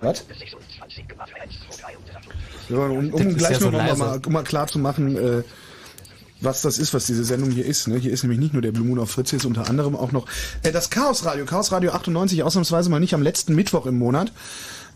Was? Ja, um, um gleich ja so noch mal, mal klar zu machen, äh, was das ist, was diese Sendung hier ist. Ne? Hier ist nämlich nicht nur der Blue Moon auf Fritz, hier ist unter anderem auch noch äh, das Chaos Radio. Chaos Radio 98, ausnahmsweise mal nicht am letzten Mittwoch im Monat,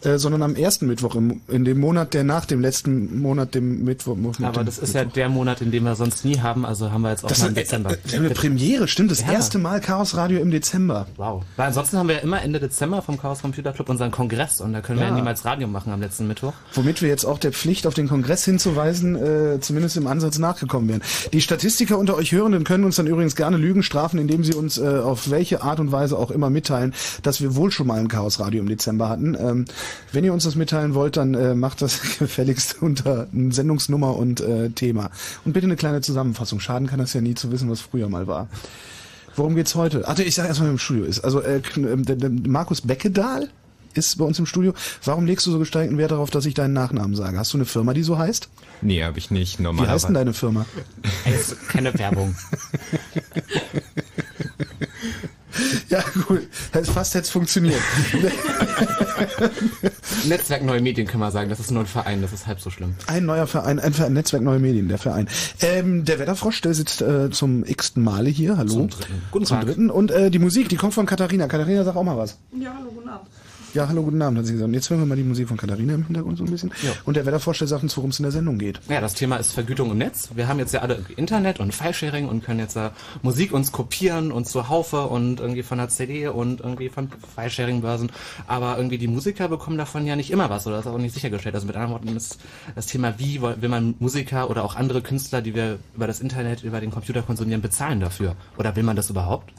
äh, sondern am ersten Mittwoch im, in dem Monat, der nach dem letzten Monat, dem Mittwoch. Aber das ist Mittwoch. ja der Monat, in dem wir sonst nie haben, also haben wir jetzt auch das mal im Dezember. Wir haben eine Premiere, stimmt, das ja. erste Mal Chaos Radio im Dezember. Wow. Weil ansonsten haben wir ja immer Ende Dezember vom Chaos Computer Club unseren Kongress und da können ja. wir ja niemals Radio machen am letzten Mittwoch. Womit wir jetzt auch der Pflicht auf den Kongress hinzuweisen, äh, zumindest im Ansatz nachgekommen wären. Die Statistiker unter euch Hörenden können uns dann übrigens gerne Lügen strafen, indem sie uns äh, auf welche Art und Weise auch immer mitteilen, dass wir wohl schon mal ein Chaos Radio im Dezember hatten. Ähm, wenn ihr uns das mitteilen wollt, dann äh, macht das gefälligst unter Sendungsnummer und äh, Thema. Und bitte eine kleine Zusammenfassung. Schaden kann das ja nie zu wissen, was früher mal war. Worum geht's heute? Ach, ich sag erstmal, wer im Studio ist. Also äh, der, der Markus Beckedahl ist bei uns im Studio. Warum legst du so gesteigten Wert darauf, dass ich deinen Nachnamen sage? Hast du eine Firma, die so heißt? Nee, habe ich nicht. Normalerweise. Wie heißt denn deine Firma? Keine Werbung. Ja, gut. Fast hätte es funktioniert. Netzwerk Neue Medien kann man sagen. Das ist nur ein Verein, das ist halb so schlimm. Ein neuer Verein, ein Verein, Netzwerk Neue Medien, der Verein. Ähm, der Wetterfrosch, der sitzt äh, zum x-ten Male hier. Hallo. Zum dritten. Guten zum Tag. dritten. Und äh, die Musik, die kommt von Katharina. Katharina, sag auch mal was. Ja, hallo, guten Abend. Ja, hallo, guten Abend, hat sie gesagt. Und jetzt hören wir mal die Musik von Katharina im Hintergrund so ein bisschen. Ja. Und der Wettervorsteher sagt uns, worum es in der Sendung geht. Ja, das Thema ist Vergütung im Netz. Wir haben jetzt ja alle Internet und Filesharing und können jetzt ja Musik uns kopieren und zur Haufe und irgendwie von der CD und irgendwie von Filesharing-Börsen. Aber irgendwie die Musiker bekommen davon ja nicht immer was oder das ist auch nicht sichergestellt. Also mit anderen Worten ist das Thema, wie will man Musiker oder auch andere Künstler, die wir über das Internet, über den Computer konsumieren, bezahlen dafür? Oder will man das überhaupt?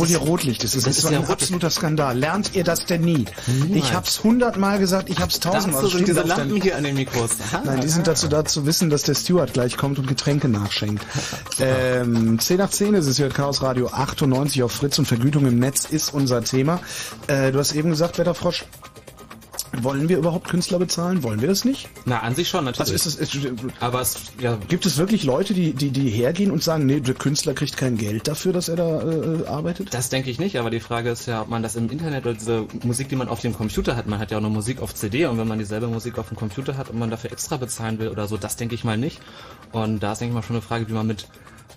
Obwohl hier Rotlicht ist. Das, das ist, ist ein ja absoluter Skandal. Lernt ihr das denn nie? Niemals. Ich hab's hundertmal gesagt, ich hab's tausendmal. Sind diese Lampen hier an den Mikros. Nein, die sind dazu da zu wissen, dass der Steward gleich kommt und Getränke nachschenkt. ähm, 10 nach 10 ist es hier Chaos Radio 98 auf Fritz und Vergütung im Netz ist unser Thema. Äh, du hast eben gesagt, Wetterfrosch, wollen wir überhaupt Künstler bezahlen? Wollen wir das nicht? Na, an sich schon, natürlich. Also ist es, ist, Aber es, ja. Gibt es wirklich Leute, die, die, die hergehen und sagen, nee, der Künstler kriegt kein Geld dafür, dass er da äh, arbeitet? Das denke ich nicht, aber die Frage ist ja, ob man das im Internet oder diese Musik, die man auf dem Computer hat, man hat ja auch eine Musik auf CD und wenn man dieselbe Musik auf dem Computer hat und man dafür extra bezahlen will oder so, das denke ich mal nicht. Und da ist, denke ich mal, schon eine Frage, wie man mit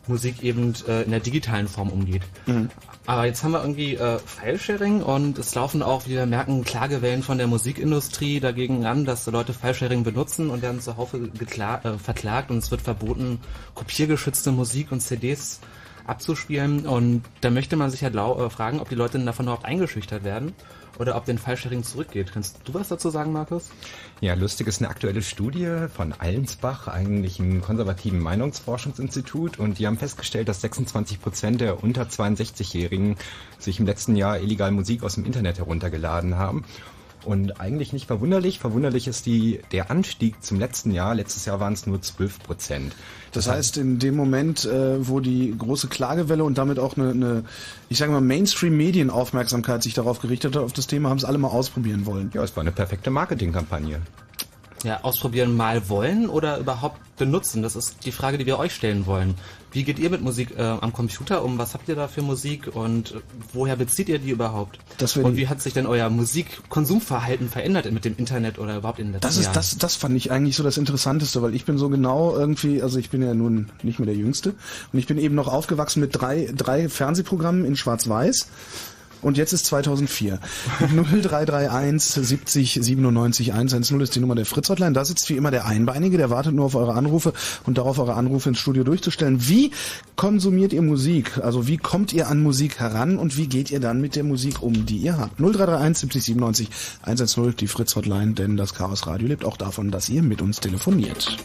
Musik eben äh, in der digitalen Form umgeht. Mhm. Aber jetzt haben wir irgendwie äh, Filesharing und es laufen auch, wie wir merken, Klagewellen von der Musikindustrie dagegen an, dass Leute Filesharing benutzen und werden zuhauf äh, verklagt und es wird verboten, kopiergeschützte Musik und CDs abzuspielen. Und da möchte man sich ja äh, fragen, ob die Leute davon überhaupt eingeschüchtert werden oder ob den Fallsharing zurückgeht. Kannst du was dazu sagen, Markus? Ja, lustig ist eine aktuelle Studie von Allensbach, eigentlich einem konservativen Meinungsforschungsinstitut, und die haben festgestellt, dass 26 Prozent der unter 62-Jährigen sich im letzten Jahr illegal Musik aus dem Internet heruntergeladen haben. Und eigentlich nicht verwunderlich. Verwunderlich ist die, der Anstieg zum letzten Jahr. Letztes Jahr waren es nur 12 Prozent. Das heißt, in dem Moment, äh, wo die große Klagewelle und damit auch eine, eine ich sage mal, Mainstream-Medienaufmerksamkeit sich darauf gerichtet hat, auf das Thema, haben es alle mal ausprobieren wollen. Ja, es war eine perfekte Marketingkampagne. Ja, ausprobieren mal wollen oder überhaupt benutzen? Das ist die Frage, die wir euch stellen wollen. Wie geht ihr mit Musik äh, am Computer um? Was habt ihr da für Musik und woher bezieht ihr die überhaupt? und wie hat sich denn euer Musikkonsumverhalten verändert mit dem Internet oder überhaupt in letzten das ist, Jahren? Das, das fand ich eigentlich so das Interessanteste, weil ich bin so genau irgendwie, also ich bin ja nun nicht mehr der Jüngste und ich bin eben noch aufgewachsen mit drei, drei Fernsehprogrammen in Schwarz-Weiß und jetzt ist 2004. 0331 70 97 110 ist die Nummer der Fritz Hotline. Da sitzt wie immer der Einbeinige, der wartet nur auf eure Anrufe und darauf eure Anrufe ins Studio durchzustellen. Wie konsumiert ihr Musik? Also wie kommt ihr an Musik heran und wie geht ihr dann mit der Musik um, die ihr habt? 0331 70 97 110 die Fritz Hotline, denn das Chaos Radio lebt auch davon, dass ihr mit uns telefoniert.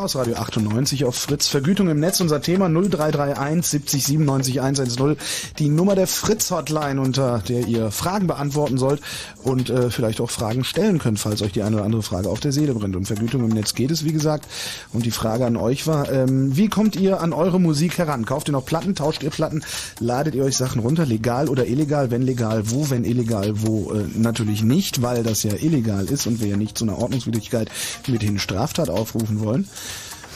Chaos Radio 98 auf Fritz. Vergütung im Netz, unser Thema 0331 70 97 110. Die Nummer der Fritz Hotline, unter der ihr Fragen beantworten sollt und äh, vielleicht auch Fragen stellen könnt, falls euch die eine oder andere Frage auf der Seele brennt. Um Vergütung im Netz geht es, wie gesagt. Und die Frage an euch war, ähm, wie kommt ihr an eure Musik heran? Kauft ihr noch Platten? Tauscht ihr Platten? Ladet ihr euch Sachen runter? Legal oder illegal? Wenn legal, wo? Wenn illegal, wo? Äh, natürlich nicht, weil das ja illegal ist und wir ja nicht zu einer Ordnungswidrigkeit mithin Straftat aufrufen wollen.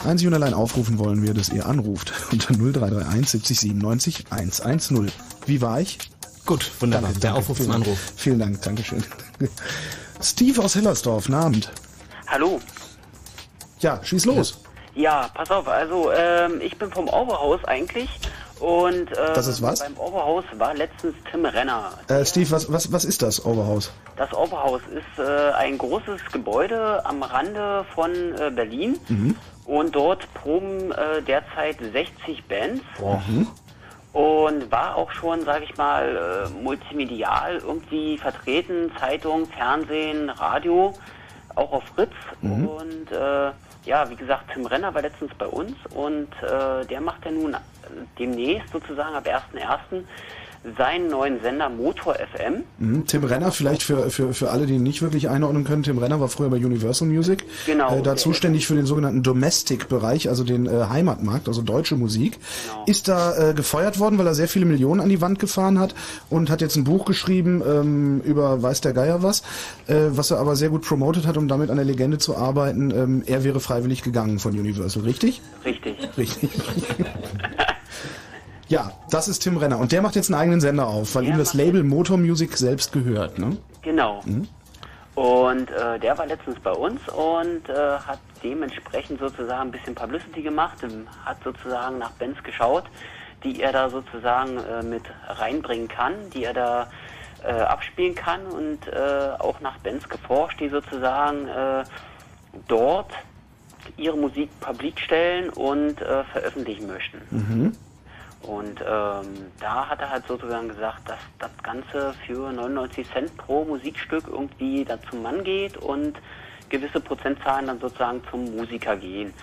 Einzig und allein aufrufen wollen wir, dass ihr anruft unter 0331 70 97 110. Wie war ich? Gut, wunderbar. Danke, Der danke. Aufruf zum Anruf. Vielen Dank, Dankeschön. Steve aus Hellersdorf, guten Abend. Hallo. Ja, schieß los. Ja, pass auf, also ähm, ich bin vom Overhaus eigentlich und äh, Das ist was? beim Overhaus war letztens Tim Renner. Äh, Steve, was, was, was ist das Overhaus? Das Overhaus ist äh, ein großes Gebäude am Rande von äh, Berlin Mhm. Und dort proben äh, derzeit 60 Bands. Und war auch schon, sage ich mal, äh, multimedial irgendwie vertreten, Zeitung, Fernsehen, Radio, auch auf Fritz und äh, ja, wie gesagt, Tim Renner war letztens bei uns. Und äh, der macht ja nun demnächst sozusagen ab 1.1. seinen neuen Sender Motor FM. Mhm. Tim Renner, vielleicht für, für, für alle, die ihn nicht wirklich einordnen können. Tim Renner war früher bei Universal Music. Genau. Äh, da zuständig für den sogenannten Domestic-Bereich, also den äh, Heimatmarkt, also deutsche Musik. Ist da äh, gefeuert worden, weil er sehr viele Millionen an die Wand gefahren hat und hat jetzt ein Buch geschrieben ähm, über weiß der Geier was, äh, was er aber sehr gut promotet hat, um damit an der Legende zu arbeiten. Ähm, er wäre freiwillig gegangen von Universal, richtig? Richtig. Richtig. ja, das ist Tim Renner. Und der macht jetzt einen eigenen Sender auf, weil Der ihm das Label Motor Music selbst gehört, ne? Genau. Und äh, der war letztens bei uns und äh, hat dementsprechend sozusagen ein bisschen Publicity gemacht, hat sozusagen nach Bands geschaut, die er da sozusagen äh, mit reinbringen kann, die er da äh, abspielen kann und äh, auch nach Bands geforscht, die sozusagen äh, dort ihre Musik publik stellen und veröffentlichen möchten. Und ähm, da hat er halt sozusagen gesagt, dass das Ganze für 99 Cent pro Musikstück irgendwie da zum Mann geht und gewisse Prozentzahlen dann sozusagen zum Musiker gehen.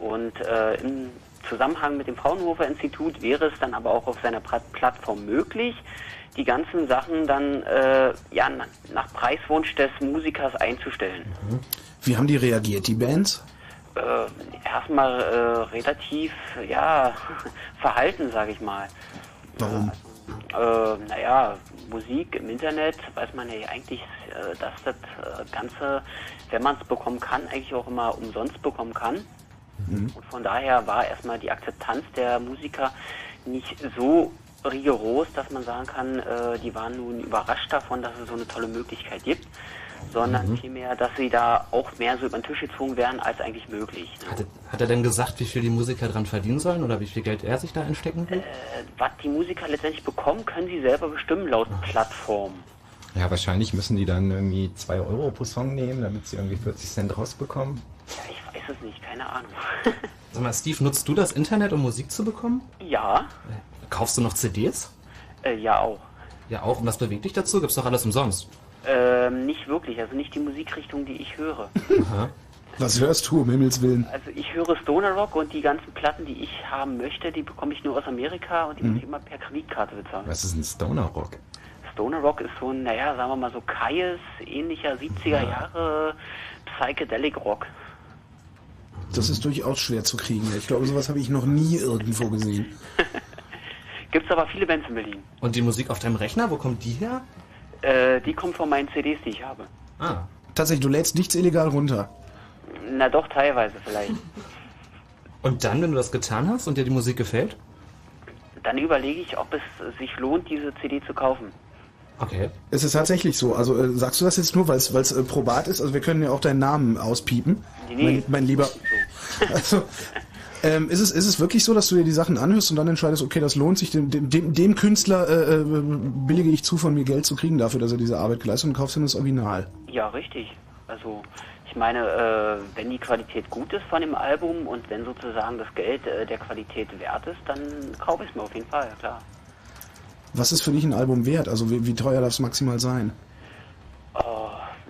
Und äh, im Zusammenhang mit dem Fraunhofer Institut wäre es dann aber auch auf seiner Pla- Plattform möglich, die ganzen Sachen dann äh, ja, na- nach Preiswunsch des Musikers einzustellen. Wie haben die reagiert, die Bands? Äh, erstmal äh, relativ, ja, verhalten, sage ich mal. Warum? Äh, naja, Musik im Internet weiß man ja eigentlich, äh, dass das äh, Ganze, wenn man es bekommen kann, eigentlich auch immer umsonst bekommen kann. Und von daher war erstmal die Akzeptanz der Musiker nicht so rigoros, dass man sagen kann, äh, die waren nun überrascht davon, dass es so eine tolle Möglichkeit gibt, sondern vielmehr, dass sie da auch mehr so über den Tisch gezwungen werden, als eigentlich möglich. Ne? Hat, er- hat er denn gesagt, wie viel die Musiker dran verdienen sollen oder wie viel Geld er sich da einstecken will? Äh, was die Musiker letztendlich bekommen, können sie selber bestimmen laut Plattform. Ja, wahrscheinlich müssen die dann irgendwie 2 Euro pro Song nehmen, damit sie irgendwie 40 Cent rausbekommen. Ja, ich weiß es nicht, keine Ahnung. Sag mal, Steve, nutzt du das Internet, um Musik zu bekommen? ja, Kaufst du noch CDs? äh, ja auch. Ja, auch. Und was bewegt dich dazu? Gibt's doch alles umsonst. Ähm, nicht wirklich, also nicht die Musikrichtung, die ich höre. Was hörst du, um Himmels Willen? Also ich höre Stoner Rock und die ganzen Platten, die ich haben möchte, die bekomme ich nur aus Amerika und die muss ich immer per Kreditkarte bezahlen. Was ist ein Stoner Rock? Stoner Rock ist so ein, naja, sagen wir mal so Kaius, ähnlicher 70er Jahre Psychedelic Rock. Das ist durchaus schwer zu kriegen. Ich glaube, sowas habe ich noch nie irgendwo gesehen. Gibt's aber viele Bands in Berlin. Und die Musik auf deinem Rechner, wo kommt die her? Äh, die kommt von meinen CDs, die ich habe. Ah. Tatsächlich, du lädst nichts illegal runter. Na doch, teilweise vielleicht. Und dann, wenn du das getan hast und dir die Musik gefällt? Dann überlege ich, ob es sich lohnt, diese CD zu kaufen. Okay. Es ist tatsächlich so. Also äh, sagst du das jetzt nur, weil es äh, probat ist? Also wir können ja auch deinen Namen auspiepen. Nee, nee. Mein, mein lieber. Also, ähm, ist, es, ist es wirklich so, dass du dir die Sachen anhörst und dann entscheidest, okay, das lohnt sich, dem, dem, dem, Künstler äh, äh, billige ich zu, von mir Geld zu kriegen dafür, dass er diese Arbeit geleistet und kaufst dann das Original. Ja, richtig. Also ich meine, äh, wenn die Qualität gut ist von dem Album und wenn sozusagen das Geld äh, der Qualität wert ist, dann kaufe ich es mir auf jeden Fall, ja klar. Was ist für dich ein Album wert? Also wie, wie teuer darf es maximal sein? Oh,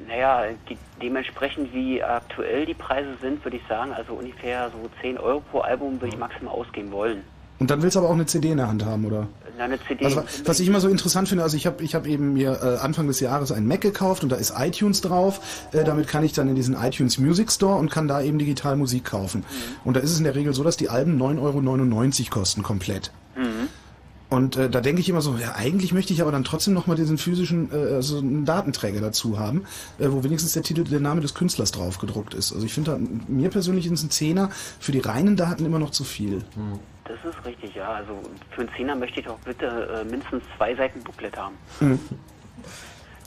naja, die, dementsprechend wie aktuell die Preise sind, würde ich sagen, also ungefähr so 10 Euro pro Album würde ich maximal ausgeben wollen. Und dann willst du aber auch eine CD in der Hand haben, oder? Na, eine CD. Also was ich immer so interessant finde, also ich habe ich hab eben mir äh, Anfang des Jahres einen Mac gekauft und da ist iTunes drauf. Äh, damit kann ich dann in diesen iTunes Music Store und kann da eben digital Musik kaufen. Und da ist es in der Regel so, dass die Alben 9,99 Euro kosten komplett. Und Und äh, da denke ich immer so, ja, eigentlich möchte ich aber dann trotzdem noch mal diesen physischen, äh, also einen Datenträger dazu haben, äh, wo wenigstens der Titel, der Name des Künstlers drauf gedruckt ist. Also ich finde, mir persönlich ist ein Zehner für die reinen Daten immer noch zu viel. Das ist richtig, ja. Also für einen Zehner möchte ich doch bitte äh, mindestens zwei Seiten Booklet haben.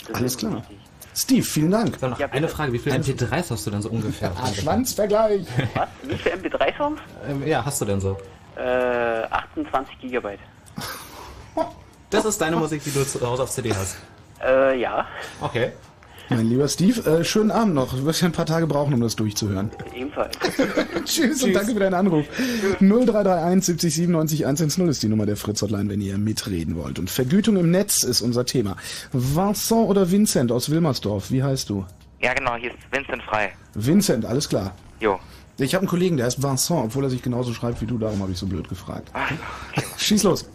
Das Alles ist klar. richtig. Steve, vielen Dank. Dann noch Ja, eine. Frage, wie viele MP3s hast du denn so ungefähr? Ah, Schwanzvergleich. Was? Wie viele MP3-Songs? Ähm, ja, hast du denn so? Äh, 28 Gigabyte. Das ist deine Musik, die du zu Hause auf CD hast. Äh, ja, Okay. Mein lieber Steve, äh, schönen Abend noch. Du wirst ja ein paar Tage brauchen, um das durchzuhören. ebenfalls. Tschüss, und danke für deinen Anruf. 0331 70 97 110 ist die Nummer der Fritz Hotline, wenn ihr mitreden wollt. Und Vergütung im Netz ist unser Thema. Vincent oder Vincent aus Wilmersdorf, wie heißt du? Ja, genau, hier ist Vincent Frei. Vincent, alles klar. Jo. Ich habe einen Kollegen, der heißt Vincent, obwohl er sich genauso schreibt wie du, darum habe ich so blöd gefragt. Schieß los.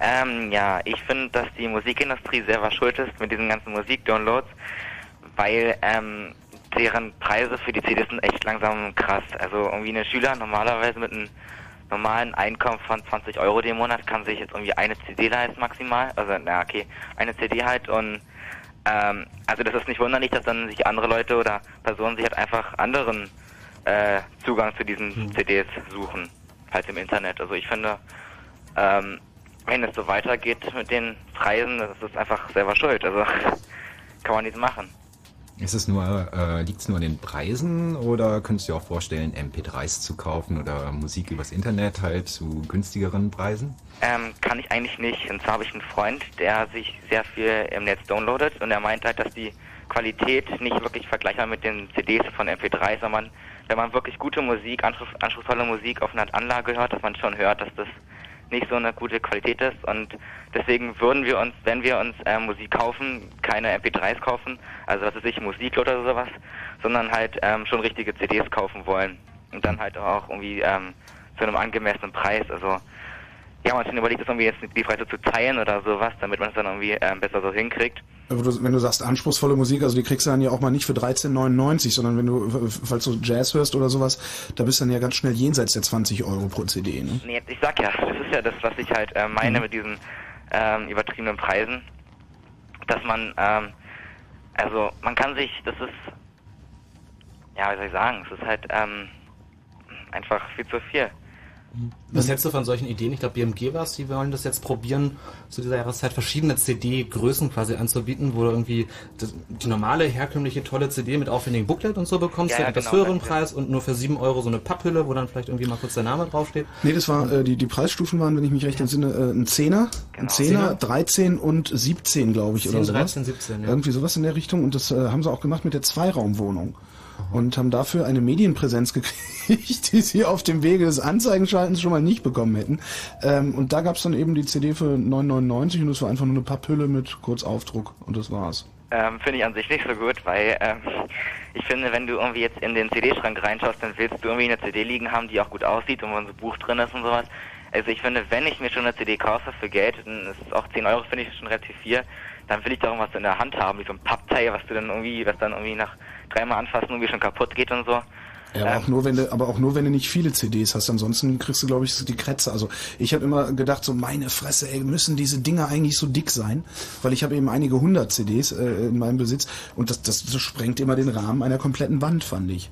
Ähm, ja, ich finde, dass die Musikindustrie selber schuld ist mit diesen ganzen Musikdownloads, weil ähm, deren Preise für die CDs sind echt langsam krass. Also irgendwie eine Schüler normalerweise mit einem normalen Einkommen von 20 Euro den Monat kann sich jetzt irgendwie eine CD leisten maximal. Also, na okay, eine CD halt und ähm, also das ist nicht wunderlich, dass dann sich andere Leute oder Personen sich halt einfach anderen äh, Zugang zu diesen CDs suchen, halt im Internet. Also ich finde, ähm, wenn es so weitergeht mit den Preisen, das ist einfach selber schuld. Also kann man nichts machen. Ist es nur, äh, liegt es nur an den Preisen oder könntest du dir auch vorstellen, MP3s zu kaufen oder Musik übers Internet halt zu günstigeren Preisen? Ähm, kann ich eigentlich nicht. Und zwar habe ich einen Freund, der sich sehr viel im Netz downloadet und er meint halt, dass die Qualität nicht wirklich vergleichbar mit den CDs von MP3, sondern wenn man wirklich gute Musik, anspruch, anspruchsvolle Musik auf einer Anlage hört, dass man schon hört, dass das nicht so eine gute Qualität ist. Und deswegen würden wir uns, wenn wir uns äh, Musik kaufen, keine MP3s kaufen, also was weiß ich, Musik oder sowas, sondern halt ähm, schon richtige CDs kaufen wollen. Und dann halt auch irgendwie ähm, zu einem angemessenen Preis, also ja, man hat sich überlegt, das irgendwie jetzt die Preise zu teilen oder sowas, damit man es dann irgendwie ähm, besser so hinkriegt. Wenn du sagst anspruchsvolle Musik, also die kriegst du dann ja auch mal nicht für 13,99, sondern wenn du, falls du Jazz hörst oder sowas, da bist du dann ja ganz schnell jenseits der 20 Euro pro CD. Ne? Nee, ich sag ja, das ist ja das, was ich halt äh, meine mit diesen ähm, übertriebenen Preisen, dass man, ähm, also man kann sich, das ist, ja, wie soll ich sagen, es ist halt ähm, einfach viel zu viel. Was hältst du von solchen Ideen? Ich glaube, BMG war es, die wollen das jetzt probieren, zu dieser Jahreszeit verschiedene CD-Größen quasi anzubieten, wo du irgendwie das, die normale, herkömmliche, tolle CD mit aufwendigem Booklet und so bekommst, Ja, für ja, etwas genau, höheren das- Preis und nur für 7 Euro so eine Papphülle, wo dann vielleicht irgendwie mal kurz der Name draufsteht. Nee, das war, äh, die, die Preisstufen waren, wenn ich mich recht entsinne, äh, ein Zehner, ein Genau. Zehner, 13 und 17, glaube ich, 10, oder sowas. 13, 17, ja. Irgendwie sowas in der Richtung und das äh, haben sie auch gemacht mit der Zweiraumwohnung. Und haben dafür eine Medienpräsenz gekriegt, die sie auf dem Wege des Anzeigenschaltens schon mal nicht bekommen hätten. Ähm, und da gab's dann eben die CD für 9,99 und das war einfach nur eine Papphülle mit Kurzaufdruck und das war's. Ähm, finde ich an sich nicht so gut, weil ähm, ich finde, wenn du irgendwie jetzt in den CD-Schrank reinschaust, dann willst du irgendwie eine CD liegen haben, die auch gut aussieht und wo ein Buch drin ist und sowas. Also ich finde, wenn ich mir schon eine CD kaufe für Geld, dann ist es auch 10 Euro, finde ich schon relativ viel, dann will ich doch irgendwas in der Hand haben, wie so ein Pappteil, was du dann irgendwie, was dann irgendwie nach dreimal anfassen irgendwie schon kaputt geht und so. Ja, aber Ähm, auch nur wenn du, aber auch nur wenn du nicht viele CDs hast. Ansonsten kriegst du, glaube ich, die Krätze. Also ich habe immer gedacht, so meine Fresse, ey, müssen diese Dinger eigentlich so dick sein, weil ich habe eben einige hundert CDs äh, in meinem Besitz und das, das, das sprengt immer den Rahmen einer kompletten Wand, fand ich.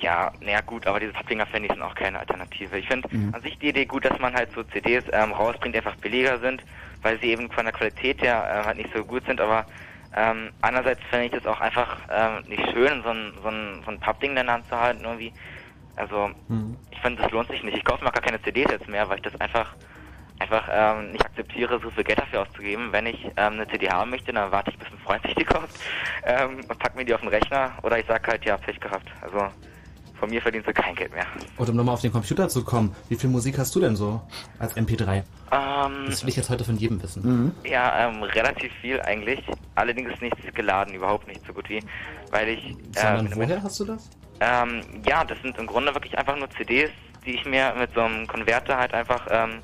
Ja, naja gut, aber diese Pappdinger finde ich sind auch keine Alternative. Ich finde an sich die Idee gut, dass man halt so CDs ähm, rausbringt, die einfach billiger sind, weil sie eben von der Qualität her äh, halt nicht so gut sind, aber ähm, andererseits finde ich das auch einfach ähm, nicht schön, so ein, so ein, so ein Pappding in der Hand zu halten irgendwie. Also ich finde, das lohnt sich nicht. Ich kaufe mir gar keine CDs jetzt mehr, weil ich das einfach einfach ähm, nicht akzeptiere, so viel Geld dafür auszugeben. Wenn ich ähm, eine CD haben möchte, dann warte ich, bis ein Freund sich die kauft ähm, und pack mir die auf den Rechner oder ich sag halt, ja, Pech gehabt. Also von mir verdienst du kein Geld mehr. Und um nochmal auf den Computer zu kommen, wie viel Musik hast du denn so als MP3? Ähm, Das will ich jetzt heute von jedem wissen. ja, ähm, relativ viel eigentlich. Allerdings nichts geladen, überhaupt nicht so gut wie. Weil ich. Sondern ähm, woher hast du das? Ähm, ja, das sind im Grunde wirklich einfach nur CDs, die ich mir mit so einem Konverter halt einfach ähm,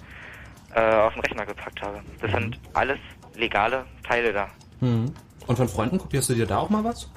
äh, auf den Rechner gepackt habe. Das sind alles legale Teile da. Mhm. Und von Freunden kopierst du dir da auch mal was?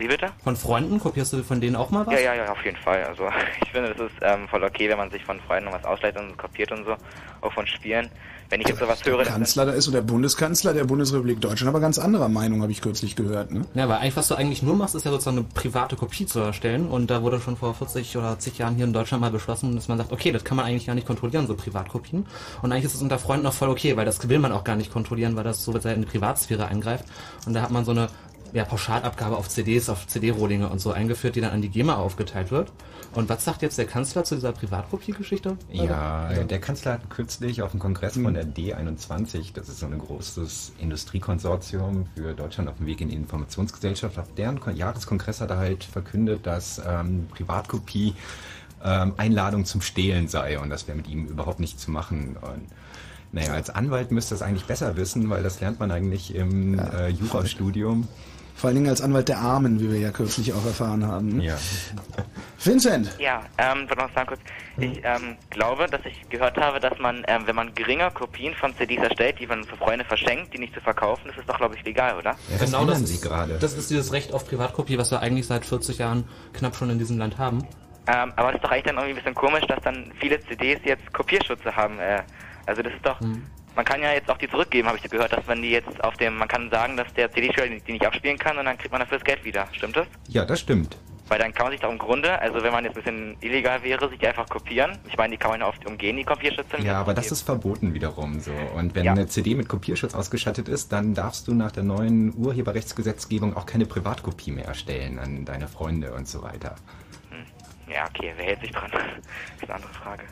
Wie bitte? Von Freunden kopierst du von denen auch mal was? Ja, ja, ja, auf jeden Fall. Also ich finde, es ist ähm, voll okay, wenn man sich von Freunden was ausleiht und kopiert und so, auch von Spielen. Wenn ich jetzt sowas höre, Der Kanzler, da ist so der Bundeskanzler der Bundesrepublik Deutschland, aber ganz anderer Meinung, habe ich kürzlich gehört. Ne? Ja, weil eigentlich, was du eigentlich nur machst, ist ja sozusagen eine private Kopie zu erstellen. Und da wurde schon vor 40 oder 10 Jahren hier in Deutschland mal beschlossen, dass man sagt, okay, das kann man eigentlich gar nicht kontrollieren, so Privatkopien. Und eigentlich ist es unter Freunden auch voll okay, weil das will man auch gar nicht kontrollieren, weil das so in die Privatsphäre eingreift. Und da hat man so eine ja, Pauschalabgabe auf CDs, auf CD-Rohlinge und so eingeführt, die dann an die GEMA aufgeteilt wird. Und was sagt jetzt der Kanzler zu dieser Privatkopie-Geschichte? Ja, der Kanzler hat kürzlich auf dem Kongress von der D21, das ist so ein großes Industriekonsortium für Deutschland auf dem Weg in die Informationsgesellschaft, auf deren Kon- Jahreskongress hat er halt verkündet, dass ähm, Privatkopie ähm, Einladung zum Stehlen sei und das wäre mit ihm überhaupt nicht zu machen. Und naja, als Anwalt müsste das eigentlich besser wissen, weil das lernt man eigentlich im äh, Jurastudium. Vor allen Dingen als Anwalt der Armen, wie wir ja kürzlich auch erfahren haben. Ja. Vincent, Ja, ähm, wollte noch sagen kurz. Ich ähm, glaube, dass ich gehört habe, dass man, ähm, wenn man geringe Kopien von CDs erstellt, die man für Freunde verschenkt, die nicht zu verkaufen, das ist doch, glaube ich, legal, oder? Ja, das genau das sie ist, gerade. das ist dieses Recht auf Privatkopie, was wir eigentlich seit 40 Jahren knapp schon in diesem Land haben. Ähm, aber es ist doch eigentlich dann irgendwie ein bisschen komisch, dass dann viele CDs jetzt Kopierschutze haben. Äh, also das ist doch, man kann ja jetzt auch die zurückgeben, habe ich gehört, dass wenn die jetzt auf dem, man kann sagen, dass der CD-Spieler die nicht abspielen kann und dann kriegt man dafür das Geld wieder. Stimmt das? Ja, das stimmt. Weil dann kann man sich doch im Grunde, also wenn man jetzt ein bisschen illegal wäre, sich die einfach kopieren. Ich meine, die kann man ja oft umgehen, die Kopierschütze. Ja, aber das ist verboten wiederum so. Und wenn Ja. eine CD mit Kopierschutz ausgestattet ist, dann darfst du nach der neuen Urheberrechtsgesetzgebung auch keine Privatkopie mehr erstellen an deine Freunde und so weiter. Ja, okay, wer hält sich dran? Das ist eine andere Frage.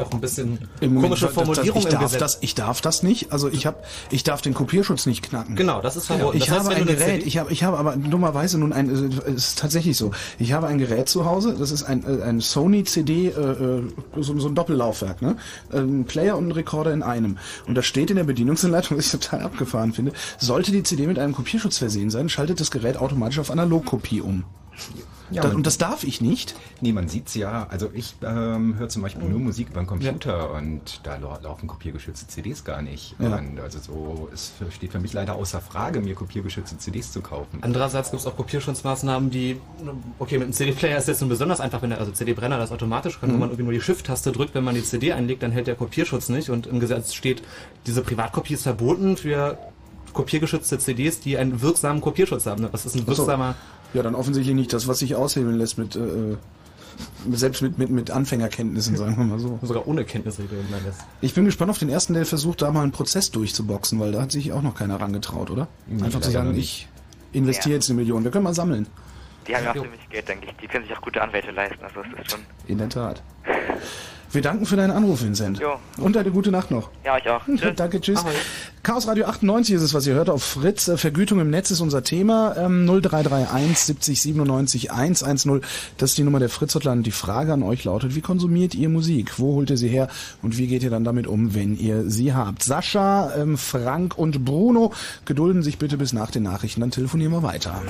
Auch ein bisschen im komische das- das- Formulierung ich darf Gesetz. das, ich darf das nicht. Also ich habe, ich darf den Kopierschutz nicht knacken. Genau, das ist verboten. Ich das heißt, habe wenn ein Gerät, ich habe, ich habe aber dummerweise nun ein, es ist tatsächlich so. Ich habe ein Gerät zu Hause, das ist ein, äh, ein Sony CD, äh, äh, so, so ein Doppellaufwerk, ne? Ein Player und ein Rekorder in einem. Und da steht in der Bedienungsanleitung, was ich total abgefahren finde, sollte die CD mit einem Kopierschutz versehen sein, schaltet das Gerät automatisch auf Analogkopie um. Ja, man- und das darf ich nicht. Nee, man sieht's ja. Also ich ähm, höre zum Beispiel nur Musik den Computer und da lau- laufen kopiergeschützte CDs gar nicht. Ja. Also so es steht für mich leider außer Frage, mir kopiergeschützte CDs zu kaufen. Andererseits gibt es auch Kopierschutzmaßnahmen, die, okay, mit einem CD-Player ist jetzt nun besonders einfach, wenn der, also CD-Brenner das automatisch kann, wenn man irgendwie nur die Shift-Taste drückt, wenn man die CD einlegt, dann hält der Kopierschutz nicht und im Gesetz steht, diese Privatkopie ist verboten für kopiergeschützte CDs, die einen wirksamen Kopierschutz haben. Das ist ein Ach so. Ja, dann offensichtlich nicht das, was sich aushebeln lässt mit, äh, selbst mit, mit, mit Anfängerkenntnissen, sagen wir mal so. sogar ohne Kenntnisregeln. Nein, das- Ich bin gespannt auf den ersten, der versucht, da mal einen Prozess durchzuboxen, weil da hat sich auch noch keiner rangetraut, oder? Einfach zu sagen, ich investiere Ja. jetzt eine Million. Wir können mal sammeln. Die haben ja auch ziemlich Geld, denke ich. Die können sich auch gute Anwälte leisten, also es ist schon... In der Tat. Wir danken für deinen Anruf, Vincent. Jo. Und eine gute Nacht noch. Ja, ich auch. Tschüss. Danke, tschüss. Ahoi. Chaos Radio 98 ist es, was ihr hört auf Fritz. Äh, Vergütung im Netz ist unser Thema. Ähm, 0331 70 97 110. Das ist die Nummer der Fritz Hotline. Die Frage an euch lautet, wie konsumiert ihr Musik? Wo holt ihr sie her? Und wie geht ihr dann damit um, wenn ihr sie habt? Sascha, ähm, Frank und Bruno gedulden sich bitte bis nach den Nachrichten. Dann telefonieren wir weiter.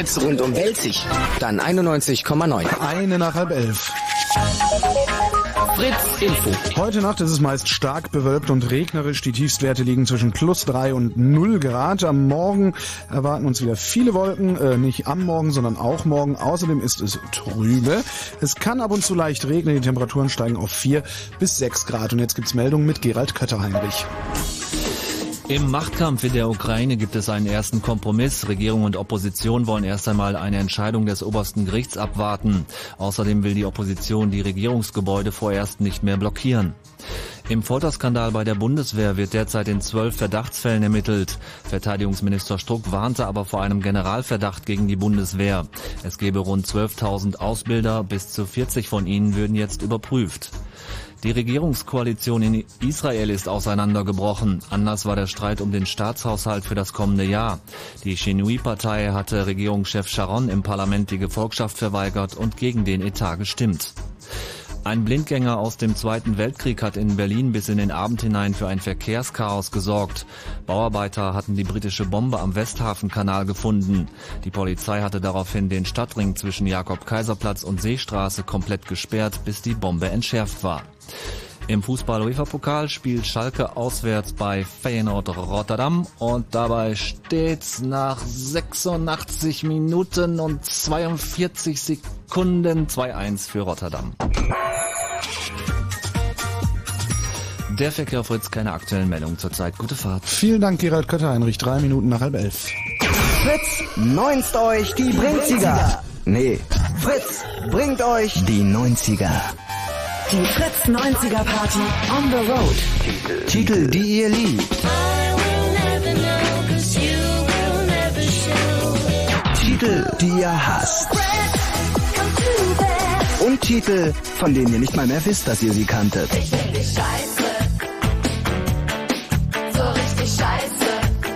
Fritz rundum Welzig, dann 91,9. Eine nach halb elf. Fritz Info. Heute Nacht ist es meist stark bewölkt und regnerisch. Die Tiefstwerte liegen zwischen plus drei und null Grad. Am Morgen erwarten uns wieder viele Wolken. Äh, nicht am Morgen, sondern auch morgen. Außerdem ist es trübe. Es kann ab und zu leicht regnen. Die Temperaturen steigen auf vier bis sechs Grad. Und jetzt gibt's Meldungen mit Gerald Kötterheinrich. Im Machtkampf in der Ukraine gibt es einen ersten Kompromiss. Regierung und Opposition wollen erst einmal eine Entscheidung des obersten Gerichts abwarten. Außerdem will die Opposition die Regierungsgebäude vorerst nicht mehr blockieren. Im Folterskandal bei der Bundeswehr wird derzeit in zwölf Verdachtsfällen ermittelt. Verteidigungsminister Struck warnte aber vor einem Generalverdacht gegen die Bundeswehr. Es gebe rund 12.000 Ausbilder, bis zu 40 von ihnen würden jetzt überprüft. Die Regierungskoalition in Israel ist auseinandergebrochen. Anders war der Streit um den Staatshaushalt für das kommende Jahr. Die Shinui-Partei hatte Regierungschef Sharon im Parlament die Gefolgschaft verweigert und gegen den Etat gestimmt. Ein Blindgänger aus dem Zweiten Weltkrieg hat in Berlin bis in den Abend hinein für ein Verkehrschaos gesorgt. Bauarbeiter hatten die britische Bombe am Westhafenkanal gefunden. Die Polizei hatte daraufhin den Stadtring zwischen Jakob-Kaiserplatz und Seestraße komplett gesperrt, bis die Bombe entschärft war. Im Fußball-UEFA-Pokal spielt Schalke auswärts bei Feyenoord Rotterdam und dabei steht's nach 86 Minuten und 42 Sekunden 2-1 für Rotterdam. Der Verkehr Fritz, keine aktuellen Meldungen zurzeit. Gute Fahrt. Vielen Dank, Gerald Kötterheinrich. Drei Minuten nach halb elf. Fritz, neunst euch die Brinziger. Nee, Fritz bringt euch die 90er. Die Fritz 90er Party on the road. Titel, die ihr liebt. Titel, die ihr hasst. Und Titel, von denen ihr nicht mal mehr wisst, dass ihr sie kanntet.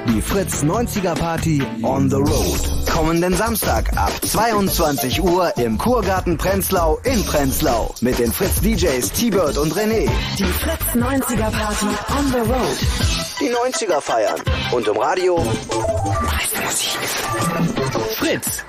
Die Fritz 90er Party on the road. Kommenden Samstag ab 22 Uhr im Kurgarten Prenzlau in Prenzlau mit den Fritz DJs T-Bird und René. Die Fritz 90er Party on the road. Die 90er feiern und im Radio meist Musik. Fritz.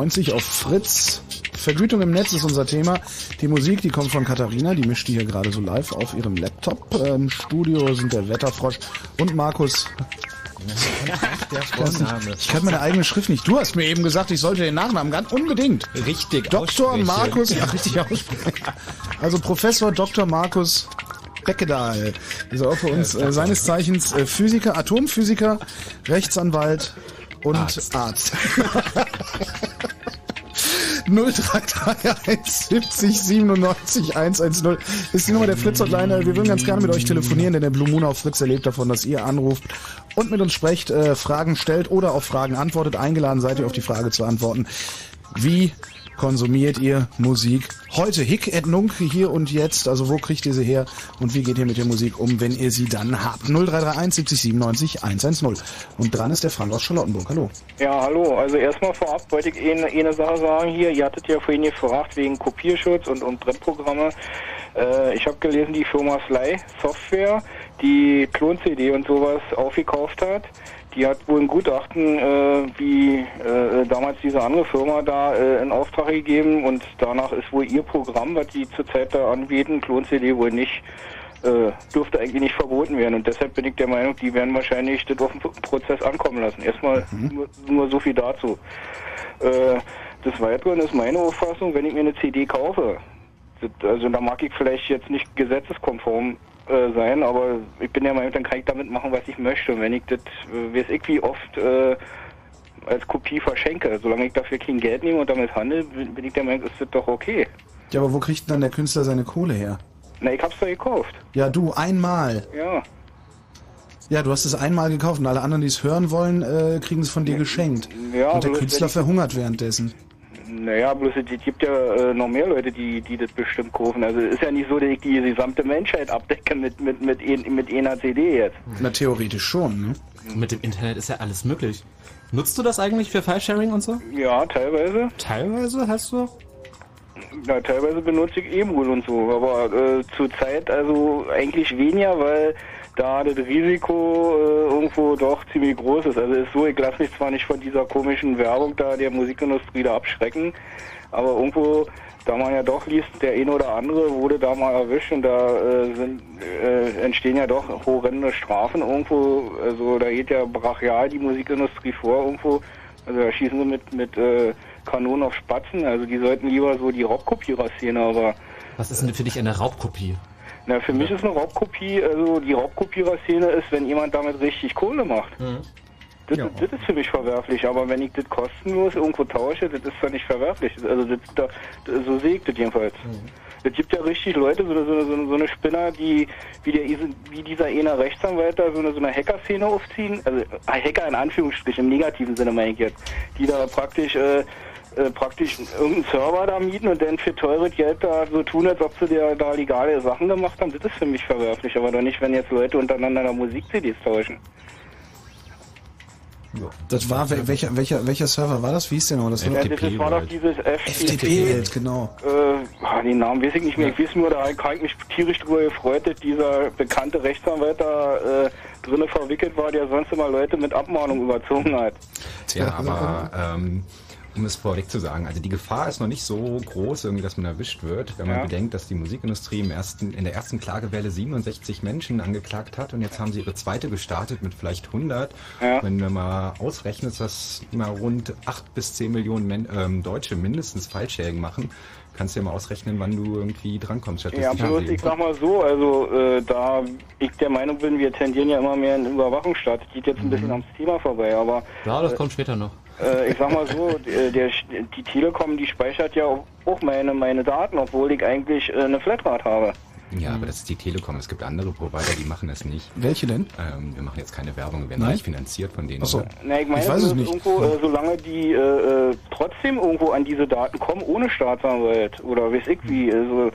1993 auf Fritz. Vergütung im Netz ist unser Thema. Die Musik, die kommt von Katharina, die mischt die hier gerade so live auf ihrem Laptop. Im Studio sind der Wetterfrosch und Markus. ich kann meine eigene Schrift nicht. Du hast mir eben gesagt, ich sollte den Nachnamen ganz unbedingt. Richtig. Dr. Markus. Ja, richtig aussprechen. Also Professor Dr. Markus Beckedahl. Ist auch für uns äh, seines Zeichens äh, Physiker, Atomphysiker, Rechtsanwalt und Arzt. Arzt. 0331 70 97 110 ist die Nummer der Fritz Hotline. Wir würden ganz gerne mit euch telefonieren, denn der Blue Moon auf Fritz erlebt davon, dass ihr anruft und mit uns sprecht, äh, Fragen stellt oder auf Fragen antwortet. Eingeladen seid ihr auf die Frage zu antworten. Wie konsumiert ihr Musik heute? Hick et Nunc hier und jetzt. Also wo kriegt ihr sie her und wie geht ihr mit der Musik um, wenn ihr sie dann habt? 0331 70 97 110. Und dran ist der Frank aus Charlottenburg. Hallo. Ja, hallo. Also erstmal vorab wollte ich eine, eine Sache sagen hier. Ihr hattet ja vorhin gefragt wegen Kopierschutz und, und Brettprogramme. Äh, ich habe gelesen, die Firma Sly Software, die Klon-CD und sowas aufgekauft hat. Die hat wohl ein Gutachten, äh, wie äh, damals diese andere Firma da äh, in Auftrag gegeben und danach ist wohl ihr Programm, was die zurzeit da anbieten, Klon-CD wohl nicht, äh, dürfte eigentlich nicht verboten werden. Und deshalb bin ich der Meinung, die werden wahrscheinlich das auf den Prozess ankommen lassen. Erstmal nur, nur so viel dazu. Äh, des Weiteren ist meine Auffassung, wenn ich mir eine CD kaufe, das, also da mag ich vielleicht jetzt nicht gesetzeskonform äh, sein, aber ich bin der Meinung, dann kann ich damit machen, was ich möchte. Und wenn ich das, äh, weiß ich wie oft äh, als Kopie verschenke, solange ich dafür kein Geld nehme und damit handle, bin, ich der Meinung, ist das doch okay. Ja, aber wo kriegt denn dann der Künstler seine Kohle her? Na, ich hab's doch gekauft. Ja, du, einmal. Ja. Ja, du hast es einmal gekauft und alle anderen, die es hören wollen, äh, kriegen es von dir geschenkt. Ja, und der bloß Künstler verhungert währenddessen. Naja, bloß es gibt ja äh, noch mehr Leute, die, die das bestimmt kaufen. Also ist ja nicht so, dass ich die gesamte Menschheit abdecke mit, mit, mit, ein- mit einer CD jetzt. Na, theoretisch schon, ne? Mit dem Internet ist ja alles möglich. Nutzt du das eigentlich für File-Sharing und so? Ja, teilweise. Teilweise hast du? Ja, teilweise benutze ich E-Mul und so, aber äh, zurzeit also eigentlich weniger, weil da das Risiko äh, irgendwo doch ziemlich groß ist. Also ist so, ich lasse mich zwar nicht von dieser komischen Werbung da der Musikindustrie da abschrecken, aber irgendwo, da man ja doch liest, der eine oder andere wurde da mal erwischt und da äh, sind, äh, entstehen ja doch horrende Strafen irgendwo. Also da geht ja brachial die Musikindustrie vor irgendwo. Also da schießen sie mit, mit äh, Kanonen auf Spatzen. Also die sollten lieber so die Raubkopierer-Szene, aber Was ist denn für dich eine Raubkopie? Na, für mich ist eine Raubkopie, also die Raubkopierer-Szene ist, wenn jemand damit richtig Kohle macht. Das, Ja. das ist für mich verwerflich, aber wenn ich das kostenlos irgendwo tausche, das ist dann nicht verwerflich. Also das, da, so sehe ich das jedenfalls. Es gibt ja richtig Leute, so, so, so, so eine Spinner, die wie, der, wie dieser eine Rechtsanwalt da so eine, so eine Hacker-Szene aufziehen, also Hacker in Anführungsstrichen, im negativen Sinne meine ich jetzt, die da praktisch äh, äh, praktisch irgendeinen Server da mieten und dann für teures Geld da so tun, als ob sie da, da legale Sachen gemacht haben, das ist für mich verwerflich, aber doch nicht, wenn jetzt Leute untereinander da Musik-CDs tauschen. Das war, wel- welcher, welcher, welcher Server war das? Wie hieß der noch? Das Ja, doch das ist- war doch dieses FTP. Genau. Äh, ah, den Namen weiß ich nicht mehr. Ich weiß nur, da habe ich mich tierisch drüber gefreut, dass dieser bekannte Rechtsanwalt da äh, drinne verwickelt war, der sonst immer Leute mit Abmahnung überzogen hat. Ja, aber ähm, um es vorweg zu sagen, also die Gefahr ist noch nicht so groß, irgendwie, dass man erwischt wird, wenn man Ja. bedenkt, dass die Musikindustrie im ersten, in der ersten Klagewelle 67 Menschen angeklagt hat und jetzt haben sie ihre zweite gestartet mit vielleicht 100. Ja. Wenn du mal ausrechnest, dass mal rund 8 bis 10 Millionen Men ähm, Deutsche mindestens Fallschäden machen, kannst du ja mal ausrechnen, wann du irgendwie drankommst. Ja, bloß ich sag mal so, also äh, da ich der Meinung bin, wir tendieren ja immer mehr in Überwachungsstaat. Geht jetzt ein bisschen ans Thema vorbei, aber Ja, das kommt später noch. Äh, ich sag mal so, der, der, die Telekom, die speichert ja auch meine, meine Daten, obwohl ich eigentlich äh, eine Flatrate habe. Ja, aber das ist die Telekom. Es gibt andere Provider, die machen das nicht. Welche denn? Ähm, wir machen jetzt keine Werbung, wir werden Nein? nicht finanziert von denen. Ach so. oder? Na, ich meine, Ich weiß es nicht. irgendwo, äh, solange die äh, äh, trotzdem irgendwo an diese Daten kommen, ohne Staatsanwalt oder weiß ich wie, also,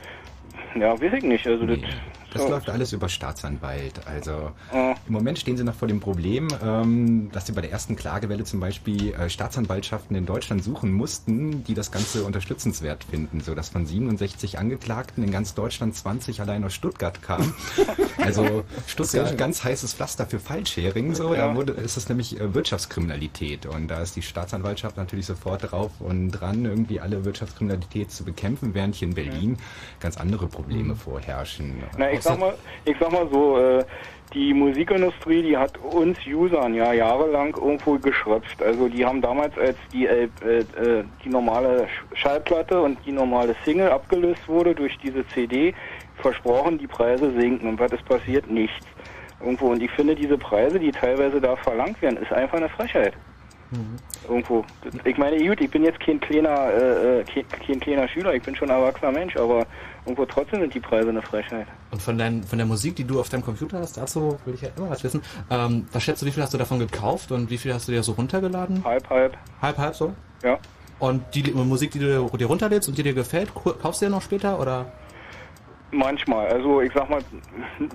ja, weiß ich nicht, also Nee, das, das ja. läuft alles über Staatsanwalt. Also Ja. im Moment stehen sie noch vor dem Problem, ähm, dass sie bei der ersten Klagewelle zum Beispiel äh, Staatsanwaltschaften in Deutschland suchen mussten, die das Ganze unterstützenswert finden, so dass von 67 Angeklagten in ganz Deutschland 20 allein aus Stuttgart kamen. Also Stuttgart ist ganz heißes Pflaster für File-Sharing, so da wurde, ist es nämlich äh, Wirtschaftskriminalität und da ist die Staatsanwaltschaft natürlich sofort drauf und dran, irgendwie alle Wirtschaftskriminalität zu bekämpfen, während hier in Berlin ganz andere Probleme vorherrschen. Na, ich sag mal, ich sag mal so, äh, die Musikindustrie, die hat uns Usern ja jahrelang irgendwo geschröpft. Also die haben damals, als die, äh, äh, die normale Sch- Schallplatte und die normale Single abgelöst wurde durch diese CD, versprochen, die Preise sinken. Und was ist passiert? Nichts. Irgendwo. Und ich finde, diese Preise, die teilweise da verlangt werden, ist einfach eine Frechheit. Irgendwo. Ich meine, gut, ich bin jetzt kein kleiner, äh, äh, kein, kein kleiner Schüler, ich bin schon ein erwachsener Mensch, aber irgendwo trotzdem sind die Preise eine Frechheit. Und von, dein, von der Musik, die du auf deinem Computer hast, dazu will ich ja immer was wissen. Ähm, was schätzt du, wie viel hast du davon gekauft und wie viel hast du dir so runtergeladen? Halb, halb. Halb, halb so? Ja. Und die die Musik, die du dir runterlädst und die dir gefällt, kaufst du ja noch später oder Manchmal, also ich sag mal,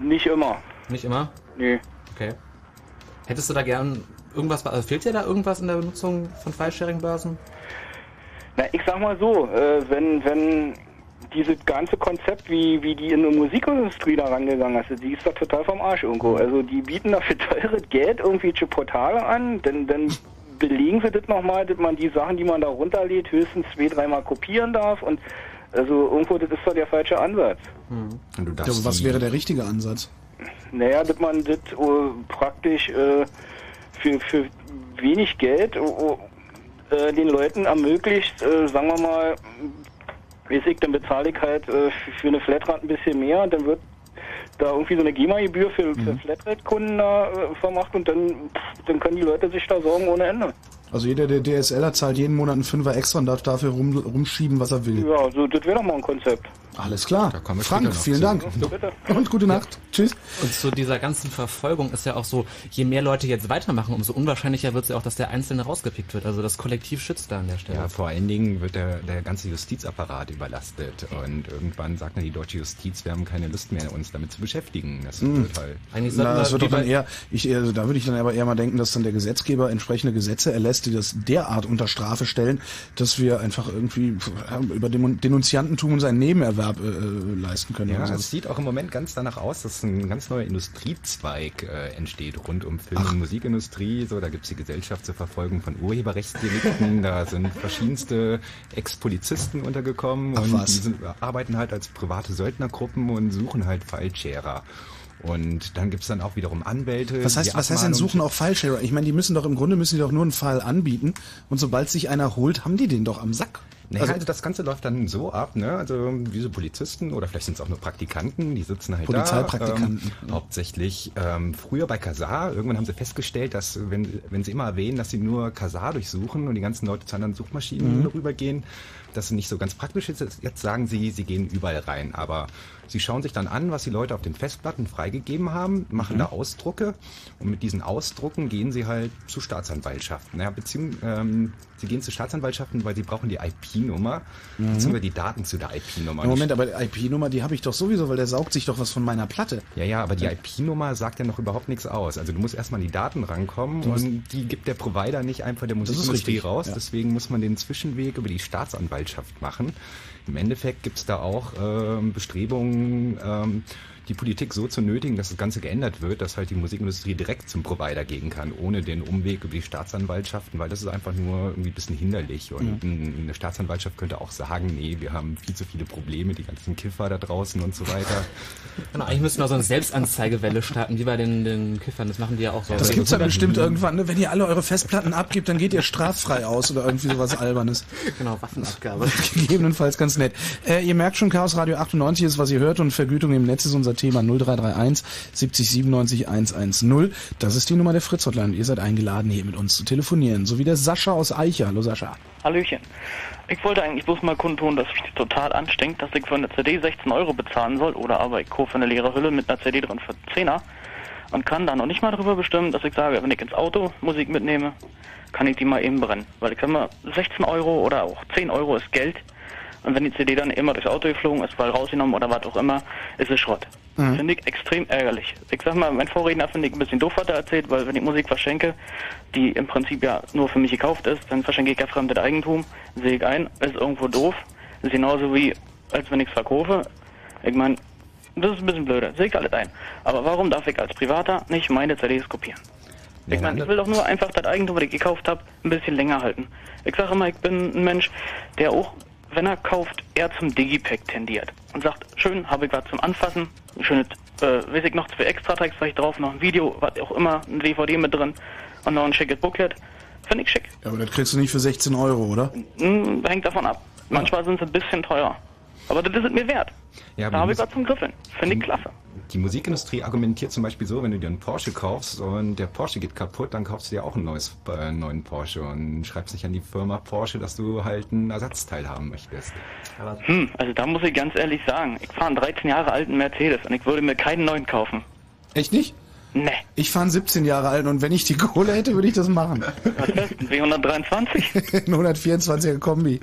nicht immer. nicht immer? Nee. Okay. Hättest du da gern irgendwas, also fehlt dir da irgendwas in der Benutzung von File-Sharing-Börsen? Na, ich sag mal so, äh, wenn, wenn dieses ganze Konzept, wie, wie die in der Musikindustrie da rangegangen ist, die ist doch total vom Arsch irgendwo. Also die bieten da für teures Geld irgendwelche Portale an, dann, dann belegen sie das nochmal, dass man die Sachen, die man da runterlädt, höchstens zwei, dreimal kopieren darf und also irgendwo, das ist doch der falsche Ansatz. Und du darfst Also, was wäre der richtige Ansatz? Naja, dass man das äh, praktisch äh, für, für wenig Geld äh, den Leuten ermöglicht, äh, sagen wir mal, weiß ich, dann bezahle ich halt äh, für- eine Flatrate ein bisschen mehr, dann wird da irgendwie so eine GEMA-Gebühr für, für Flatrate-Kunden da äh, vermacht und dann, dann können die Leute sich da sorgen ohne Ende. Also jeder, der DSL hat, zahlt jeden Monat einen Fünfer extra und darf dafür rum, rumschieben, was er will. Ja, so, das wäre doch mal ein Konzept. Alles klar. Frank, vielen zu. Dank. Bitte. Und gute Nacht. Tschüss. Und zu dieser ganzen Verfolgung ist ja auch so, je mehr Leute jetzt weitermachen, umso unwahrscheinlicher wird es ja auch, dass der Einzelne rausgepickt wird. Also das Kollektiv schützt da an der Stelle. Ja, vor allen Dingen wird der, der ganze Justizapparat überlastet und irgendwann sagt dann die deutsche Justiz, wir haben keine Lust mehr, uns damit zu beschäftigen. Das wird halt. Eigentlich Na, das wir wird doch dann eher, ich, also da würde ich dann aber eher mal denken, dass dann der Gesetzgeber entsprechende Gesetze erlässt, die das derart unter Strafe stellen, dass wir einfach irgendwie über Denun- Denunziantentum und seinen Nebenerwerb äh, äh, leisten können. Ja, so. es sieht auch im Moment ganz danach aus, dass ein ganz neuer Industriezweig äh, entsteht rund um Film- und Musikindustrie. So, da gibt's die Gesellschaft zur Verfolgung von Urheberrechtsdelikten. da sind verschiedenste Ex-Polizisten untergekommen Ach und was. die sind, arbeiten halt als private Söldnergruppen und suchen halt Fallscherer. Und dann gibt's dann auch wiederum Anwälte. Was heißt, was heißt denn suchen auch File-Sharer? Ich meine, die müssen doch im Grunde müssen die doch nur einen Fall anbieten und sobald sich einer holt, haben die den doch am Sack. Naja, Also- also, das Ganze läuft dann so ab, ne? Also diese Polizisten oder vielleicht sind es auch nur Praktikanten, die sitzen halt Polizeipraktikanten. da. Ähm, hauptsächlich ähm, früher bei Kasar. Irgendwann haben sie festgestellt, dass wenn, wenn sie immer erwähnen, dass sie nur Kasar durchsuchen und die ganzen Leute zu anderen Suchmaschinen rübergehen, das nicht so ganz praktisch ist. Jetzt sagen sie, sie gehen überall rein, aber sie schauen sich dann an, was die Leute auf den Festplatten freigegeben haben, machen da Ausdrucke und mit diesen Ausdrucken gehen sie halt zu Staatsanwaltschaften. Naja, beziehungsweise ähm, sie gehen zu Staatsanwaltschaften, weil sie brauchen die IP-Nummer, beziehungsweise die Daten zu der IP-Nummer. Ja, Moment, aber die IP-Nummer, die habe ich doch sowieso, weil der saugt sich doch was von meiner Platte. Ja, ja, aber die IP-Nummer sagt ja noch überhaupt nichts aus. Also du musst erstmal an die Daten rankommen und die gibt der Provider nicht einfach der Musikindustrie raus. ja. Deswegen muss man den Zwischenweg über die Staatsanwaltschaft machen. Im Endeffekt gibt's da auch ähm, Bestrebungen, ähm, die Politik so zu nötigen, dass das Ganze geändert wird, dass halt die Musikindustrie direkt zum Provider gehen kann, ohne den Umweg über die Staatsanwaltschaften, weil das ist einfach nur irgendwie ein bisschen hinderlich. Und ein- eine Staatsanwaltschaft könnte auch sagen, nee, wir haben viel zu viele Probleme, die ganzen Kiffer da draußen und so weiter. Genau, eigentlich müssten wir so eine Selbstanzeigewelle starten, wie bei den, den Kiffern. Das machen die ja auch so. Das Also gibt's dann 100 bestimmt irgendwann, ne? wenn ihr alle eure Festplatten abgibt, dann geht ihr straffrei aus oder irgendwie sowas Albernes. Genau, Waffenabgabe. Gegebenenfalls ganz nett. Äh, ihr merkt schon, Chaos Radio 98 ist, was ihr hört und Vergütung im Netz ist unser Thema 0331 70 97 110. Das ist die Nummer der Fritz Hotline. Ihr seid eingeladen, hier mit uns zu telefonieren. So wie der Sascha aus Eicher. Hallo Sascha. Hallöchen. Ich wollte eigentlich bloß mal kundtun, dass mich total anstrengt, dass ich für eine CD 16 Euro bezahlen soll oder aber ich kaufe eine leere Hülle mit einer CD drin für 10er und kann da noch nicht mal darüber bestimmen, dass ich sage, wenn ich ins Auto Musik mitnehme, kann ich die mal eben brennen. Weil ich kann mal 16 Euro oder auch 10 Euro ist Geld und wenn die CD dann immer durchs Auto geflogen ist, weil rausgenommen oder was auch immer, ist es Schrott. Finde ich extrem ärgerlich. Ich sag mal, mein Vorredner finde ich ein bisschen doof, was er erzählt, weil wenn ich Musik verschenke, die im Prinzip ja nur für mich gekauft ist, dann verschenke ich ja fremdes Eigentum, sehe ich ein, ist irgendwo doof. Ist genauso wie, als wenn ich es verkaufe. Ich meine, das ist ein bisschen blöder, sehe ich alles ein. Aber warum darf ich als Privater nicht meine CDs kopieren? Ich meine, ich will doch nur einfach das Eigentum, was ich gekauft habe, ein bisschen länger halten. Ich sage immer, ich bin ein Mensch, der auch, wenn er kauft, eher zum Digipack tendiert. Und sagt, schön, habe ich was zum Anfassen, ein schönes, äh, weiß ich noch, zwei Extra-Tracks vielleicht drauf, noch ein Video, was auch immer, ein DVD mit drin und noch ein schickes Booklet. Finde ich schick. Ja, aber das kriegst du nicht für 16 Euro, oder? Hm, hängt davon ab. Manchmal sind sie ein bisschen teuer. Aber das ist es mir wert. Ja, da aber habe ich was zum Griffeln. Finde ich klasse. Die Musikindustrie argumentiert zum Beispiel so, wenn du dir einen Porsche kaufst und der Porsche geht kaputt, dann kaufst du dir auch einen neues, äh, einen neuen Porsche und schreibst nicht an die Firma Porsche, dass du halt ein Ersatzteil haben möchtest. Hm, also da muss ich ganz ehrlich sagen, ich fahre einen 13 Jahre alten Mercedes und ich würde mir keinen neuen kaufen. Echt nicht? Nee. Ich fahre einen 17 Jahre alten und wenn ich die Kohle hätte, würde ich das machen. Was ist das? Ein W123? Ein 124er Kombi.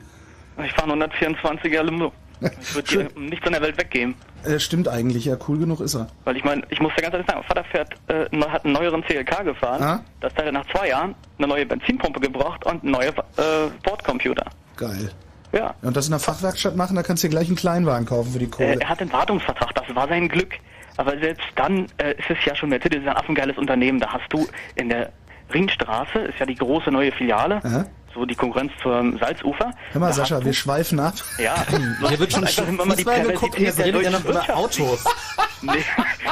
Ich fahre einen 124er Limo. Ich würde dir nichts an der Welt weggeben. Äh, stimmt eigentlich, ja, cool genug ist er. Weil ich meine, ich muss ja ganz ehrlich sagen, mein Vater fährt, äh, hat einen neueren CLK gefahren. Ah. Das hat er nach zwei Jahren eine neue Benzinpumpe gebraucht und einen neuen äh, Bordcomputer. Geil. Ja. Und das in der Fachwerkstatt machen, da kannst du dir gleich einen Kleinwagen kaufen für die Kohle. Äh, er hat einen Wartungsvertrag, das war sein Glück. Aber selbst dann äh, ist es ja schon Mercedes ist ein affengeiles Unternehmen. Da hast du in der Ringstraße, ist ja die große neue Filiale, Aha. So die Konkurrenz zum Salzufer. Hör mal, Da Sascha, wir du- schweifen ab. Ja, Hier wird schon einfach immer mal die Fußball geguckt und jetzt Perversität der redet ihr noch über. Autos. Nee,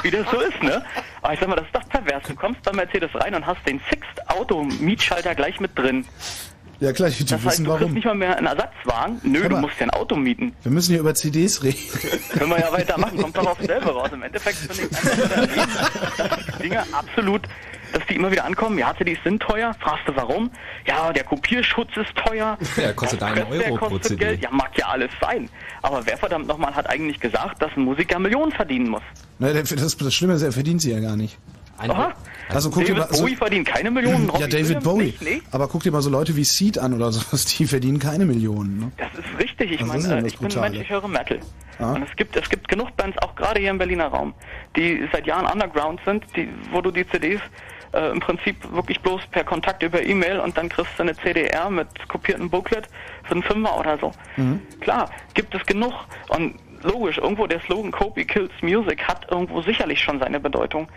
wie das so ist, ne? Aber ich sag mal, das ist doch pervers. Du kommst bei Mercedes rein und hast den Sixt-Auto-Mietschalter gleich mit drin. Ja klar, die Das heißt, wissen du kriegst warum. nicht mal mehr einen Ersatzwagen. Nö, Hör du mal. musst dir ein Auto mieten. Wir müssen hier über CDs reden. Können wir ja weitermachen, kommt doch auf selber raus. Im Endeffekt finde ich einfach Dinge absolut, dass die immer wieder ankommen. Ja, CDs sind teuer. Fragst du warum? Ja, der Kopierschutz ist teuer. Ja, kostet einen Euro pro kostet CD. Geld. Ja, mag ja alles sein. Aber wer verdammt nochmal hat eigentlich gesagt, dass ein Musiker Millionen verdienen muss? Na, das, das Schlimme ist, er verdient sie ja gar nicht. Aha. Also guck dir David mal, so, Bowie verdient keine Millionen. ja, David Williams Bowie. Nicht, nee. Aber guck dir mal so Leute wie Seed an oder sowas, die verdienen keine Millionen. Ne? Das ist richtig. Ich meine, äh, das ich bin ein Brutale? Mensch, ich höre Metal. Ah. Und es gibt, es gibt genug Bands, auch gerade hier im Berliner Raum, die seit Jahren underground sind, die, wo du die CDs äh, im Prinzip wirklich bloß per Kontakt über E-Mail und dann kriegst du eine CDR mit kopiertem Booklet für einen Fünfer oder so. Mhm. Klar, gibt es genug. Und logisch, irgendwo der Slogan Copy Kills Music hat irgendwo sicherlich schon seine Bedeutung.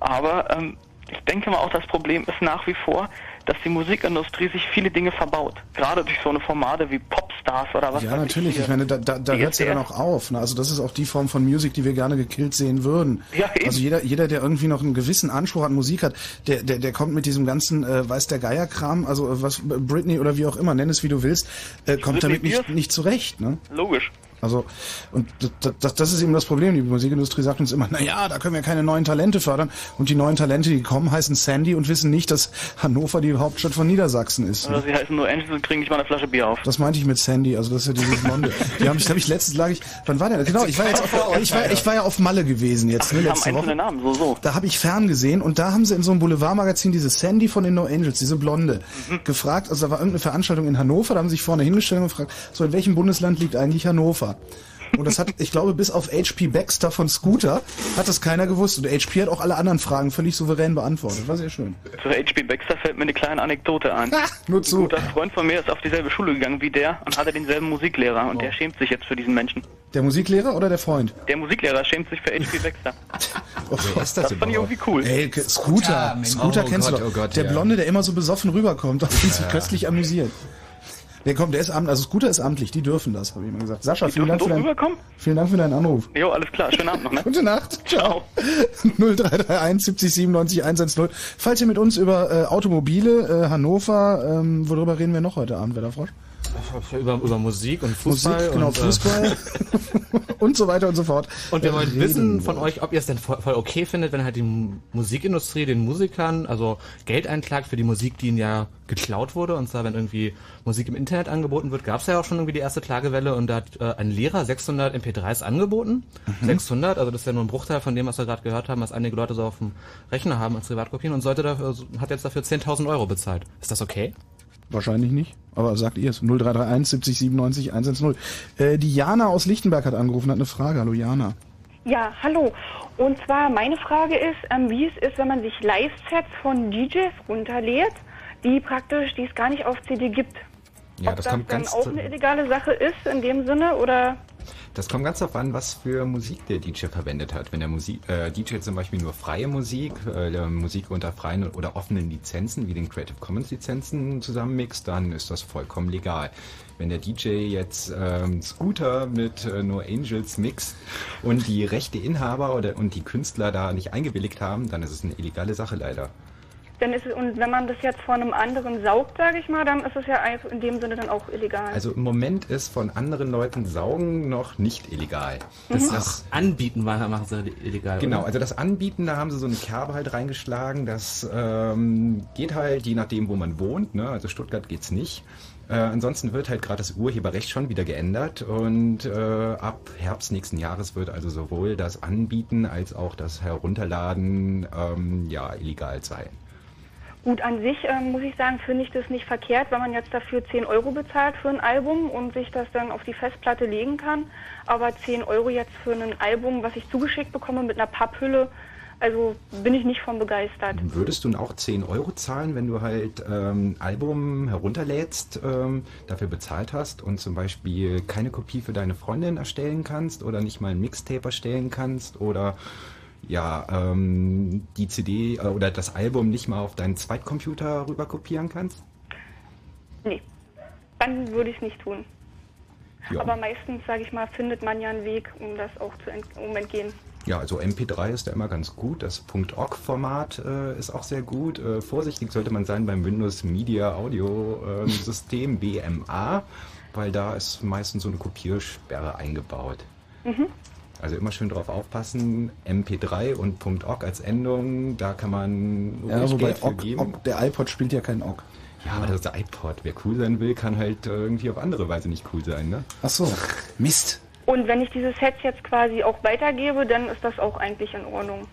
Aber ähm, ich denke mal auch, das Problem ist nach wie vor, dass die Musikindustrie sich viele Dinge verbaut. Gerade durch so eine Formate wie Popstars oder was Ja, natürlich. hier. Ich meine, da, da, da hört es ja dann auch auf. Ne? Also das ist auch die Form von Musik, die wir gerne gekillt sehen würden. Ja, eben. Also jeder, jeder, der irgendwie noch einen gewissen Anspruch an Musik hat, der, der, der kommt mit diesem ganzen, äh, weiß der Geier-Kram, also äh, was Britney oder wie auch immer, nenn es wie du willst, äh, kommt damit nicht, nicht zurecht. Ne? Logisch. Also, und das, das, das ist eben das Problem. Die Musikindustrie sagt uns immer, na ja, da können wir keine neuen Talente fördern. Und die neuen Talente, die kommen, heißen Sandy und wissen nicht, dass Hannover die Hauptstadt von Niedersachsen ist. Oder sie heißen nur Angels und kriegen nicht mal eine Flasche Bier auf. Das meinte ich mit Sandy, also das ist ja dieses Blonde. Die haben, ich habe ich letztens lag ich, wann war der? Genau, ich war jetzt auf, ich war, ich war ja auf Malle gewesen jetzt, ne, Die haben letzte Woche. Namen, so, so. Da habe ich fern gesehen und da haben sie in so einem Boulevardmagazin diese Sandy von den No Angels, diese Blonde, Mhm. gefragt, also da war irgendeine Veranstaltung in Hannover, da haben sie sich vorne hingestellt und gefragt, so in welchem Bundesland liegt eigentlich Hannover? Und das hat, ich glaube, bis auf HP Baxter von Scooter hat das keiner gewusst. Und HP hat auch alle anderen Fragen völlig souverän beantwortet. War sehr schön. Zu H.P. Baxter fällt mir eine kleine Anekdote ein. Nur Ein zu. guter Freund von mir ist auf dieselbe Schule gegangen wie der und hatte denselben Musiklehrer und der schämt sich jetzt für diesen Menschen. Der Musiklehrer oder der Freund? Der Musiklehrer schämt sich für H.P. Baxter. Oh, Wer ist das, Das fand ich irgendwie cool. Ey, Scooter, Ja. Scooter Oh kennst Gott, du doch. oh Gott, der ja. Blonde, der immer so besoffen rüberkommt und sich köstlich amüsiert. Der kommt, der ist amtlich, also Scooter ist amtlich, die dürfen das, habe ich immer gesagt. Sascha, Die vielen Dank, für dein, vielen Dank für deinen Anruf. Jo, alles klar. Schönen Abend noch, ne? Gute Nacht. Ciao. 0331 70 97 110. Falls ihr mit uns über äh, Automobile, äh, Hannover, ähm, worüber reden wir noch heute Abend, Wetterfrosch? Über, über Musik und Fußball. Musik, genau, und, äh, Fußball und so weiter und so fort. Und wir wollen wissen von euch, ob ihr es denn voll, voll okay findet, wenn halt die Musikindustrie den Musikern also Geld einklagt für die Musik, die ihnen ja geklaut wurde. Und zwar, wenn irgendwie Musik im Internet angeboten wird, gab es ja auch schon irgendwie die erste Klagewelle und da hat äh, ein Lehrer 600 MP3s angeboten. Mhm. 600, also das ist ja nur ein Bruchteil von dem, was wir gerade gehört haben, was einige Leute so auf dem Rechner haben als Privatkopien und sollte dafür, also hat jetzt dafür 10.000 Euro bezahlt. Ist das okay? Wahrscheinlich nicht, aber sagt ihr es. 0331 70 97 110. Äh, die Jana aus Lichtenberg hat angerufen, hat eine Frage. Hallo Jana. Ja, hallo. Und zwar meine Frage ist, ähm, wie es ist, wenn man sich Live-Sets von DJs runterlädt, die praktisch, die es gar nicht auf CD gibt. Ja, Ob das das kommt dann ganz auch eine illegale Sache ist in dem Sinne oder? Das kommt ganz darauf an, was für Musik der DJ verwendet hat. Wenn der Musik, äh, DJ zum Beispiel nur freie Musik, äh, Musik unter freien oder offenen Lizenzen wie den Creative Commons Lizenzen zusammenmixt, dann ist das vollkommen legal. Wenn der DJ jetzt ähm, Scooter mit äh, No Angels mixt und die Rechteinhaber oder und die Künstler da nicht eingewilligt haben, dann ist es eine illegale Sache leider. Dann ist es, und wenn man das jetzt von einem anderen saugt, sage ich mal, dann ist es ja einfach in dem Sinne dann auch illegal. Also im Moment ist von anderen Leuten saugen noch nicht illegal. Das, Mhm. das Anbieten war- machen sie illegal. Genau, oder? also das Anbieten, da haben sie so eine Kerbe halt reingeschlagen. Das ähm, geht halt je nachdem, wo man wohnt. Ne? Also Stuttgart geht's nicht. Äh, ansonsten wird halt gerade das Urheberrecht schon wieder geändert und äh, ab Herbst nächsten Jahres wird also sowohl das Anbieten als auch das Herunterladen ähm, ja illegal sein. Gut, an sich ähm, muss ich sagen, finde ich das nicht verkehrt, wenn man jetzt dafür 10 Euro bezahlt für ein Album und sich das dann auf die Festplatte legen kann. Aber 10 Euro jetzt für ein Album, was ich zugeschickt bekomme mit einer Papphülle, also bin ich nicht von begeistert. Würdest du auch 10 Euro zahlen, wenn du halt ähm, Album herunterlädst, ähm, dafür bezahlt hast und zum Beispiel keine Kopie für deine Freundin erstellen kannst oder nicht mal ein Mixtape erstellen kannst oder ja, ähm, die CD äh, oder das Album nicht mal auf deinen Zweitcomputer rüber kopieren kannst? Nee, dann würde ich es nicht tun. Ja. Aber meistens, sage ich mal, findet man ja einen Weg, um das auch zu ent um entgehen. Ja, also MP3 ist da immer ganz gut. Das .org-Format äh, ist auch sehr gut. Äh, vorsichtig sollte man sein beim Windows Media Audio ähm, System BMA, weil da ist meistens so eine Kopiersperre eingebaut. Mhm. Also immer schön drauf aufpassen. MP3 und .org als Endung, da kann man Ja, ruhig wobei Geld für Ogg, geben. Ogg, der iPod spielt ja kein Ogg. Ja, aber das ist der iPod. Wer cool sein will, kann halt äh, irgendwie auf andere Weise nicht cool sein, ne? Ach so, Mist. Und wenn ich diese Sets jetzt quasi auch weitergebe, dann ist das auch eigentlich in Ordnung.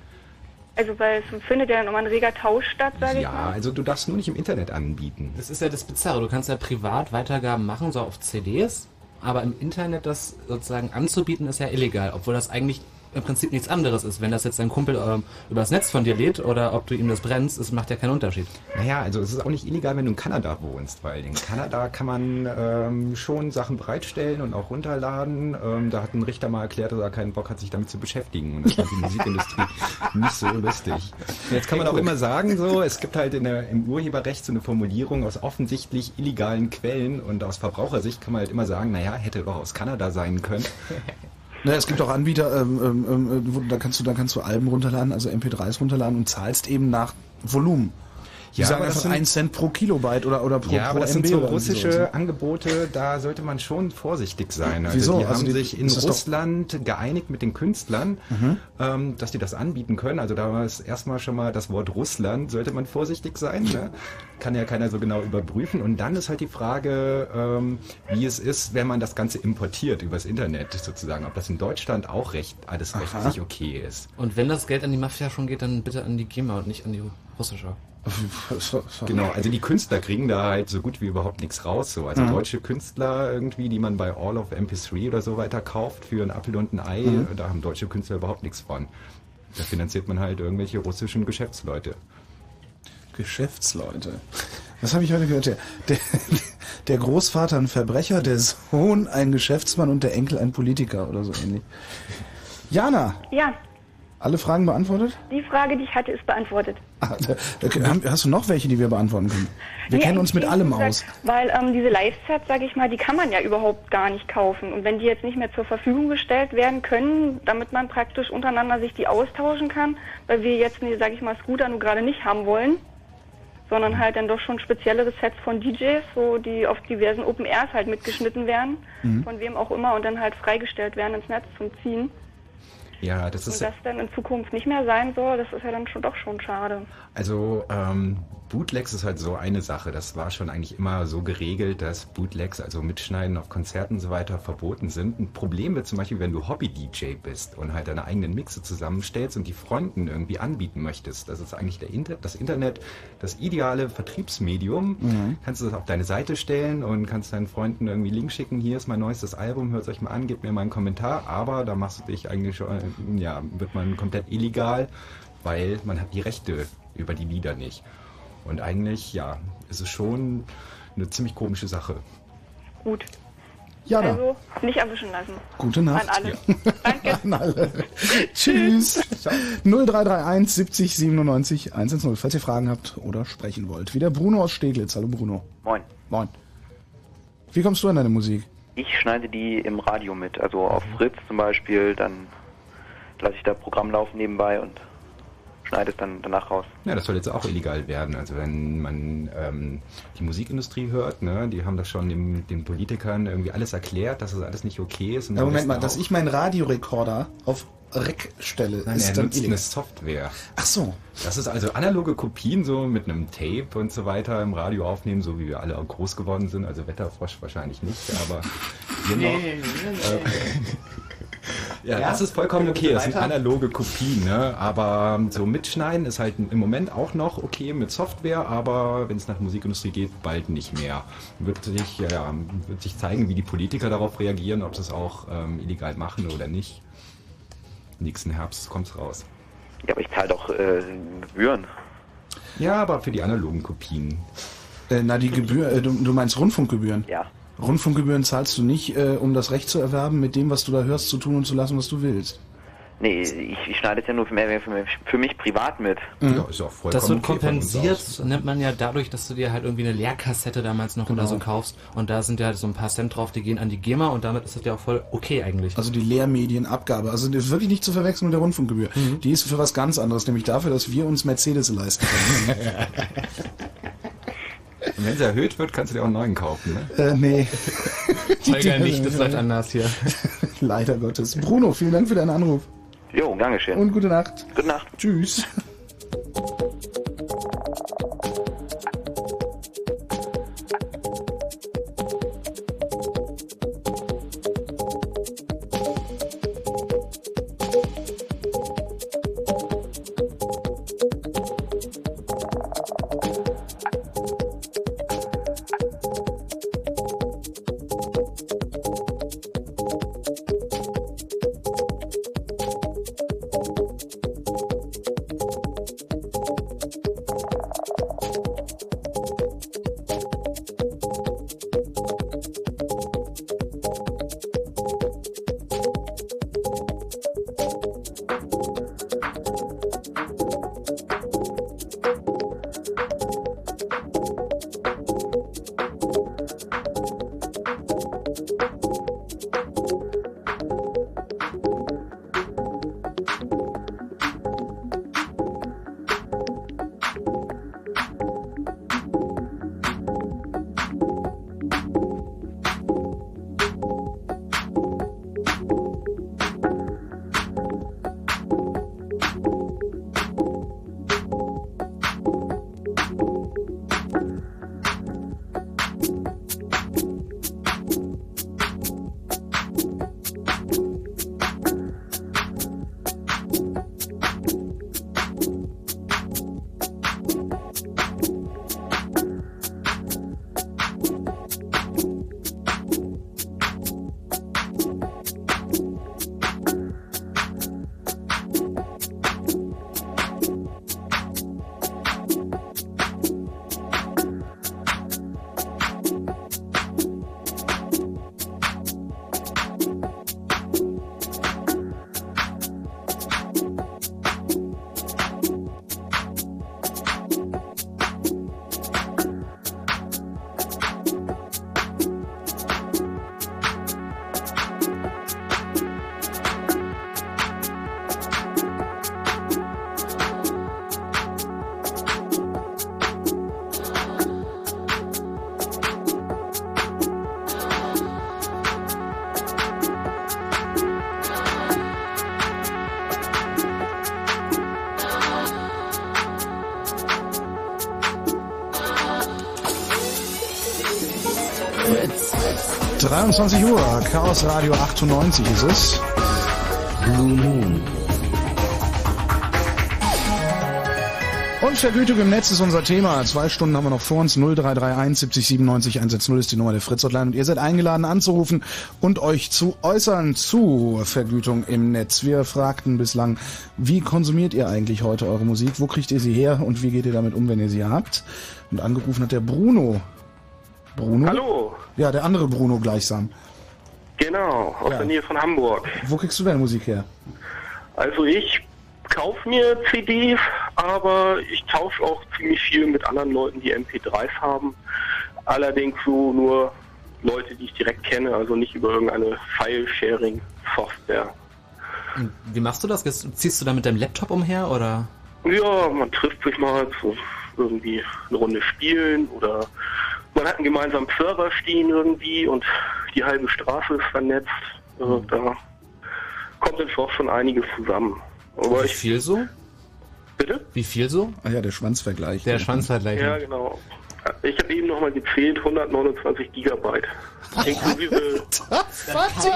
Also weil es findet ja dann immer ein reger Tausch statt, sage ich Ja, also du darfst nur nicht im Internet anbieten. Das ist ja das Bizarre. Du kannst ja privat Weitergaben machen, so auf CDs, aber im Internet das sozusagen anzubieten ist ja illegal, obwohl das eigentlich im Prinzip nichts anderes ist. Wenn das jetzt dein Kumpel ähm, übers Netz von dir lädt oder ob du ihm das brennst, es macht ja keinen Unterschied. Naja, also es ist auch nicht illegal, wenn du in Kanada wohnst, weil in Kanada kann man ähm, schon Sachen bereitstellen und auch runterladen. Ähm, da hat ein Richter mal erklärt, dass er keinen Bock hat, sich damit zu beschäftigen. Und das fand die Musikindustrie nicht so lustig. Jetzt kann man auch immer sagen, so, es gibt halt in der, im Urheberrecht so eine Formulierung aus offensichtlich illegalen Quellen und aus Verbrauchersicht kann man halt immer sagen, naja, hätte doch aus Kanada sein können. Na, es gibt auch Anbieter, ähm, ähm, ähm, wo, da kannst du, da kannst du Alben runterladen, also MP3s runterladen und zahlst eben nach Volumen. Die Ja, sagen aber das einfach sind- 1 Cent pro Kilobyte oder, oder pro, ja, pro aber das MB sind so russische sowas. Angebote, da sollte man schon vorsichtig sein. Also Wieso? die Also haben die- sich in Russland geeinigt mit den Künstlern, Mhm. ähm, dass die das anbieten können. Also da ist erstmal schon mal das Wort Russland, sollte man vorsichtig sein. Ne? Kann ja keiner so genau überprüfen. Und dann ist halt die Frage, ähm, wie es ist, wenn man das Ganze importiert übers Internet sozusagen. Ob das in Deutschland auch recht, alles rechtlich okay ist. Und wenn das Geld an die Mafia schon geht, dann bitte an die GEMA und nicht an die russische. Genau, also die Künstler kriegen da halt so gut wie überhaupt nichts raus. So. Also Mhm. deutsche Künstler irgendwie, die man bei All of MP3 oder so weiter kauft für ein Apfel und ein Ei, Mhm. da haben deutsche Künstler überhaupt nichts von. Da finanziert man halt irgendwelche russischen Geschäftsleute. Geschäftsleute. Was habe ich heute gehört? Der, der, der Großvater ein Verbrecher, der Sohn ein Geschäftsmann und der Enkel ein Politiker oder so ähnlich. Jana, Ja, alle Fragen beantwortet? die Frage, die ich hatte, ist beantwortet. Ah, haben- hast du noch welche, die wir beantworten können? Wir Nee, kennen uns mit allem gesagt, aus. Weil ähm, diese Live-Sets, sage ich mal, die kann man ja überhaupt gar nicht kaufen. Und wenn die jetzt nicht mehr zur Verfügung gestellt werden können, damit man praktisch untereinander sich die austauschen kann, weil wir jetzt, sage ich mal, Scooter nur gerade nicht haben wollen, sondern halt dann doch schon speziellere Sets von DJs, wo die auf diversen Open Airs halt mitgeschnitten werden, Mhm. von wem auch immer, und dann halt freigestellt werden ins Netz zum Ziehen. Ja, das Und ist das dann in Zukunft nicht mehr sein soll, das ist ja dann schon doch schon schade. Also ähm, Bootlegs ist halt so eine Sache. Das war schon eigentlich immer so geregelt, dass Bootlegs, also Mitschneiden auf Konzerten und so weiter, verboten sind. Ein Problem wird zum Beispiel, wenn du Hobby-DJ bist und halt deine eigenen Mixe zusammenstellst und die Freunden irgendwie anbieten möchtest. Das ist eigentlich der Inter das Internet, das ideale Vertriebsmedium. Mhm. Kannst du das auf deine Seite stellen und kannst deinen Freunden irgendwie Link schicken. Hier ist mein neuestes Album, hört es euch mal an, gebt mir mal einen Kommentar. Aber da machst du dich eigentlich schon, ja, wird man komplett illegal, weil man hat die Rechte über die Lieder nicht. Und eigentlich, ja, ist es schon eine ziemlich komische Sache. Gut. Jana. Also nicht erwischen lassen. Gute Nacht. An alle. An alle. Tschüss. 0331 70 97 110, falls ihr Fragen habt oder sprechen wollt. Wieder Bruno aus Steglitz. Hallo Bruno. Moin. Moin. Wie kommst du an deine Musik? Ich schneide die im Radio mit, also auf Fritz zum Beispiel, dann lasse ich da Programm laufen nebenbei und schneide es dann danach raus. Ja, das soll jetzt auch illegal werden. Also wenn man ähm, die Musikindustrie hört, ne, die haben das schon den, den Politikern irgendwie alles erklärt, dass das alles nicht okay ist. Und Ja, Moment mal, dass ich meinen Radiorekorder auf Rec stelle, Nein, ist er dann nutzt illegal. eine Software. Ach so. Das ist also analoge Kopien so mit einem Tape und so weiter im Radio aufnehmen, so wie wir alle auch groß geworden sind. Also Wetterfrosch wahrscheinlich nicht, aber wir noch. Nee, Äh, ja, Ja, das ist vollkommen okay. Das sind analoge Kopien, ne? Aber so mitschneiden ist halt im Moment auch noch okay mit Software, aber wenn es nach Musikindustrie geht, bald nicht mehr. Wird sich, ja, ja, wird sich zeigen, wie die Politiker darauf reagieren, ob sie es auch ähm, illegal machen oder nicht. Nächsten Herbst kommt's raus. Ja, aber ich zahle doch äh, Gebühren. Ja, aber für die analogen Kopien. Äh, na, die Gebühr, äh, du, du meinst Rundfunkgebühren? Ja. Rundfunkgebühren zahlst du nicht, äh, um das Recht zu erwerben, mit dem, was du da hörst, zu tun und zu lassen, was du willst. Nee, ich, ich schneide es ja nur für, mehr für, mich- für mich privat mit. Ja, ist auch vollkommen Das wird okay kompensiert, nimmt man ja dadurch, dass du dir halt irgendwie eine Leerkassette damals noch oder Genau. so kaufst und da sind ja so ein paar Cent drauf, die gehen an die GEMA und damit ist das ja auch voll okay eigentlich. Also die Lehrmedienabgabe. Also das ist wirklich nicht zu verwechseln mit der Rundfunkgebühr. Mhm. Die ist für was ganz anderes, nämlich dafür, dass wir uns Mercedes leisten können. Und wenn sie erhöht wird, kannst du dir auch einen neuen kaufen. Ne? äh, nee. Holger nicht, das läuft anders hier. Leider Gottes. Bruno, vielen Dank für deinen Anruf. Jo, gern geschehen. Und gute Nacht. Gute Nacht. Tschüss. Fritz. 23 Uhr, Chaos Radio 98 ist es. Blue Moon. Und Vergütung im Netz ist unser Thema. Zwei Stunden haben wir noch vor uns. 0331 70 97 110 ist die Nummer der Fritz Hotline. Und ihr seid eingeladen anzurufen und euch zu äußern zu Vergütung im Netz. Wir fragten bislang, wie konsumiert ihr eigentlich heute eure Musik? Wo kriegt ihr sie her und wie geht ihr damit um, wenn ihr sie habt? Und angerufen hat der Bruno. Bruno? Hallo. Ja, der andere Bruno gleichsam. Genau, aus Ja. der Nähe von Hamburg. Wo kriegst du deine Musik her? Also ich kaufe mir CDs, aber ich tausche auch ziemlich viel mit anderen Leuten, die MP3s haben. Allerdings so nur Leute, die ich direkt kenne, also nicht über irgendeine File-Sharing-Software. Wie machst du das? Ziehst du da mit deinem Laptop umher oder? Ja, man trifft sich mal zu irgendwie eine Runde spielen oder man hat einen gemeinsamen Server stehen irgendwie und die halbe Straße ist vernetzt. Äh, da kommt dann auch schon einiges zusammen. Aber Wie ich, viel so? Bitte? Wie viel so? Ah ja, der Schwanzvergleich. Der Schwanzvergleich. ja genau. Ich habe eben nochmal gezählt, 129 Gigabyte. Inklusive,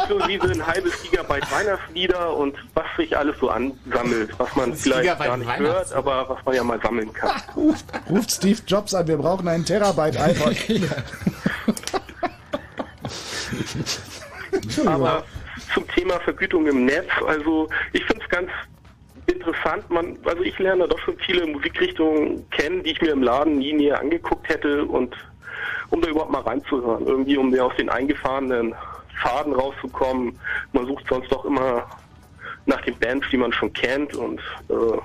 inklusive ein halbes Gigabyte Weihnachtslieder und was sich alles so ansammelt, was man vielleicht Gigabyte gar nicht hört, aber was man ja mal sammeln kann. Ruft, ruft Steve Jobs an, wir brauchen einen Terabyte iPod. Aber zum Thema Vergütung im Netz, also ich finde es ganz interessant. Man, also ich lerne doch schon viele Musikrichtungen kennen, die ich mir im Laden nie näher angeguckt hätte und um da überhaupt mal reinzuhören, irgendwie um mir aus den eingefahrenen Faden rauszukommen. Man sucht sonst doch immer nach den Bands, die man schon kennt und äh,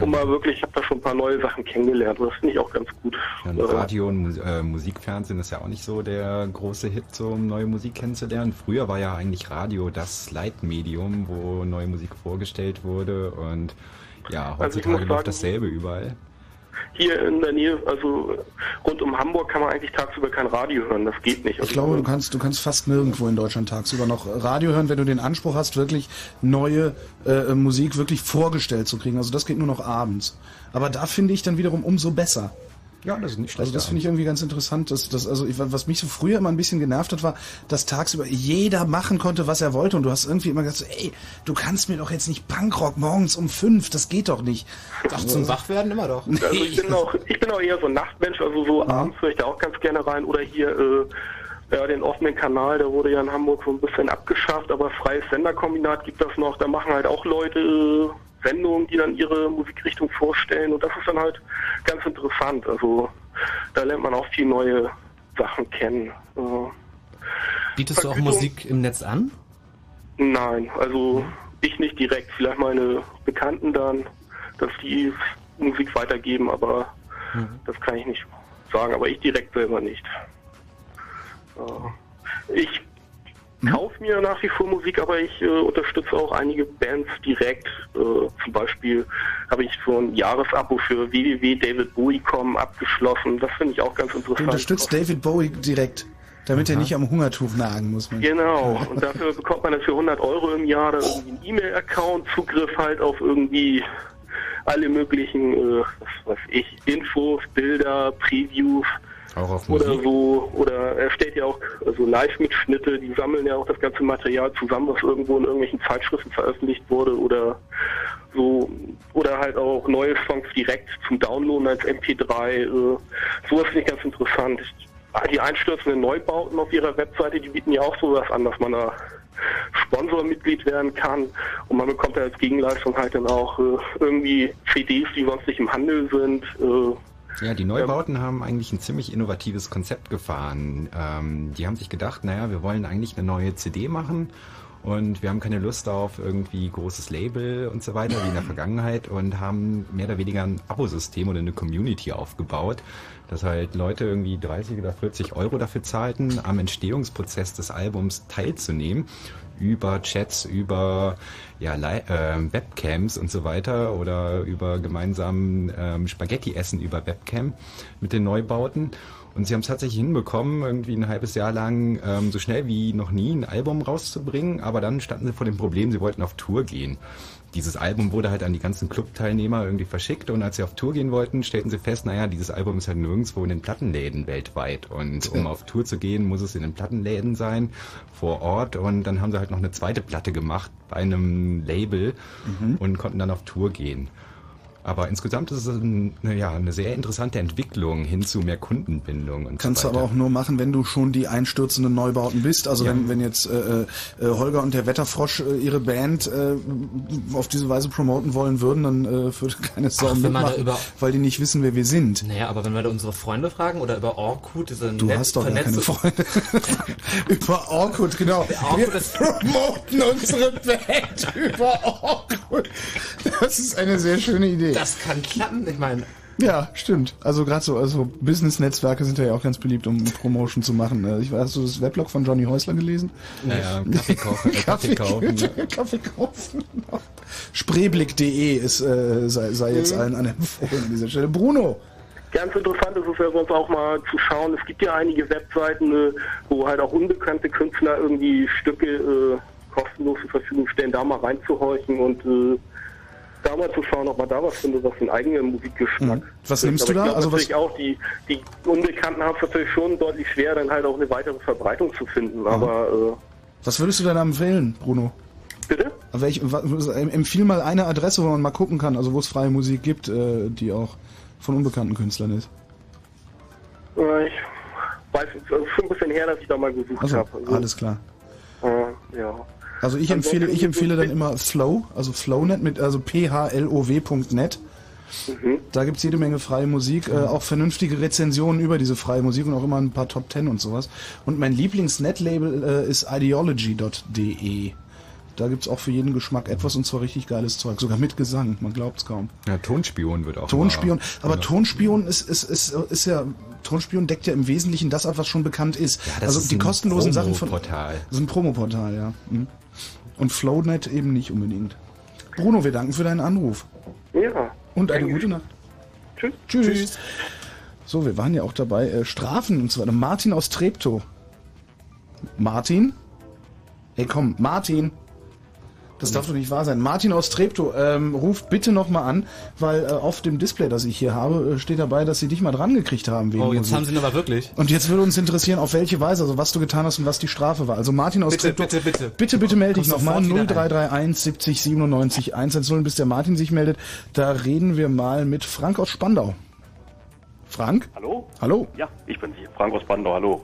um mal wirklich, ich habe da schon ein paar neue Sachen kennengelernt und das finde ich auch ganz gut. Ja, und Äh, Radio und äh, Musikfernsehen ist ja auch nicht so der große Hit, so um neue Musik kennenzulernen. Früher war ja eigentlich Radio das Leitmedium, wo neue Musik vorgestellt wurde und ja, Also heutzutage muss läuft dasselbe überall. Hier in der Nähe, also rund um Hamburg kann man eigentlich tagsüber kein Radio hören, das geht nicht. Ich Also, glaube, du kannst, du kannst fast nirgendwo in Deutschland tagsüber noch Radio hören, wenn du den Anspruch hast, wirklich neue äh, Musik wirklich vorgestellt zu kriegen. Also das geht nur noch abends. Aber da finde ich dann wiederum umso besser. Ja, das ist nicht schlecht. Also das finde ich irgendwie ganz interessant. Dass, dass, also ich, was mich so früher immer ein bisschen genervt hat, war, dass tagsüber jeder machen konnte, was er wollte. Und du hast irgendwie immer gesagt, so, ey, du kannst mir doch jetzt nicht Punkrock morgens um fünf, das geht doch nicht. Doch, zum Wachwerden immer doch. Also ich bin auch, ich bin auch eher so ein Nachtmensch, also so abends höre ich da auch ganz gerne rein oder hier äh, ja, den offenen Kanal, der wurde ja in Hamburg so ein bisschen abgeschafft, aber freies Senderkombinat gibt das noch, da machen halt auch Leute äh, Sendungen, die dann ihre Musikrichtung vorstellen und das ist dann halt ganz interessant. Also da lernt man auch viel neue Sachen kennen. Äh, Bietest du auch Vergütung? Musik im Netz an? Nein, also ich nicht direkt. Vielleicht meine Bekannten dann, dass die Musik weitergeben, aber das kann ich nicht sagen. Aber ich direkt selber nicht. Äh, Ich kaufe mir nach wie vor Musik, aber ich äh, unterstütze auch einige Bands direkt. Äh, zum Beispiel habe ich so ein Jahresabo für www.davidbowie.com abgeschlossen. Das finde ich auch ganz Du interessant. unterstützt David Bowie direkt, damit er Aha. nicht am Hungertuch nagen muss. Man. Genau, und dafür bekommt man dann für 100 Euro im Jahr dann irgendwie einen E-Mail-Account, Zugriff halt auf irgendwie alle möglichen, äh, was weiß ich, Infos, Bilder, Previews Auch auf oder Musik. so, oder er stellt ja auch also Live-Mitschnitte, die sammeln ja auch das ganze Material zusammen, was irgendwo in irgendwelchen Zeitschriften veröffentlicht wurde oder so, oder halt auch neue Songs direkt zum Downloaden als MP3, äh, sowas finde ich ganz interessant. Ich, die einstürzenden Neubauten auf ihrer Webseite, die bieten ja auch sowas an, dass man da Sponsormitglied werden kann und man bekommt ja als Gegenleistung halt dann auch äh, irgendwie CDs, die sonst nicht im Handel sind. Äh, Ja, die Neubauten haben eigentlich ein ziemlich innovatives Konzept gefahren. Ähm, die haben sich gedacht, naja, wir wollen eigentlich eine neue CD machen und wir haben keine Lust auf irgendwie großes Label und so weiter wie in der Vergangenheit und haben mehr oder weniger ein Abosystem oder eine Community aufgebaut, dass halt Leute irgendwie 30 oder 40 Euro dafür zahlten, am Entstehungsprozess des Albums teilzunehmen über Chats, über ja, äh, Webcams und so weiter oder über gemeinsamen ähm, Spaghetti-Essen über Webcam mit den Neubauten. Und sie haben es tatsächlich hinbekommen, irgendwie ein halbes Jahr lang ähm, so schnell wie noch nie ein Album rauszubringen, aber dann standen sie vor dem Problem, sie wollten auf Tour gehen. Dieses Album wurde halt an die ganzen Clubteilnehmer irgendwie verschickt und als sie auf Tour gehen wollten, stellten sie fest, naja, dieses Album ist halt nirgendwo in den Plattenläden weltweit und um auf Tour zu gehen, muss es in den Plattenläden sein, vor Ort und dann haben sie halt noch eine zweite Platte gemacht bei einem Label und konnten dann auf Tour gehen. Aber insgesamt ist es ein, ja, eine sehr interessante Entwicklung hin zu mehr Kundenbindung und Kannst so du aber auch nur machen, wenn du schon die einstürzenden Neubauten bist. Also Ja. wenn, wenn jetzt äh, äh, Holger und der Wetterfrosch äh, ihre Band äh, auf diese Weise promoten wollen würden, dann äh, würde keine Sau Ach, mitmachen, über- weil die nicht wissen, wer wir sind. Naja, aber wenn wir da unsere Freunde fragen oder über Orkut, diese Du net- hast doch gar keine Freunde. über Orkut, genau. wir promoten unsere Band über Orkut. Das ist eine sehr schöne Idee. Das kann klappen, ich meine. Ja, stimmt. Also gerade so, also Business-Netzwerke sind ja auch ganz beliebt, um Promotion zu machen. Äh, Ich weiß, hast du das Weblog von Johnny Häusler gelesen? Ja, ja, Kaffee kaufen, äh, Kaffee kaufen, ja. Kaffee kaufen. Spreeblick.de ist, äh, sei, sei jetzt Mhm. allen anempfohlen an dieser Stelle. Bruno, Ganz interessant ist es ja sonst auch mal zu schauen. Es gibt ja einige Webseiten, äh, wo halt auch unbekannte Künstler irgendwie Stücke äh, kostenlos zur Verfügung stellen, da mal reinzuhorchen und äh, da mal zu schauen, ob man da was findet, was den eigenen Musikgeschmack. Mhm. Was nimmst du da? Glaub Also was- natürlich auch die, die Unbekannten haben es natürlich schon deutlich schwer, dann halt auch eine weitere Verbreitung zu finden. Aber was würdest du denn empfehlen, Bruno? Bitte? Welch, empfiehl mal eine Adresse, wo man mal gucken kann, also wo es freie Musik gibt, äh, die auch von unbekannten Künstlern ist. äh, ich weiß, es ist schon ein bisschen her, dass ich da mal gesucht Also, habe. Also, alles klar. äh, ja. Also ich empfehle, ich empfehle dann immer Flow, also Flownet mit, also phlow.net. Mhm. Da gibt's jede Menge freie Musik, äh, auch vernünftige Rezensionen über diese freie Musik und auch immer ein paar Top Ten und sowas. Und mein Lieblings-Net-Label äh, ist ideology.de. Da gibt's auch für jeden Geschmack etwas und zwar richtig geiles Zeug, sogar mit Gesang, man glaubt's kaum. Ja, Tonspion wird auch. Tonspion, immer- aber Tonspion ist, ist, ist, ist ja, Tonspion deckt ja im Wesentlichen das ab, was schon bekannt ist. das also ist die ein kostenlosen Sachen von. Promoportal. Das ist ein Promoportal, ja. Mhm. Und Flownet eben nicht unbedingt. Bruno, wir danken für deinen Anruf. Ja. Und eine gute Nacht. Tschüss. Tschüss. So, wir waren ja auch dabei. Äh, Strafen, und zwar Martin aus Treptow. Martin? Hey, komm, Martin. Das darf doch nicht wahr sein. Martin aus Treptow, ähm, ruft bitte nochmal an, weil äh, auf dem Display, das ich hier habe, äh, steht dabei, dass sie dich mal dran gekriegt haben. Wegen Oh, jetzt Musik. haben sie ihn aber wirklich. Und jetzt würde uns interessieren, auf welche Weise, also was du getan hast und was die Strafe war. Also Martin aus Bitte, Treptow. bitte, bitte. Bitte, bitte melde dich nochmal. sofort wieder 0331 70 97 110, bis der Martin sich meldet. Da reden wir mal mit Frank aus Spandau. Frank? Hallo? Hallo? Ja, ich bin hier, Frank aus Spandau, hallo.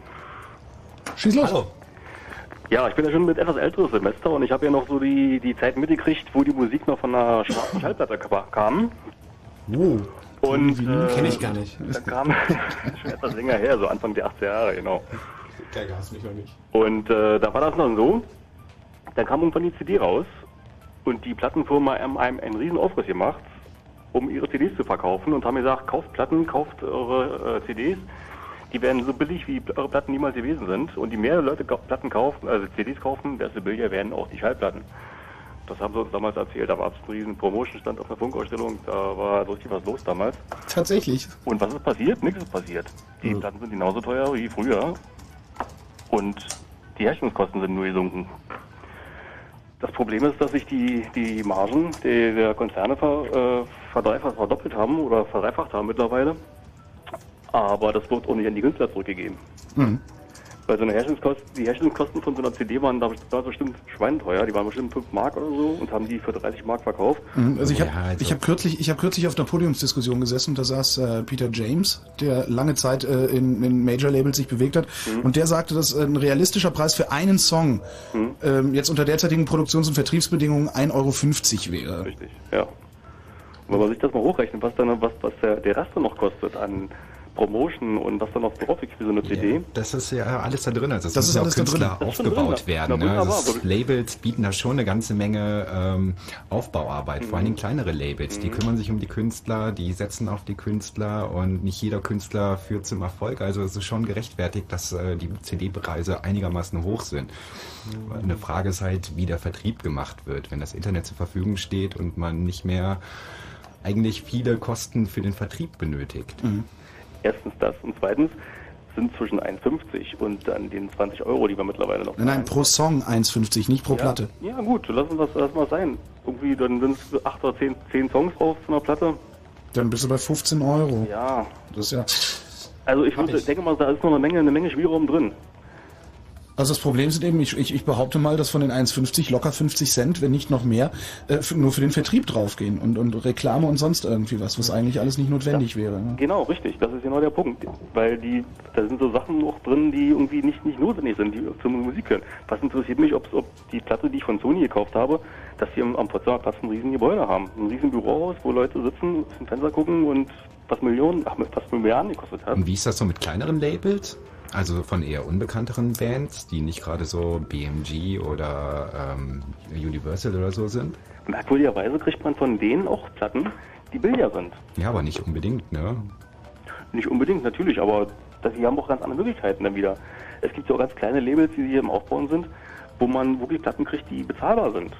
Schieß los. Hallo. Ja, ich bin ja schon mit etwas älteres Semester und ich habe ja noch so die, die Zeit mitgekriegt, wo die Musik noch von einer schwarzen Schallplatte ka- kam. Oh. Und äh, Kenn ich gar nicht. Dann kam schon etwas länger her, so Anfang der 80er Jahre, genau. Geiger hast mich noch nicht. Und äh, da war das dann so, dann kam irgendwann die CD raus und die Plattenfirma haben einem einen riesen Aufriss gemacht, um ihre CDs zu verkaufen und haben gesagt, kauft Platten, kauft eure äh, CDs, die werden so billig, wie eure Platten niemals gewesen sind. Und je mehr Leute Platten kaufen, also CDs kaufen, desto billiger werden auch die Schallplatten. Das haben sie uns damals erzählt. Da war es ein riesen Promotion-Stand auf einer Funkausstellung, da war so richtig was los damals. Tatsächlich. Und was ist passiert? Nichts ist passiert. Die Platten sind genauso teuer wie früher. Und die Herstellungskosten sind nur gesunken. Das Problem ist, dass sich die, die Margen der, der Konzerne ver, äh, verdreifacht, verdoppelt haben oder verdreifacht haben mittlerweile. Aber das wird auch nicht an die Künstler zurückgegeben. Mhm. Weil so eine Herstellungskosten, die Herstellungskosten von so einer CD waren da da bestimmt schweineteuer. Die waren bestimmt 5 Mark oder so und haben die für 30 Mark verkauft. Mhm, Also ich habe Ja, also- ich hab kürzlich, ich hab kürzlich auf einer Podiumsdiskussion gesessen und da saß äh, Peter James, der lange Zeit äh, in, in Major Labels sich bewegt hat und der sagte, dass äh, ein realistischer Preis für einen Song ähm, jetzt unter derzeitigen Produktions- und Vertriebsbedingungen 1,50 Euro wäre. Richtig, ja. Wenn man sich das mal hochrechnet, was dann was, was der, der Rest dann noch kostet an Promotion und was dann noch drauf ist für so eine CD. Das ist ja alles da drin. Also es Das müssen ist auch alles da drin. Künstler Das schon aufgebaut drin, ja. werden. Na, Ne? Also Labels bieten da schon eine ganze Menge ähm, Aufbauarbeit, vor allen Dingen kleinere Labels. Die kümmern sich um die Künstler, die setzen auf die Künstler und nicht jeder Künstler führt zum Erfolg. Also es ist schon gerechtfertigt, dass äh, die CD-Preise einigermaßen hoch sind. Eine Frage ist halt, wie der Vertrieb gemacht wird. Wenn das Internet zur Verfügung steht und man nicht mehr eigentlich viele Kosten für den Vertrieb benötigt. Erstens das und zweitens sind zwischen 1,50 und dann den 20 Euro, die wir mittlerweile noch Nein, nein, pro Song 1,50, nicht pro ja, Platte. Ja gut, lass uns das lass mal sein. Irgendwie, dann sind es 8 oder 10, 10 Songs drauf von einer Platte. Dann bist du bei 15 Euro. Ja, Das ist ja. also ich würde, denke mal, da ist noch eine Menge, eine Menge Spielraum drin. Also das Problem sind eben, ich, ich, ich behaupte mal, dass von den 1,50 locker 50 Cent, wenn nicht noch mehr, äh, für, nur für den Vertrieb draufgehen und, und Reklame und sonst irgendwie was, was eigentlich alles nicht notwendig wäre. Ne? Genau, richtig. Das ist genau der Punkt. Weil die, da sind so Sachen noch drin, die irgendwie nicht, nicht notwendig sind, die zur Musik hören. Was interessiert mich, ob, ob die Platte, die ich von Sony gekauft habe, dass die am, am Potsdamer Platz ein riesen Gebäude haben. Ein riesen Bürohaus, wo Leute sitzen, dem Fenster gucken und was Millionen, ach, fast Milliarden gekostet hat. Und wie ist das so mit kleineren Labels? Also von eher unbekannteren Bands, die nicht gerade so BMG oder ähm, Universal oder so sind? Merkwürdigerweise kriegt man von denen auch Platten, die billiger sind. Ja, aber nicht unbedingt, ne? Nicht unbedingt, natürlich, aber die haben auch ganz andere Möglichkeiten dann wieder. Es gibt ja auch ganz kleine Labels, die hier im Aufbauen sind, wo man wirklich Platten kriegt, die bezahlbar sind.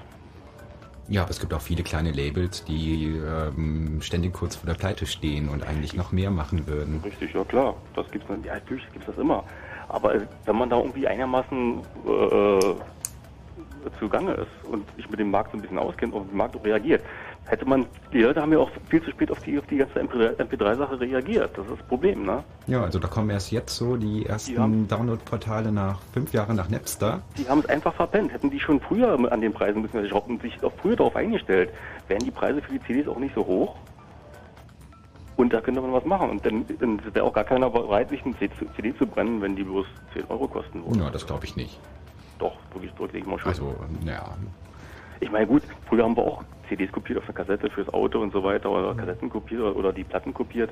Ja, aber es gibt auch viele kleine Labels, die ähm, ständig kurz vor der Pleite stehen und eigentlich noch mehr machen würden. Richtig, ja klar. Das gibt's dann, ja, natürlich gibt's das immer. Aber äh, wenn man da irgendwie einigermaßen äh, äh, zugange ist und sich mit dem Markt so ein bisschen auskennt und auf den Markt auch reagiert, hätte man, die Leute haben ja auch viel zu spät auf die, auf die ganze MP3-Sache reagiert. Das ist das Problem, ne? Ja, also da kommen erst jetzt so die ersten Download-Portale nach fünf Jahren nach Napster. Die haben es einfach verpennt. Hätten die schon früher an den Preisen bisschen geschraubt und sich auch früher darauf eingestellt, wären die Preise für die CDs auch nicht so hoch. Und da könnte man was machen. Und dann, dann wäre auch gar keiner bereit, sich eine CD zu brennen, wenn die bloß 10 Euro kosten würden. Ja, das glaube ich nicht. Doch, wirklich, drücke ich mal schon. Also, naja. Ich meine, gut, früher haben wir auch CDs kopiert auf eine Kassette fürs Auto und so weiter oder Mhm. Kassetten kopiert oder, oder die Platten kopiert.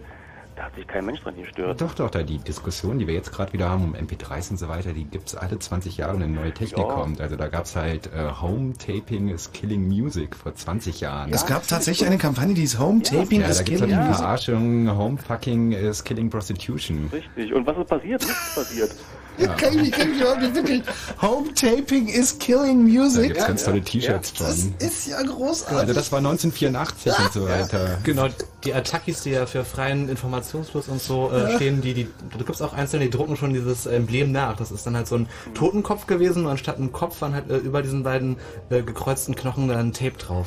Da hat sich kein Mensch dran gestört. Doch, doch, da die Diskussion, die wir jetzt gerade wieder haben um MP3s und so weiter, die gibt's alle 20 Jahre, wenn eine neue Technik Ja. kommt. Also da gab's halt äh, Home Taping is Killing Music vor 20 Jahren. Es gab tatsächlich eine Kampagne, die hieß Home Taping ja, is da gibt's halt Killing die Music. Verarschung, Home Fucking is Killing Prostitution. Richtig. Und was ist passiert? Nichts passiert. Ja. Kann ich mich, kann ich mich überhaupt nicht wirklich. Home Taping is Killing Da Music. gibt's ganz tolle T-Shirts Das von. ist ja großartig. Also das war 1984 und so weiter. Genau, die Attackis, die ja für freien Informationsfluss und so äh, Ja. stehen, die, die, du gibt's auch einzelne, die drucken schon dieses Emblem nach. Das ist dann halt so ein Totenkopf gewesen und anstatt ein Kopf waren halt äh, über diesen beiden äh, gekreuzten Knochen dann ein Tape drauf.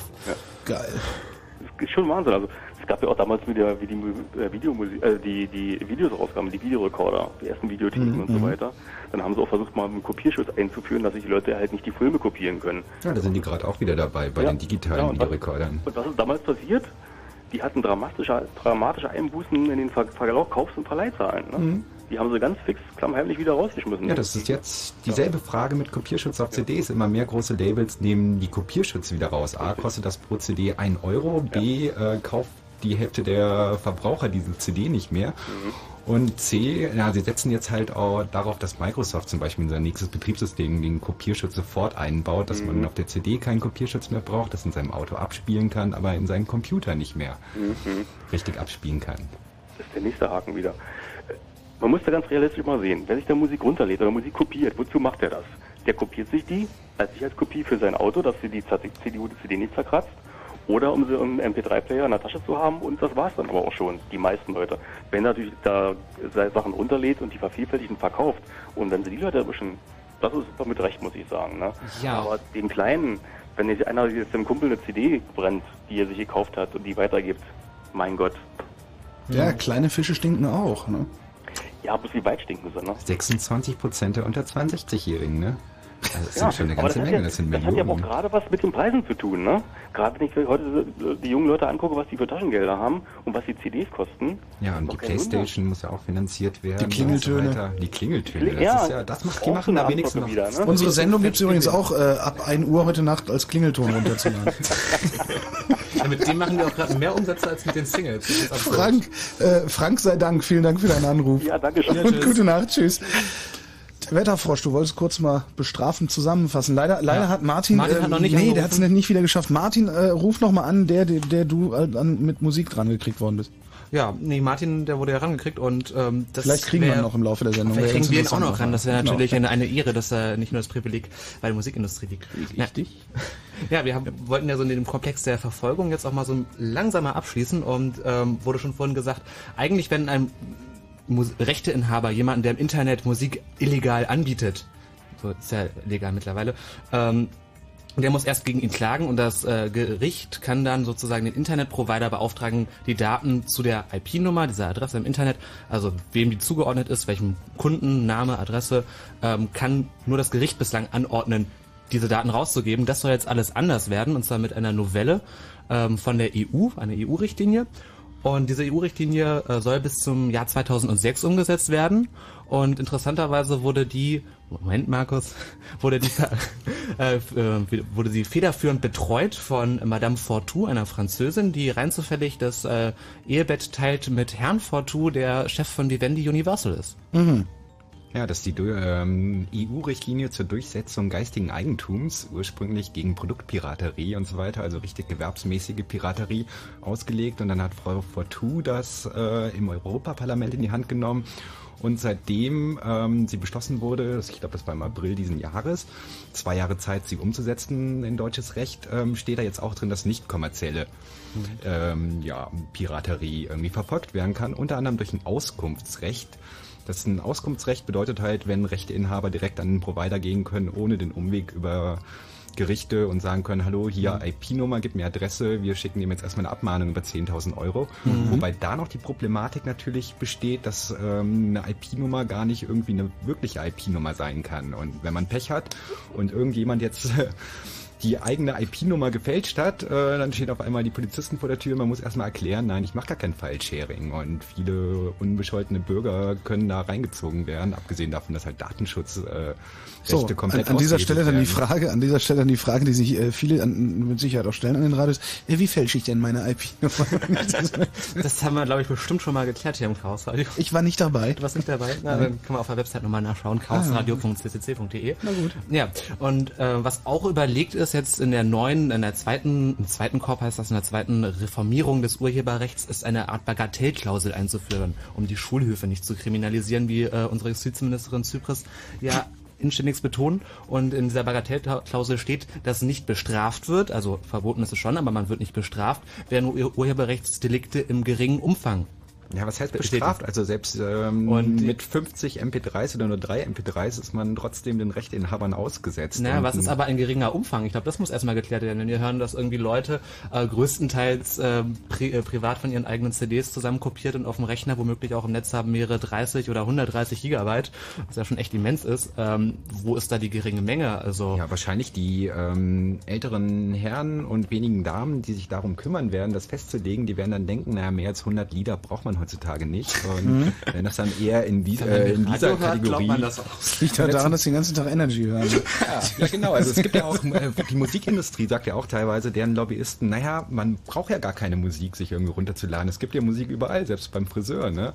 Geil. Das ist schon Wahnsinn. Also es gab ja auch damals mit der wie die äh, Videomusik, äh, die die Videos rauskamen, die Videorekorder, die ersten Videotheken Mhm, und so mhm. weiter. Dann haben sie auch versucht, mal einen Kopierschutz einzuführen, dass sich die Leute halt nicht die Filme kopieren können. Ja, da sind die gerade auch wieder dabei bei Ja. den digitalen Ja, und was- Videorekordern. Und was ist damals passiert? Die hatten dramatische, dramatische Einbußen in den Ver Verkauf, Kaufs- und Verleihzahlen. Ne? Mhm. Die haben sie ganz fix, klammheimlich wieder rausgeschmissen. Ja, das ist jetzt dieselbe Frage mit Kopierschutz auf CDs. Immer mehr große Labels nehmen die Kopierschutz wieder raus. A, kostet das pro CD 1 Euro. B, äh, kauft die Hälfte der Verbraucher diese CD nicht mehr. Und C, ja, sie setzen jetzt halt auch darauf, dass Microsoft zum Beispiel in sein nächstes Betriebssystem den Kopierschutz sofort einbaut, dass man auf der CD keinen Kopierschutz mehr braucht, das in seinem Auto abspielen kann, aber in seinem Computer nicht mehr Mhm. richtig abspielen kann. Das ist der nächste Haken wieder. Man muss da ganz realistisch mal sehen. Wer sich da Musik runterlädt oder Musik kopiert, wozu macht er das? Der kopiert sich die als Sicherheitskopie für sein Auto, dass sie die CD, die CD nicht zerkratzt. Oder um sie im MP3-Player in der Tasche zu haben und das war's dann aber auch schon, die meisten Leute. Wenn er natürlich da seine Sachen runterlädt und die vervielfältigt und verkauft und wenn sie die Leute erwischen, das ist doch mit Recht, muss ich sagen. Ne? Ja. Aber den Kleinen, wenn jetzt einer jetzt dem Kumpel eine CD brennt, die er sich gekauft hat und die weitergibt, mein Gott. Ja, kleine Fische stinken auch. Ne? Ja, bloß wie weit stinken sie, ne? 26 Prozent der unter 62-Jährigen, ne? Also das Ja, sind schon eine ganze Menge, ja, das sind Das hat ja auch Millionen. gerade was mit den Preisen zu tun, ne? Gerade wenn ich heute die jungen Leute angucke, was die für Taschengelder haben und was die CDs kosten. Ja, und die kein Wunder. Playstation muss ja auch finanziert werden. Die Klingeltöne. So. Die Klingeltöne, das Ja, ist ja, das macht, die machen da wenigstens noch. Wieder, ne? Unsere Sendung gibt's übrigens auch äh, ab 1 Uhr heute Nacht als Klingelton runterzuladen. Ja, mit dem machen wir auch gerade mehr Umsätze als mit den Singles. Frank, äh, Frank sei Dank, vielen Dank für deinen Anruf. Ja, danke schön. Und gute Nacht, tschüss. Wetterfrosch, du wolltest kurz mal bestrafend zusammenfassen. Leider, leider Ja. hat Martin, Martin hat ähm, noch nicht nee, der hat es nicht wieder geschafft. Martin, äh, ruf noch mal an, der, der, der du äh, an, mit Musik dran gekriegt worden bist. Ja, nee, Martin, der wurde ja rangekriegt und ähm, das Vielleicht kriegen wir wär- ihn noch im Laufe der Sendung. Vielleicht kriegen wir ihn auch noch ran. Das wäre Genau. natürlich eine, eine Ehre, dass er nicht nur das Privileg bei der Musikindustrie liegt. Richtig. Ja, wir haben, wollten ja so in dem Komplex der Verfolgung jetzt auch mal so langsamer abschließen und ähm, wurde schon vorhin gesagt, eigentlich wenn ein Mus Rechteinhaber jemanden, der im Internet Musik illegal anbietet, so ist ja legal mittlerweile, ähm, der muss erst gegen ihn klagen und das äh, Gericht kann dann sozusagen den Internetprovider beauftragen, die Daten zu der IP-Nummer, dieser Adresse im Internet, also wem die zugeordnet ist, welchem Kunden, Name, Adresse, ähm, kann nur das Gericht bislang anordnen, diese Daten rauszugeben. Das soll jetzt alles anders werden und zwar mit einer Novelle ähm, von der EU, eine EU-Richtlinie. Und diese EU-Richtlinie äh, soll bis zum Jahr 2006 umgesetzt werden. Und interessanterweise wurde die, Moment Markus, wurde die, äh, äh, wurde sie federführend betreut von Madame Fortou, einer Französin, die rein zufällig das äh, Ehebett teilt mit Herrn Fortou, der Chef von Vivendi Universal ist. Mhm. Ja, das ist die ähm, EU-Richtlinie zur Durchsetzung geistigen Eigentums, ursprünglich gegen Produktpiraterie und so weiter, also richtig gewerbsmäßige Piraterie ausgelegt. Und dann hat Frau Fortu das äh, im Europaparlament in die Hand genommen. Und seitdem ähm, sie beschlossen wurde, ich glaube, das war im April diesen Jahres, zwei Jahre Zeit, sie umzusetzen in deutsches Recht, ähm, steht da jetzt auch drin, dass nicht kommerzielle ähm, ja, Piraterie irgendwie verfolgt werden kann, unter anderem durch ein Auskunftsrecht. Das ein Auskunftsrecht bedeutet halt, wenn Rechteinhaber direkt an den Provider gehen können, ohne den Umweg über Gerichte und sagen können, hallo, hier IP-Nummer, gib mir Adresse, wir schicken ihm jetzt erstmal eine Abmahnung über 10.000 Euro. Mhm. Wobei da noch die Problematik natürlich besteht, dass ähm, eine IP-Nummer gar nicht irgendwie eine wirkliche IP-Nummer sein kann. Und wenn man Pech hat und irgendjemand jetzt die eigene IP-Nummer gefälscht hat, äh, dann stehen auf einmal die Polizisten vor der Tür. Man muss erstmal erklären, nein, ich mache gar kein File-Sharing. Und viele unbescholtene Bürger können da reingezogen werden, abgesehen davon, dass halt Datenschutz äh, So, Rechte an, komplett an dieser Stelle dann die. Frage, an dieser Stelle dann die Frage, die sich äh, viele an, mit Sicherheit auch stellen an den Radios. Äh, wie fälsche ich denn meine IP-Nummer? Das haben wir, glaube ich, bestimmt schon mal geklärt hier im Chaos Radio. ich war nicht dabei. Du warst nicht dabei? Na, Nein. dann kann man auf der Website nochmal nachschauen, chaosradio.ccc.de. Na gut. Ja, und äh, was auch überlegt ist jetzt in der neuen, in der zweiten, im zweiten Korb heißt das, in der zweiten Reformierung des Urheberrechts, ist eine Art Bagatellklausel einzuführen, um die Schulhöfe nicht zu kriminalisieren, wie äh, unsere Justizministerin Zypris ja inständigst betonen. Und in dieser Bagatellklausel steht, dass nicht bestraft wird, also verboten ist es schon, aber man wird nicht bestraft, werden Ur Urheberrechtsdelikte im geringen Umfang Ja, was heißt bestraft? Also selbst ähm, Und mit 50 MP3s oder nur 3 MP3s ist man trotzdem den Rechteinhabern ausgesetzt. Naja, was ist aber ein geringer Umfang? Ich glaube, das muss erstmal geklärt werden. Denn wir hören, dass irgendwie Leute äh, größtenteils äh, pri äh, privat von ihren eigenen CDs zusammenkopiert und auf dem Rechner womöglich auch im Netz haben mehrere 30 oder 130 Gigabyte, was ja schon echt immens ist. Ähm, wo ist da die geringe Menge? Also Ja, wahrscheinlich die ähm, älteren Herren und wenigen Damen, die sich darum kümmern werden, das festzulegen, die werden dann denken, naja, mehr als 100 Lieder braucht man heutzutage nicht. Und Mhm. wenn das dann eher in, die, äh, in dieser hört, Kategorie... man das auch. Das liegt halt daran, dass sie den ganzen Tag Energy hören. Ja, ja, genau. Also es gibt ja auch, äh, die Musikindustrie sagt ja auch teilweise, deren Lobbyisten, naja, man braucht ja gar keine Musik, sich irgendwie runterzuladen. Es gibt ja Musik überall, selbst beim Friseur, ne?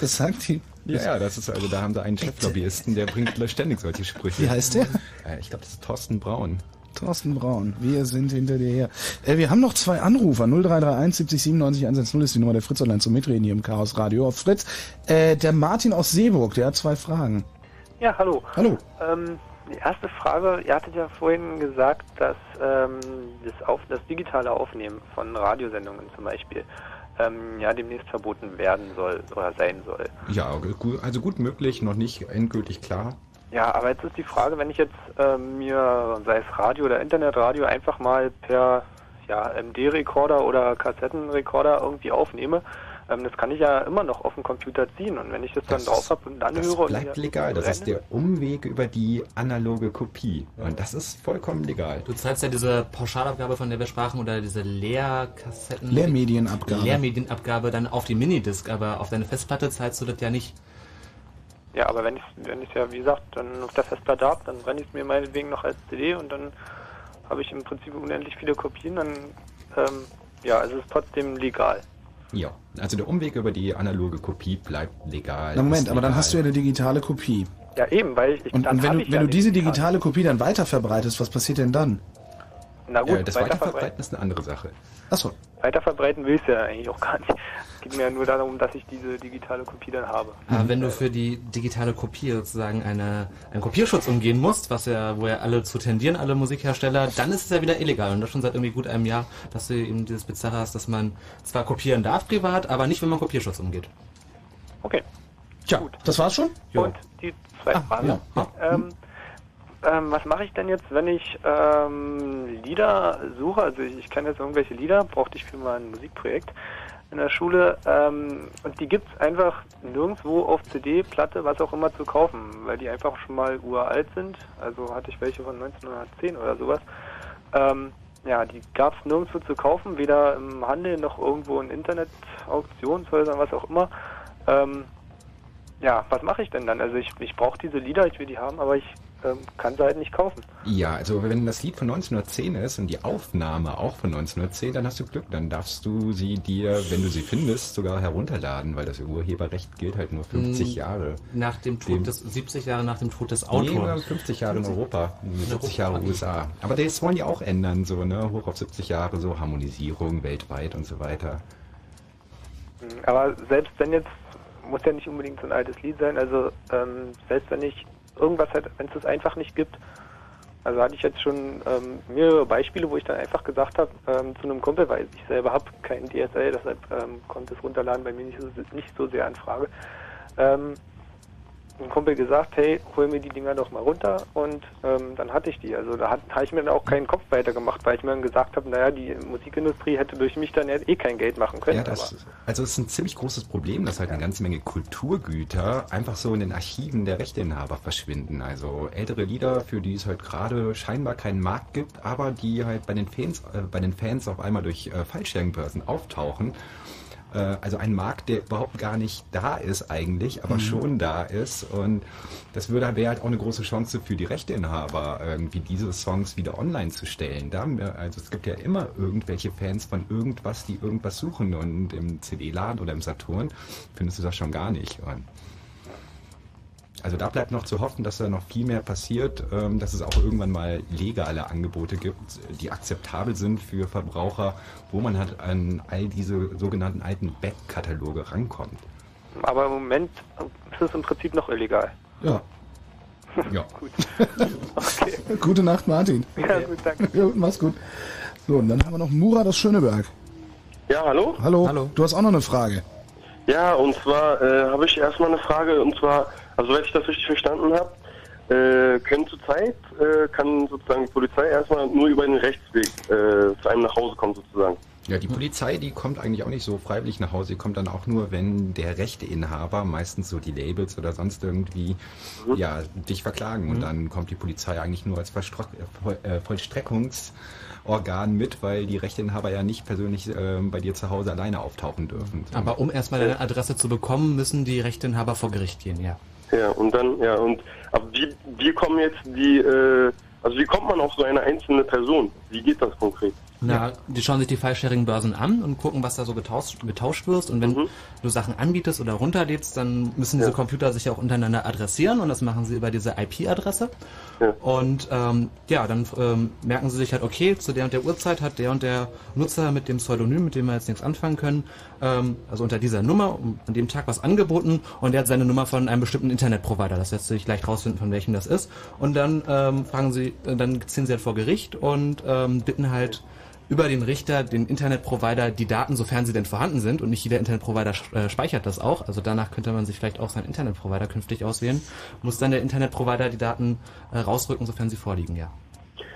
Das sagt die. Ja, ja, das ist, also da haben sie einen Cheflobbyisten, der bringt ständig solche Sprüche. Wie heißt der? Äh, Ich glaube, das ist Thorsten Braun. Thorsten Braun, wir sind hinter dir her. Äh, wir haben noch zwei Anrufer. 0331 70 97 110 ist die Nummer der Fritz Online zum Mitreden hier im Chaos Radio auf Fritz. Äh, der Martin aus Seeburg, der hat zwei Fragen. Ja, hallo. Hallo. Ähm, die erste Frage, ihr hattet ja vorhin gesagt, dass ähm, das, Auf das digitale Aufnehmen von Radiosendungen zum Beispiel ähm, ja demnächst verboten werden soll oder sein soll. Ja, also gut möglich, noch nicht endgültig klar. Ja, aber jetzt ist die Frage, wenn ich jetzt ähm, mir, sei es Radio oder Internetradio, einfach mal per ja, MD-Rekorder oder Kassettenrekorder irgendwie aufnehme, ähm, das kann ich ja immer noch auf dem Computer ziehen. Und wenn ich das dann Das- drauf habe und Das anhöre und bleibt mir legal. Das ist der Umweg über die analoge Kopie. Und das ist vollkommen legal. Du zahlst ja diese Pauschalabgabe, von der wir sprachen, oder diese Leerkassetten. Lehrmedienabgabe. Lehrmedienabgabe dann auf die Minidisc, aber auf deine Festplatte zahlst du das ja nicht. Ja, aber wenn ich wenn ich ja wie gesagt dann auf der Festplatte habe, dann brenne ich es mir meinetwegen noch als CD und dann habe ich im Prinzip unendlich viele Kopien, dann ähm, ja, also es ist trotzdem legal. Ja, also der Umweg über die analoge Kopie bleibt legal. Na Moment, aber dann hast du ja eine digitale Kopie. Ja, eben, weil ich Und, dann und wenn du, ich wenn ja du die diese digital. digitale Kopie dann weiter verbreitest, was passiert denn dann? Na gut, Ja, das weiterverbreiten, Weiterverbreiten ist eine andere Sache. Achso. weiterverbreiten will ich ja eigentlich auch gar nicht. Es geht mir ja nur darum, dass ich diese digitale Kopie dann habe. Aber wenn du für die digitale Kopie sozusagen eine, einen Kopierschutz umgehen musst, was ja, wo ja alle zu tendieren, alle Musikhersteller, dann ist es ja wieder illegal. Und das schon seit irgendwie gut einem Jahr, dass du eben dieses Bizarre hast, dass man zwar kopieren darf privat, aber nicht, wenn man Kopierschutz umgeht. Okay. Tja, das war's schon? Und die zweite Frage. ja, ja. Ähm, ähm, was mache ich denn jetzt, wenn ich ähm, Lieder suche? Also ich, ich kenne jetzt irgendwelche Lieder, brauchte ich für mal ein Musikprojekt in der Schule ähm, und die gibt's einfach nirgendwo auf CD, Platte, was auch immer zu kaufen, weil die einfach schon mal uralt sind. Also hatte ich welche von 1910 oder sowas. Ähm, ja, die gab's nirgendwo zu kaufen, weder im Handel noch irgendwo in Internet-Auktionshäusern, was auch immer. Ähm, ja, was mache ich denn dann? Also ich, ich brauche diese Lieder, ich will die haben, aber ich ähm, kann sie halt nicht kaufen. Ja, also wenn das Lied von 1910 ist und die Aufnahme auch von 1910, dann hast du Glück. Dann darfst du sie dir, wenn du sie findest, sogar herunterladen, weil das Urheberrecht gilt halt nur 50 Mm, Jahre. Nach dem Tod Dem- des, 70 Jahre nach dem Tod des Nee, Autors. nur 50 Jahre in Europa, nur 70 Jahre. USA. Aber das wollen die auch ändern, so, ne? Hoch auf 70 Jahre, so Harmonisierung weltweit und so weiter. Aber selbst wenn jetzt, muss ja nicht unbedingt so ein altes Lied sein, also ähm, selbst wenn ich irgendwas halt, wenn es das einfach nicht gibt, also hatte ich jetzt schon ähm, mehrere Beispiele, wo ich dann einfach gesagt habe ähm, zu einem Kumpel, weil ich selber habe keinen DSL, deshalb ähm, konnte es runterladen bei mir nicht so, nicht so sehr in Frage. Ähm, ein Kumpel gesagt, hey, hol mir die Dinger doch mal runter und ähm, dann hatte ich die. Also da hat- habe ich mir dann auch keinen Kopf weiter gemacht, weil ich mir dann gesagt habe, naja, die Musikindustrie hätte durch mich dann ja eh kein Geld machen können. Ja, das, also es ist ein ziemlich großes Problem, dass halt eine ganze Menge Kulturgüter einfach so in den Archiven der Rechteinhaber verschwinden. Also ältere Lieder, für die es halt gerade scheinbar keinen Markt gibt, aber die halt bei den Fans, äh, bei den Fans auf einmal durch äh, Fallschirmbörsen auftauchen. Äh, also ein Markt, der überhaupt gar nicht da ist eigentlich, aber Mhm. schon da ist. Und das würde wäre halt auch eine große Chance für die Rechteinhaber, irgendwie diese Songs wieder online zu stellen. Da, haben wir- also es gibt ja immer irgendwelche Fans von irgendwas, die irgendwas suchen. Und im CD-Laden oder im Saturn findest du das schon gar nicht. Und also da bleibt noch zu hoffen, dass da noch viel mehr passiert, ähm, dass es auch irgendwann mal legale Angebote gibt, die akzeptabel sind für Verbraucher, wo man halt an all diese sogenannten alten Backkataloge rankommt. Aber im Moment ist es im Prinzip noch illegal. Ja. Ja. Gut. Gute Nacht, Martin. Ja, gut, danke. Ja, mach's gut. So, und dann haben wir noch Murat aus Schöneberg. Ja, hallo? Hallo. Hallo. Du hast auch noch eine Frage. Ja, und zwar äh, habe ich erstmal eine Frage, und zwar, also wenn ich das richtig verstanden habe, äh, können zurzeit, äh, kann sozusagen die Polizei erstmal nur über den Rechtsweg äh, zu einem nach Hause kommen sozusagen. Ja, die Polizei, die kommt eigentlich auch nicht so freiwillig nach Hause. Die kommt dann auch nur, wenn der Rechteinhaber, meistens so die Labels oder sonst irgendwie, ja, dich verklagen. Und dann kommt die Polizei eigentlich nur als Verstrock äh, Voll äh, Vollstreckungsorgan mit, weil die Rechteinhaber ja nicht persönlich ähm, bei dir zu Hause alleine auftauchen dürfen. Aber um erstmal deine Adresse zu bekommen, müssen die Rechteinhaber vor Gericht gehen, ja. Ja, und dann, ja, und aber wie, wie kommen jetzt die, äh, also wie kommt man auf so eine einzelne Person? Wie geht das konkret? Na, die schauen sich die File-Sharing-Börsen an und gucken, was da so getauscht, getauscht wirst. Und wenn du Sachen anbietest oder runterlädst, dann müssen diese Computer sich ja auch untereinander adressieren und das machen sie über diese IP-Adresse. Und ähm, ja, dann ähm, merken sie sich halt, okay, zu der und der Uhrzeit hat der und der Nutzer mit dem Pseudonym, mit dem wir jetzt nichts anfangen können, ähm, also unter dieser Nummer um, an dem Tag was angeboten und der hat seine Nummer von einem bestimmten Internetprovider. Das lässt sich leicht rausfinden, von welchem das ist. Und dann ähm, fragen sie, äh, dann ziehen sie halt vor Gericht und ähm, bitten halt über den Richter, den Internetprovider, die Daten, sofern sie denn vorhanden sind, und nicht jeder Internetprovider äh, speichert das auch. Also danach könnte man sich vielleicht auch seinen Internetprovider künftig auswählen. Muss dann der Internetprovider die Daten äh, rausrücken, sofern sie vorliegen, ja.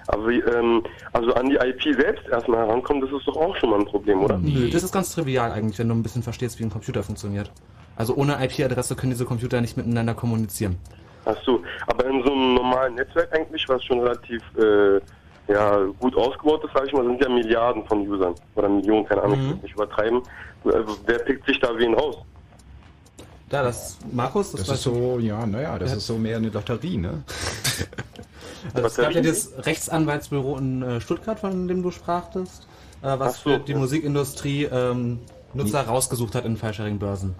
Aber ähm, also an die IP selbst erstmal herankommen, das ist doch auch schon mal ein Problem, oder? Nö, das ist ganz trivial eigentlich, wenn du ein bisschen verstehst, wie ein Computer funktioniert. Also ohne IP-Adresse können diese Computer nicht miteinander kommunizieren. Ach so, aber in so einem normalen Netzwerk eigentlich, was schon relativ äh, ja, gut ausgebaut ist, sage ich mal, sind ja Milliarden von Usern oder Millionen, keine Ahnung, ich Mhm. will nicht übertreiben. Also, wer pickt sich da wen raus? Da, das Markus, Das, das, ist so, ja, naja, das ist so mehr eine Lotterie, ne? Also es gab ja das Rechtsanwaltsbüro in äh, Stuttgart, von dem du sprachtest, äh, was so, für die ja. Musikindustrie ähm, Nutzer rausgesucht hat in Fallsharing-Börsen.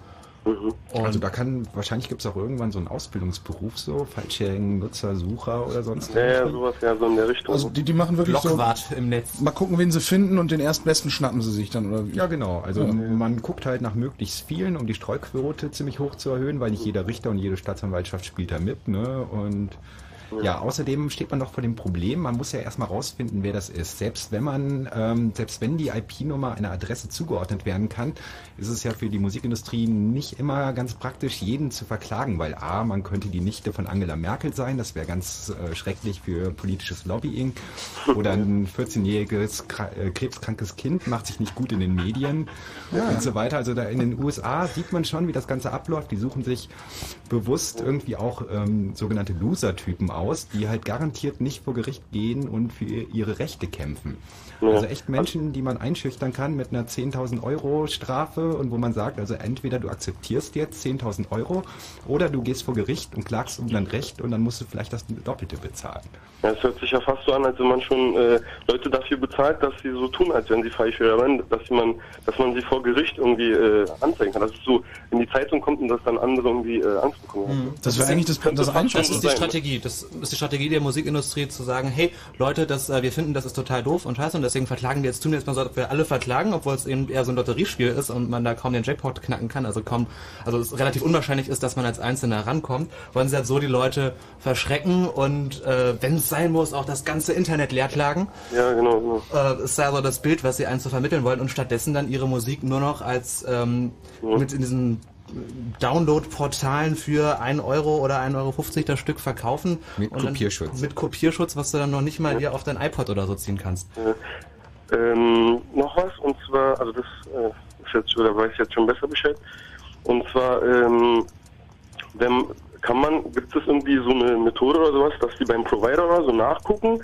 Also da kann, wahrscheinlich gibt es auch irgendwann so einen Ausbildungsberuf, so Falschering, Nutzer, Sucher oder sonst Ja, ja, irgendwas. sowas, ja, so in der Richtung. Also die, die machen wirklich Blockwart im Netz. so. Mal gucken, wen sie finden und den erstbesten schnappen sie sich dann, oder? Ja, genau. Also Ja. man guckt halt nach möglichst vielen, um die Streuquote ziemlich hoch zu erhöhen, weil nicht jeder Richter und jede Staatsanwaltschaft spielt da mit, ne? Und ja, außerdem steht man noch vor dem Problem, man muss ja erstmal rausfinden, wer das ist. Selbst wenn man, ähm, selbst wenn die IP-Nummer einer Adresse zugeordnet werden kann, ist es ja für die Musikindustrie nicht immer ganz praktisch, jeden zu verklagen, weil A, man könnte die Nichte von Angela Merkel sein, das wäre ganz äh, schrecklich für politisches Lobbying. Oder ein 14-jähriges kra- äh, krebskrankes Kind macht sich nicht gut in den Medien und so weiter. Also da in den USA sieht man schon, wie das Ganze abläuft. Die suchen sich bewusst irgendwie auch ähm, sogenannte Loser-Typen aus, die halt garantiert nicht vor Gericht gehen und für ihre Rechte kämpfen. Ja. Also echt Menschen, die man einschüchtern kann mit einer 10.000 Euro Strafe und wo man sagt, also entweder du akzeptierst jetzt 10.000 Euro oder du gehst vor Gericht und klagst um dein Recht und dann musst du vielleicht das Doppelte bezahlen. Ja, es hört sich ja fast so an, als wenn man schon äh, Leute dafür bezahlt, dass sie so tun, als wenn sie falsch wären, dass man, dass man sie vor Gericht irgendwie äh, anzeigen kann. Dass es so in die Zeitung kommt und dass dann andere irgendwie äh, Angst bekommen. Das wäre eigentlich das, das Das Einfachste. ist die Strategie. Das ist die Strategie der Musikindustrie zu sagen, hey Leute, das, äh, wir finden, das ist total doof und scheiße und deswegen verklagen wir jetzt, tun wir jetzt mal so, ob wir alle verklagen, obwohl es eben eher so ein Lotteriespiel ist und man da kaum den Jackpot knacken kann. Also kaum, also es relativ unwahrscheinlich ist, dass man als Einzelner rankommt. Wollen sie halt so die Leute verschrecken und äh, wenn es sein muss, auch das ganze Internet leerklagen. Ja, genau, genau. Äh, ist ja so das Bild, was sie eins zu vermitteln wollen und stattdessen dann ihre Musik nur noch als ähm, mit in diesen Download-Portalen für 1 Euro oder 1,50 Euro das Stück verkaufen. Mit Und dann- Kopierschutz. Mit Kopierschutz, was du dann noch nicht mal dir auf dein iPod oder so ziehen kannst. Ja. Ähm, noch was, und zwar, also das äh, ist jetzt, oder weiß ich jetzt schon besser Bescheid. Und zwar, ähm, wenn, kann man, gibt es irgendwie so eine Methode oder sowas, dass die beim Provider oder so nachgucken,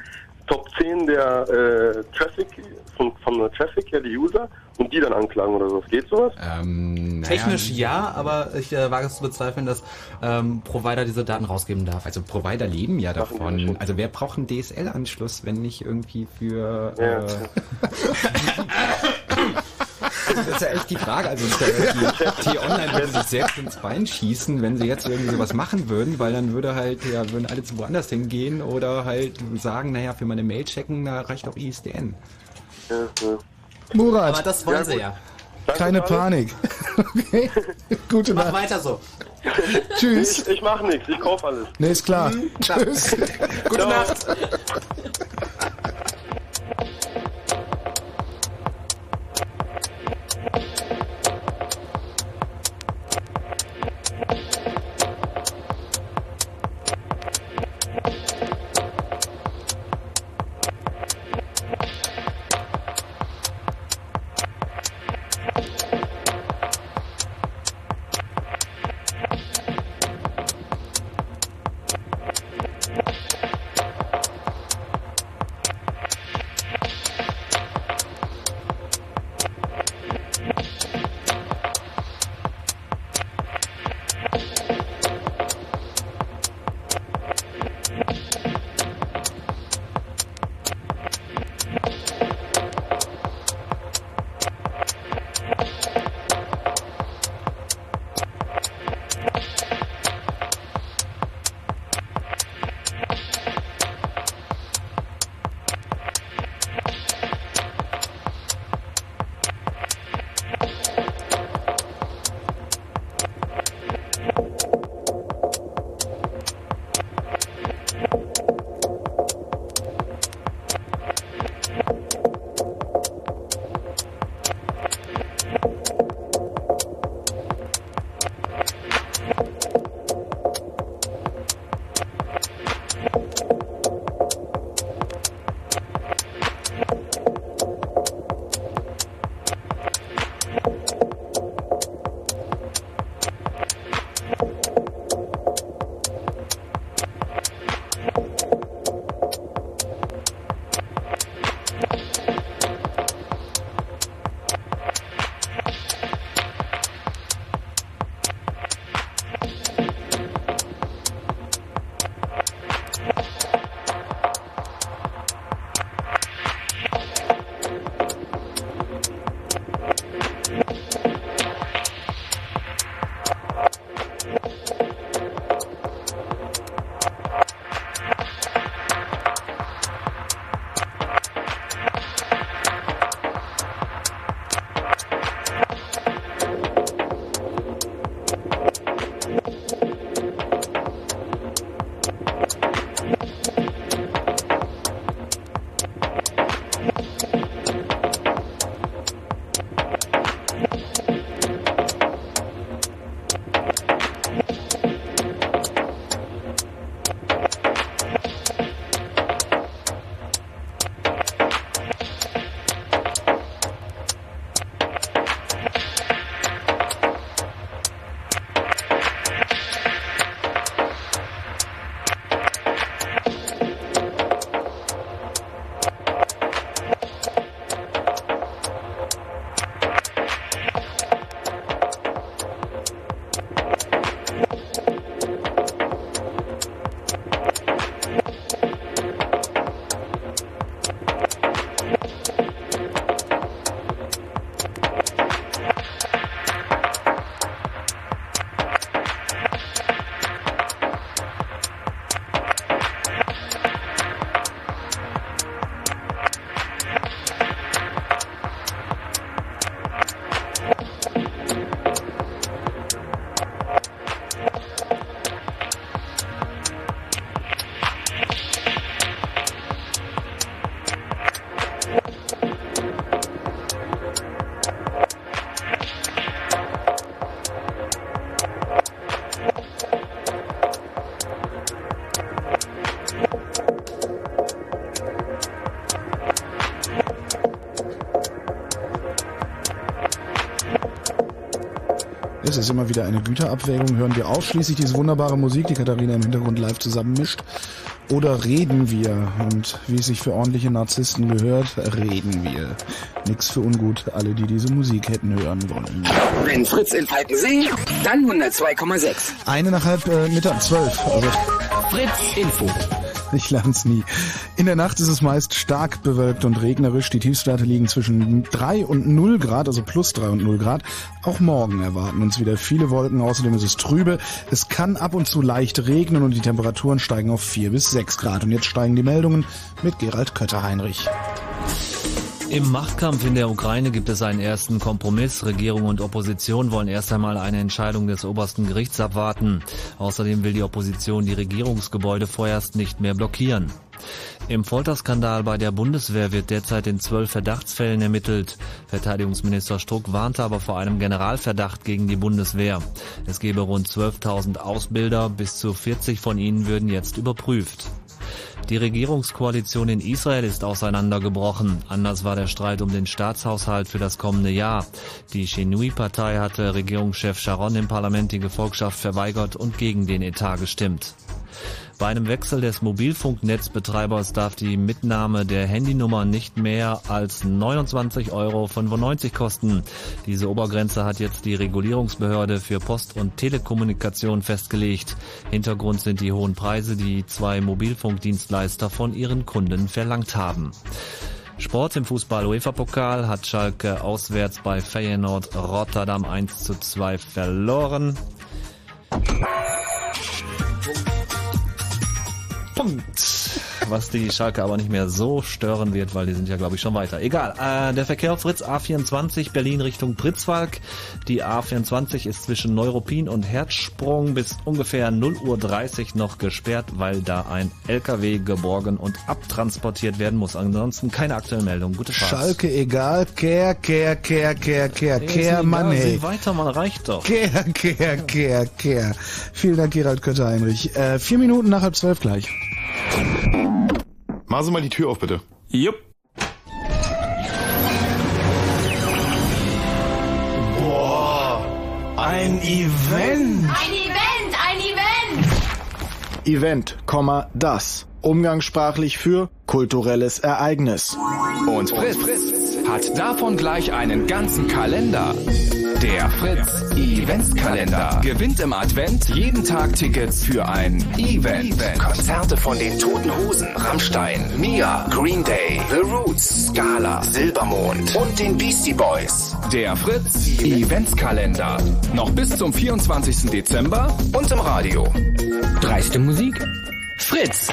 Top 10 der äh, Traffic, von, von der Traffic her, die User, und die dann anklagen oder sowas. Geht sowas? Ähm, Technisch ja, aber ich äh, wage es zu bezweifeln, dass ähm, Provider diese Daten rausgeben darf. Also Provider leben ja davon. Also wer braucht einen DSL-Anschluss, wenn nicht irgendwie für... Ja. Äh, das ist ja echt die Frage. Also die T-Online würde sich selbst ins Bein schießen, wenn sie jetzt irgendwie sowas machen würden, weil dann würde halt, ja, würden alle zu woanders hingehen oder halt sagen, naja, für meine Mail checken, da reicht auch ISDN. Ja, ja. Murat, Aber das wollen sie ja. keine Panik. Okay? Gute Mach Nacht. weiter so. Tschüss. Ich, ich mach nichts, ich kauf alles. Nee, ist klar. Tschüss. Gute Nacht. Es ist immer wieder eine Güterabwägung. Hören wir ausschließlich diese wunderbare Musik, die Katharina im Hintergrund live zusammenmischt? Oder reden wir? Und wie es sich für ordentliche Narzissten gehört, reden wir. Nix für ungut, alle, die diese Musik hätten hören wollen. Wenn Fritz in Falkensee, dann 102,6. Eine nach halb äh, Mittag zwölf. Also Fritz Info. Ich lern's nie. In der Nacht ist es meist stark bewölkt und regnerisch. Die Tiefstwerte liegen zwischen 3 und 0 Grad, also plus 3 und 0 Grad. Auch morgen erwarten uns wieder viele Wolken. Außerdem ist es trübe. Es kann ab und zu leicht regnen und die Temperaturen steigen auf 4 bis 6 Grad. Und jetzt steigen die Meldungen mit Gerald Kötter-Heinrich. Im Machtkampf in der Ukraine gibt es einen ersten Kompromiss. Regierung und Opposition wollen erst einmal eine Entscheidung des obersten Gerichts abwarten. Außerdem will die Opposition die Regierungsgebäude vorerst nicht mehr blockieren. Im Folterskandal bei der Bundeswehr wird derzeit in zwölf Verdachtsfällen ermittelt. Verteidigungsminister Struck warnte aber vor einem Generalverdacht gegen die Bundeswehr. Es gebe rund 12.000 Ausbilder, bis zu 40 von ihnen würden jetzt überprüft. Die Regierungskoalition in Israel ist auseinandergebrochen. Anders war der Streit um den Staatshaushalt für das kommende Jahr. Die Shinui-Partei hatte Regierungschef Sharon im Parlament die Gefolgschaft verweigert und gegen den Etat gestimmt. Bei einem Wechsel des Mobilfunknetzbetreibers darf die Mitnahme der Handynummer nicht mehr als 29,95 Euro kosten. Diese Obergrenze hat jetzt die Regulierungsbehörde für Post- und Telekommunikation festgelegt. Hintergrund sind die hohen Preise, die zwei Mobilfunkdienstleister von ihren Kunden verlangt haben. Sport im Fußball UEFA-Pokal hat Schalke auswärts bei Feyenoord Rotterdam 1 zu 2 verloren. Punkt. Was die Schalke aber nicht mehr so stören wird, weil die sind ja, glaube ich, schon weiter. Egal. Äh, der Verkehr auf Fritz A24 Berlin Richtung Pritzwalk. Die A24 ist zwischen Neuruppin und Herzsprung bis ungefähr 0 Uhr 30 noch gesperrt, weil da ein LKW geborgen und abtransportiert werden muss. Ansonsten keine aktuelle Meldung. Gute Fahrt. Schalke egal, Kehr, Kehr, Kehr, Kehr, Kehr, Kehr, Mann, sieh weiter, man reicht doch. Kehr, Kehr, Kehr, Kehr. Vielen Dank, Gerald Kötter-Heinrich. Äh, vier Minuten nach halb zwölf gleich. Machen Sie mal die Tür auf, bitte. Jupp. Boah, ein Event. Ein Event, ein Event. Event, Komma, das. Umgangssprachlich für kulturelles Ereignis. Und Fritz hat davon gleich einen ganzen Kalender. Der Fritz Eventskalender gewinnt im Advent jeden Tag Tickets für ein Event. Konzerte von den Toten Hosen, Rammstein, Mia, Green Day, The Roots, Scala, Silbermond und den Beastie Boys. Der Fritz Eventskalender. Noch bis zum 24. Dezember und im Radio. Dreiste Musik. Fritz.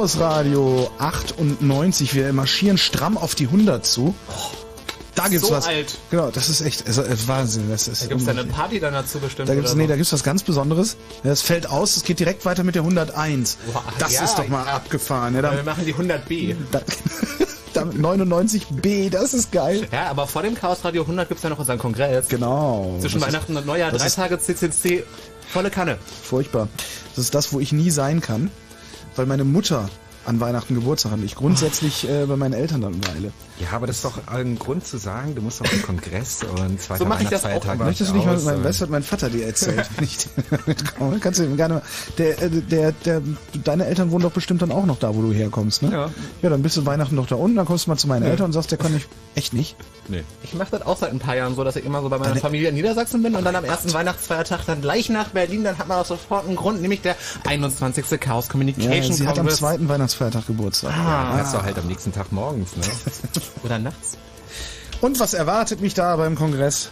Chaos Radio 98. Wir marschieren stramm auf die 100 zu. Da gibt's So was. alt. Genau, das ist echt, also, äh, Wahnsinn. Das ist Da gibt's ja eine. Party dann dazu bestimmt. Da gibt's, nee, da gibt's was ganz Besonderes. Ja, Es fällt aus, es geht direkt weiter mit der 101. Boah, das ja, ist doch mal abgefahren. Ja, Wir da, machen die 100b. da, damit 99b, das ist geil. Ja, aber vor dem Chaos Radio 100 gibt's ja noch unseren Kongress. Genau. Zwischen Das ist- Weihnachten und Neujahr, das drei ist Tage CCC, volle Kanne. Furchtbar. Das ist das, wo ich nie sein kann, weil meine Mutter an Weihnachten Geburtstag hat und ich grundsätzlich äh, bei meinen Eltern dann weile. Ja, aber das ist doch ein Grund zu sagen, du musst auf den Kongress und zweiter So mach ich das auch Weihnachtsfeiertag immer. Möchtest du nicht mal weißt du, hat mein Vater dir erzählt, nicht mitkommen? Kannst du ihm gerne mal, der, äh, der, der, deine Eltern wohnen doch bestimmt dann auch noch da, wo du herkommst, ne? Ja. Ja, dann bist du Weihnachten noch da unten, dann kommst du mal zu meinen Ja. Eltern und sagst, der kann ich, echt nicht? Nee. Ich mache das auch seit ein paar Jahren so, dass ich immer so bei meiner Deine- Familie in Niedersachsen bin und dann am ersten Weihnachtsfeiertag dann gleich nach Berlin, dann hat man auch sofort einen Grund, nämlich der 21. Chaos Ja, Communication sie hat am Congress. zweiten Weihnachtsfeiertag Geburtstag. Ah. Hast du halt am nächsten Tag morgens, ne? Oder nachts. Und was erwartet mich da beim Kongress?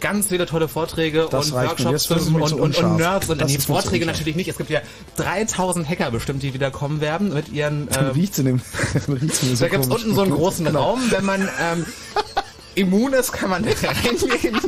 Ganz viele tolle Vorträge Das und. Workshops es und, und, und, und. Nerds und die Vorträge natürlich nicht. Es gibt ja 3000 Hacker bestimmt, die wieder kommen werden mit ihren... Ähm, riecht's in dem, riecht's mir so Da gibt's komisch. unten so einen großen Genau. Raum, wenn man ähm, immun ist, kann man da reingehen.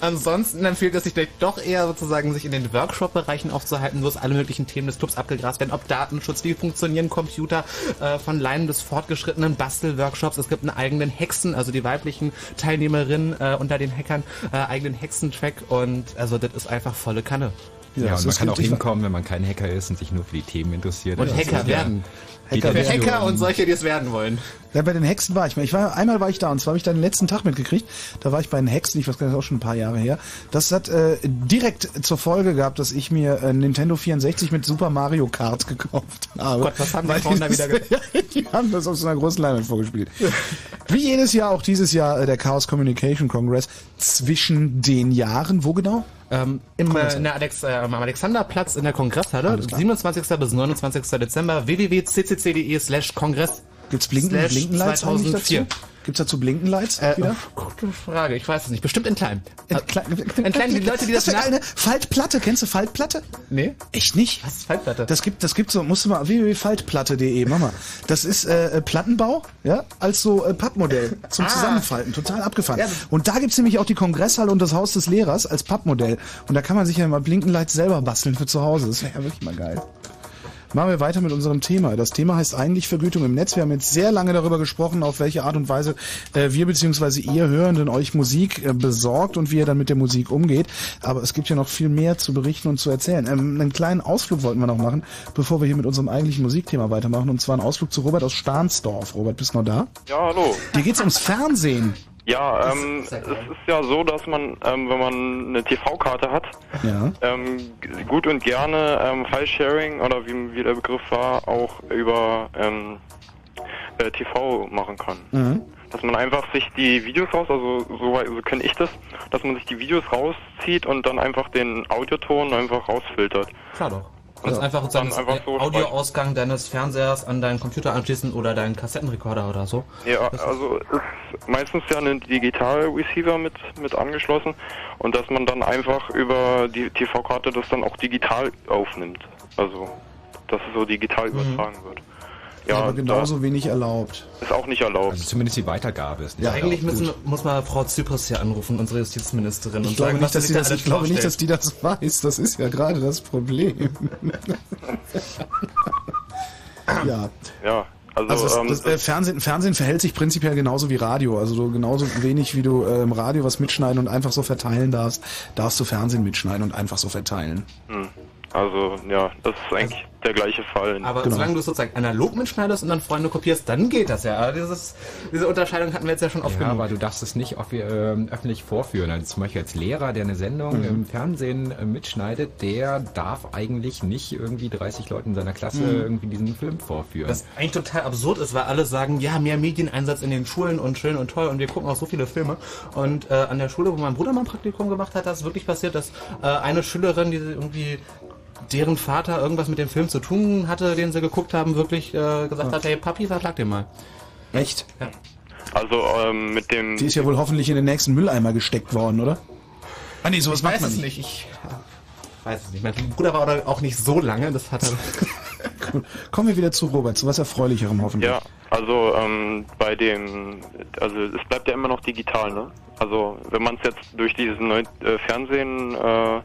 Ansonsten empfiehlt es sich vielleicht doch eher sozusagen, sich in den Workshop-Bereichen aufzuhalten, wo es alle möglichen Themen des Clubs abgegrast werden, ob Datenschutz, wie funktionieren Computer, äh, von Leinen bis fortgeschrittenen Bastelworkshops. Es gibt einen eigenen Hexen, also die weiblichen Teilnehmerinnen äh, unter den Hackern, äh, eigenen Hexentrack und also das ist einfach volle Kanne. Ja, Ja, und man kann auch hinkommen, wenn man kein Hacker ist und sich nur für die Themen interessiert. Und Also, Hacker ja, werden. Hacker Für werden. Hacker und solche, die es werden wollen. Ja, bei den Hexen war ich mal. Ich war einmal war ich da und zwar habe ich da den letzten Tag mitgekriegt. Da war ich bei den Hexen, ich weiß gar nicht, das ist auch schon ein paar Jahre her. Das hat äh, direkt zur Folge gehabt, dass ich mir äh, Nintendo 64 mit Super Mario Kart gekauft habe. Gott, was haben die Frauen da wieder ge- Ja, Die haben das auf so einer großen Leinwand vorgespielt. Wie jedes Jahr, auch dieses Jahr äh, der Chaos Communication Congress zwischen den Jahren. Wo genau? Ähm, im, äh, in der Alex, äh, am Alexanderplatz in der Kongresshalle, Alles klar. 27. bis 29. Dezember, www.ccc.de slash Kongress. Gibt's Blinken, Blinkenlights eigentlich 2004. Gibt's dazu Blinkenlights Äh, wieder? Gute Frage, ich weiß es nicht. Bestimmt in klein. In klein, in klein, die Leute, die das, das eine Faltplatte. Kennst du Faltplatte? Nee. Echt nicht? Was ist Faltplatte? Das gibt, das gibt so, musst du mal, www.faltplatte.de, mach mal. Das ist äh, äh, Plattenbau, ja, als so äh, Pappmodell zum Ah. Zusammenfalten, total abgefahren. Ja. Und da gibt's nämlich auch die Kongresshalle und das Haus des Lehrers als Pappmodell. Und da kann man sich ja mal Blinkenlights selber basteln für zu Hause. Das wäre ja wirklich mal geil. Machen wir weiter mit unserem Thema. Das Thema heißt eigentlich Vergütung im Netz. Wir haben jetzt sehr lange darüber gesprochen, auf welche Art und Weise äh, wir bzw. ihr Hörenden euch Musik äh, besorgt und wie ihr dann mit der Musik umgeht. Aber es gibt ja noch viel mehr zu berichten und zu erzählen. Ähm, einen kleinen Ausflug wollten wir noch machen, bevor wir hier mit unserem eigentlichen Musikthema weitermachen. Und zwar einen Ausflug zu Robert aus Stahnsdorf. Robert, bist du noch da? Ja, hallo. Dir geht's ums Fernsehen. Ja, ähm, es ist ja so, dass man, ähm, wenn man eine TV-Karte hat, Ja. ähm, gut und gerne ähm, File-Sharing oder wie, wie der Begriff war, auch über ähm, äh, TV machen kann. Mhm. Dass man einfach sich die Videos raus, also so, weit- so kenne ich das, dass man sich die Videos rauszieht und dann einfach den Audioton einfach rausfiltert. Klar doch. Kannst Ja. einfach sozusagen einfach so Audioausgang deines Fernsehers an deinen Computer anschließen oder deinen Kassettenrekorder oder so. Ja, also ist meistens ja ein Digital-Receiver mit, mit angeschlossen und dass man dann einfach über die TV-Karte das dann auch digital aufnimmt. Also, dass es so digital übertragen wird. Ja, aber genauso wenig erlaubt. ist auch nicht erlaubt. Also zumindest die Weitergabe ist nicht Ja, Eigentlich erlaubt. müssen, muss man Frau Zypris hier anrufen, unsere Justizministerin, Ich und glaube, sagen, nicht, was dass sie das, da ich glaube nicht, dass die das weiß. Das ist ja gerade das Problem. ja. Ja, also, Also das, ähm, das, äh, Fernsehen, Fernsehen verhält sich prinzipiell genauso wie Radio. Also du genauso wenig wie du äh, im Radio was mitschneiden und einfach so verteilen darfst, darfst du Fernsehen mitschneiden und einfach so verteilen. hm, also ja, das ist eigentlich der gleiche Fall. Aber Genau. solange du es sozusagen analog mitschneidest und dann Freunde kopierst, dann geht das ja. Aber dieses, diese Unterscheidung hatten wir jetzt ja schon oft Ja, genug. aber du darfst es nicht off ähm, öffentlich vorführen. Also zum Beispiel als Lehrer, der eine Sendung Mhm. im Fernsehen äh, mitschneidet, der darf eigentlich nicht irgendwie 30 Leuten in seiner Klasse Mhm. irgendwie diesen Film vorführen. Was eigentlich total absurd ist, weil alle sagen, ja, mehr Medieneinsatz in den Schulen und schön und toll und wir gucken auch so viele Filme. Und äh, an der Schule, wo mein Bruder mal ein Praktikum gemacht hat, da ist wirklich passiert, dass äh, eine Schülerin, die irgendwie deren Vater irgendwas mit dem Film zu tun hatte, den sie geguckt haben, wirklich äh, gesagt hat, hey Papi, verklag den mal. Echt? Ja. Also ähm, mit dem Die ist ja wohl hoffentlich in den nächsten Mülleimer gesteckt worden, oder? Ah nee, sowas ich macht weiß man es nicht. nicht. Ich weiß es nicht. Mein Bruder war da auch nicht so lange, das hat er. Gut. Kommen wir wieder zu Robert, zu was Erfreulicherem hoffentlich. Ja, also ähm, bei dem, also es bleibt ja immer noch digital, ne? Also wenn man es jetzt durch dieses neue äh, Fernsehen, äh,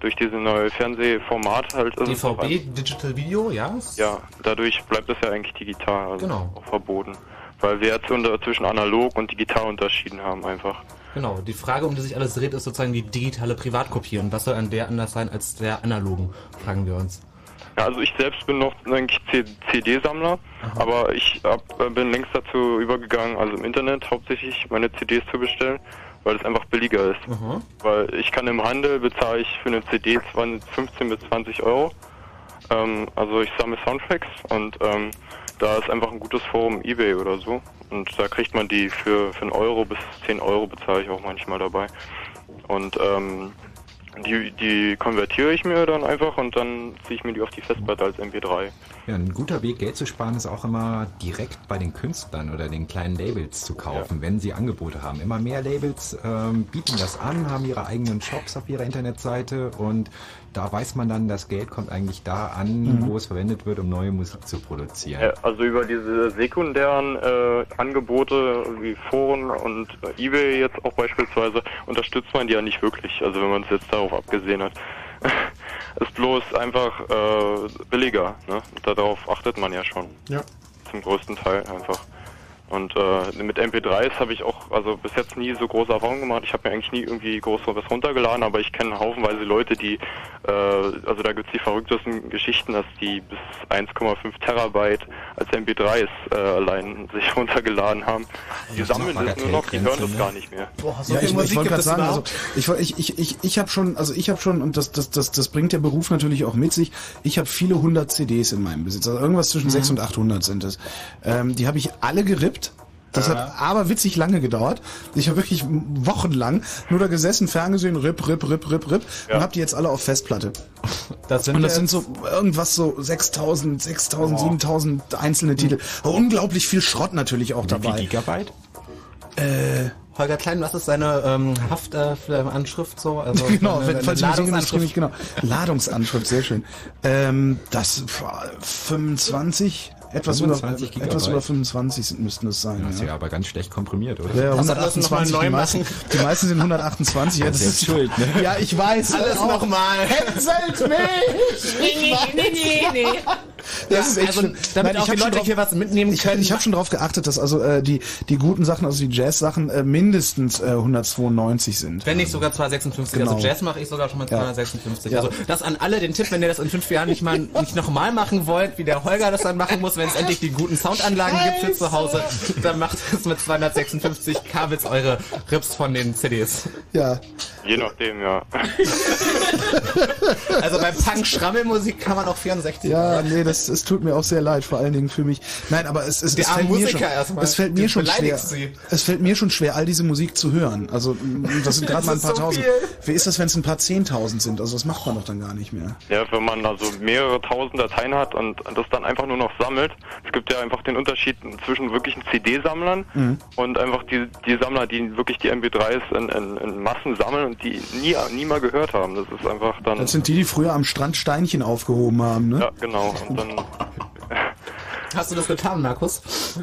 durch dieses neue Fernsehformat halt... ist DVB, Digital Video, ja? Ja, dadurch bleibt es ja eigentlich digital, also Genau. auch verboten. Weil wir jetzt unter, zwischen analog und digital unterschieden haben einfach. Genau, die Frage, um die sich alles dreht, ist sozusagen die digitale Privatkopie. Und was soll an der anders sein als der analogen, fragen wir uns. Ja, also ich selbst bin noch eigentlich CD-Sammler, aber ich hab, äh, bin längst dazu übergegangen, also im Internet hauptsächlich meine CDs zu bestellen, weil es einfach billiger ist. Weil ich kann im Handel bezahle ich für eine CD 20, 15 bis 20 Euro. Ähm, also ich sammle Soundtracks und ähm, da ist einfach ein gutes Forum eBay oder so. Und da kriegt man die für, für einen Euro bis 10 Euro bezahle ich auch manchmal dabei. Und ähm, die, die konvertiere ich mir dann einfach und dann ziehe ich mir die auf die Festplatte als MP3. Ja, ein guter Weg, Geld zu sparen, ist auch immer direkt bei den Künstlern oder den kleinen Labels zu kaufen, wenn sie Angebote haben. Immer mehr Labels ähm, bieten das an, haben ihre eigenen Shops auf ihrer Internetseite und da weiß man dann, das Geld kommt eigentlich da an, Mhm. wo es verwendet wird, um neue Musik zu produzieren. Also über diese sekundären äh, Angebote wie Foren und äh, eBay jetzt auch beispielsweise unterstützt man die ja nicht wirklich. Also wenn man es jetzt darauf abgesehen hat. ist bloß einfach äh, billiger. Ne? Darauf achtet man ja schon. Ja. Zum größten Teil einfach. Und äh, mit MP3s habe ich auch also bis jetzt nie so große Erfahrungen gemacht. Ich habe mir eigentlich nie irgendwie groß was runtergeladen, aber ich kenne haufenweise Leute, die, also da gibt's die verrücktesten Geschichten, dass die bis 1,5 Terabyte als MP3s äh, allein sich runtergeladen haben. Die das ist sammeln das nur noch, die hören das ne? gar nicht mehr. ja, ich, ich wollte gerade sagen, also ich, ich, ich, ich habe schon, also ich habe schon, und das, das, das, das bringt der Beruf natürlich auch mit sich, ich habe viele hundert CDs in meinem Besitz, also irgendwas zwischen Mhm. 600 und 800 sind es. Ähm, die habe ich alle gerippt. Das Ja. hat aber witzig lange gedauert. Ich habe wirklich wochenlang nur da gesessen, ferngesehen, rip, rip, rip, rip, rip und habe die jetzt alle auf Festplatte. Das sind und das sind so irgendwas so 6000, 6000, 7000 einzelne Titel. Unglaublich viel Schrott natürlich auch dabei. Gigabyte? Äh, Holger Klein, was ist seine ähm, Haftanschrift so? Also genau, eine- wenn, eine falls die Musikindustrie Ladungsanschrift? nicht genau. Ladungsanschrift, sehr schön. Ähm, das pf, 25, etwas 25 über etwas über 25 sind, müssten es sein. Das ist ja aber ganz schlecht komprimiert, oder? Ja, Hast du das noch mal 128, neu die meisten, machen? die meisten sind 128. Ja, das ist schuld, ne? Ja, ich weiß. Alles nochmal. Hänselt mich! Nee, nee, nee, nee, nee. Das ist echt also, schlimm. damit Nein, auch ich die Leute drauf- hier was mitnehmen Ich, können. ich habe schon darauf geachtet, dass also äh, die die guten Sachen, also die Jazz-Sachen, äh, mindestens äh, 192 sind. Wenn nicht sogar 256. Genau. Also Jazz mache ich sogar schon Ja. 256. Ja. Also das an alle den Tipp, wenn ihr das in fünf Jahren nicht mal nicht nochmal machen wollt, wie der Holger das dann machen muss, wenn es endlich die guten Soundanlagen gibt für zu Hause, dann macht es mit 256 Kabels eure Rips von den CDs. Ja. Je nachdem, ja. Also bei Punk-Schrammelmusik kann man auch 64 Ja, nee, das es tut mir auch sehr leid, vor allen Dingen für mich. Nein, aber es, es, es fällt mir Musiker schon, erstmal. es fällt mir schon schwer. sie. Es fällt mir schon schwer, all diese Musik zu hören. Also m, das sind gerade mal ein paar so tausend. viel. Wie ist das, wenn es ein paar zehntausend sind? Also das macht man doch dann gar nicht mehr. Ja, wenn man also mehrere tausend Dateien hat und das dann einfach nur noch sammelt. Es gibt ja einfach den Unterschied zwischen wirklichen CD-Sammlern Mhm. und einfach die, die Sammler, die wirklich die MP3s in, in, in Massen sammeln und die nie, nie mal gehört haben. Das ist einfach dann... Das sind die, die früher am Strand Steinchen aufgehoben haben, ne? ja, genau. Und dann... Hast du das getan, Markus?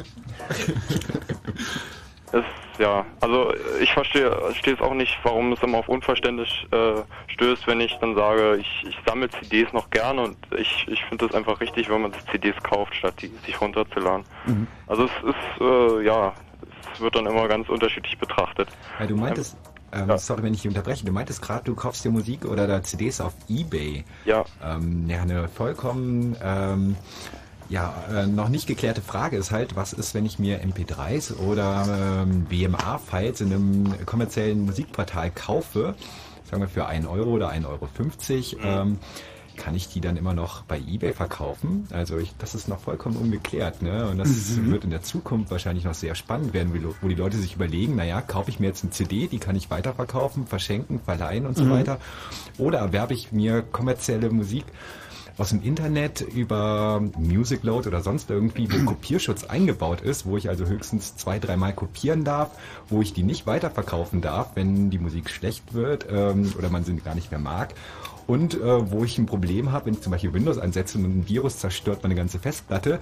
Es, ja, also ich verstehe verstehe es auch nicht, warum es immer auf Unverständnis äh, stößt, wenn ich dann sage, ich, ich sammle CDs noch gerne und ich, ich finde es einfach richtig, wenn man CDs kauft, statt die sich runterzuladen. Mhm. Also es ist, äh, ja, es wird dann immer ganz unterschiedlich betrachtet. Ja, du meintest, ähm, sorry, wenn ich dich unterbreche, du meintest gerade, du kaufst dir Musik oder da CDs auf Ebay. Ja. Ähm, ja, eine vollkommen ähm, ja, äh, noch nicht geklärte Frage ist halt, was ist, wenn ich mir MP3s oder ähm, BMA-Files in einem kommerziellen Musikportal kaufe, sagen wir für 1 Euro oder 1,50 Euro, ähm, kann ich die dann immer noch bei eBay verkaufen? Also ich, das ist noch vollkommen ungeklärt, ne? Und das Mhm. wird in der Zukunft wahrscheinlich noch sehr spannend werden, wo die Leute sich überlegen, naja, kaufe ich mir jetzt eine CD, die kann ich weiterverkaufen, verschenken, verleihen und so Mhm. weiter. Oder erwerbe ich mir kommerzielle Musik aus dem Internet über Music Load oder sonst irgendwie, wo Kopierschutz eingebaut ist, wo ich also höchstens zwei, dreimal kopieren darf, wo ich die nicht weiterverkaufen darf, wenn die Musik schlecht wird ähm, oder man sie gar nicht mehr mag. Und äh, wo ich ein Problem habe, wenn ich zum Beispiel Windows einsetze und ein Virus zerstört meine ganze Festplatte,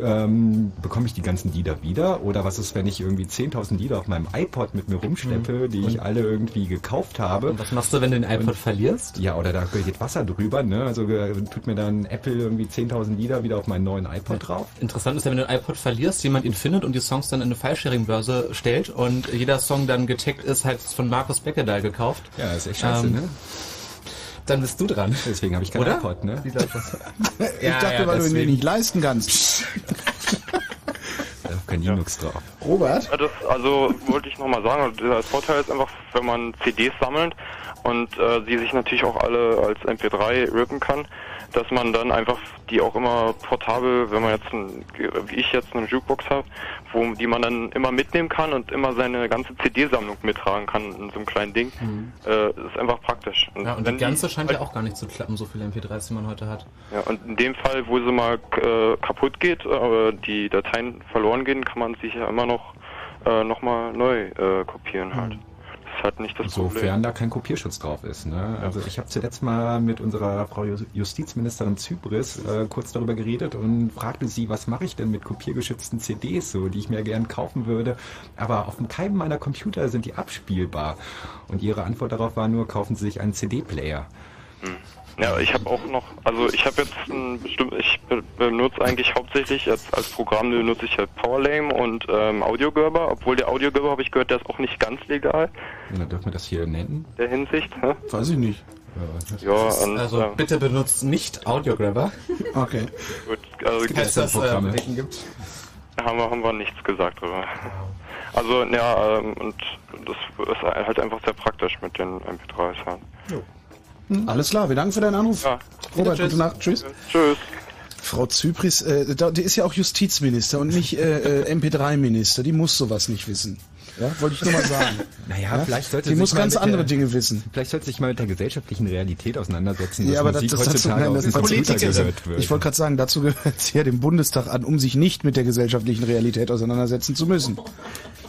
ähm, bekomme ich die ganzen Lieder wieder? Oder was ist, wenn ich irgendwie 10.000 Lieder auf meinem iPod mit mir rumschleppe, die ich alle irgendwie gekauft habe? Und was machst du, wenn du den iPod verlierst? Ja, oder da geht Wasser drüber, ne? Also äh, tut mir dann Apple irgendwie 10.000 Lieder wieder auf meinen neuen iPod drauf. Interessant ist ja, wenn du den iPod verlierst, jemand ihn findet und die Songs dann in eine File-Sharing-Börse stellt und jeder Song dann getaggt ist, halt von Markus Beckedahl gekauft. Ja, ist echt scheiße, Ähm, ne? Dann bist du dran. Deswegen habe ich keinen iPod, ne? Ich dachte, weil du ihn dir nicht leisten kannst. Da ist kein Linux drauf. Robert? Ja, das, also wollte ich nochmal sagen, der Vorteil ist einfach, wenn man CDs sammelt und äh, die sich natürlich auch alle als MP3 rippen kann, dass man dann einfach die auch immer portabel, wenn man jetzt, ein, wie ich jetzt eine Jukebox habe, wo die man dann immer mitnehmen kann und immer seine ganze CD-Sammlung mittragen kann in so einem kleinen Ding, äh, ist einfach praktisch. Ja, und die ganze die- scheint ja auch gar nicht zu klappen, so viele MP3s, die man heute hat. Ja, und in dem Fall, wo sie mal äh, kaputt geht, aber die Dateien verloren gehen, kann man sich ja immer noch äh, nochmal neu äh, kopieren halt. Halt nicht das Sofern Problem. da kein Kopierschutz drauf ist. Ne? Also ich habe zuletzt mal mit unserer Frau Jus- Justizministerin Zypris äh, kurz darüber geredet und fragte sie, was mache ich denn mit kopiergeschützten CDs, so die ich mir gern kaufen würde. Aber auf keinem meiner Computer sind die abspielbar. Und ihre Antwort darauf war nur, kaufen Sie sich einen CD-Player. Ja, ich habe auch noch, also ich habe jetzt ein bestimmt, ich be benutze eigentlich hauptsächlich jetzt als Programm benutze ich halt PowerLame und ähm, AudioGerber, obwohl der AudioGerber habe ich gehört, der ist auch nicht ganz legal Na, dürfen wir das hier nennen? in der Hinsicht. Hä? Weiß ich nicht. Ja, und, Also ähm, bitte benutzt nicht Audiograbber. Okay. Gut, also Falls das äh, Bedenken gibt. haben wir, haben wir nichts gesagt drüber. Also, ja, ähm, und das ist halt einfach sehr praktisch mit den MP3s halt. Alles klar, wir danken für deinen Anruf. Ja. Robert, Tschüss. gute Nacht. Tschüss. Tschüss. Frau Zypris, äh, die ist ja auch Justizminister und nicht äh, äh, MP3-Minister. Die muss sowas nicht wissen. Ja, wollte ich nur mal sagen. Naja, vielleicht sollte Die sich muss mal ganz mit andere der, Dinge wissen. Vielleicht sollte sich mal mit der gesellschaftlichen Realität auseinandersetzen, Ja, aber das, Musik das dazu, heutzutage nein, das dem ist wird. Ich wollte gerade sagen, dazu gehört sie ja dem Bundestag an, um sich nicht mit der gesellschaftlichen Realität auseinandersetzen zu müssen.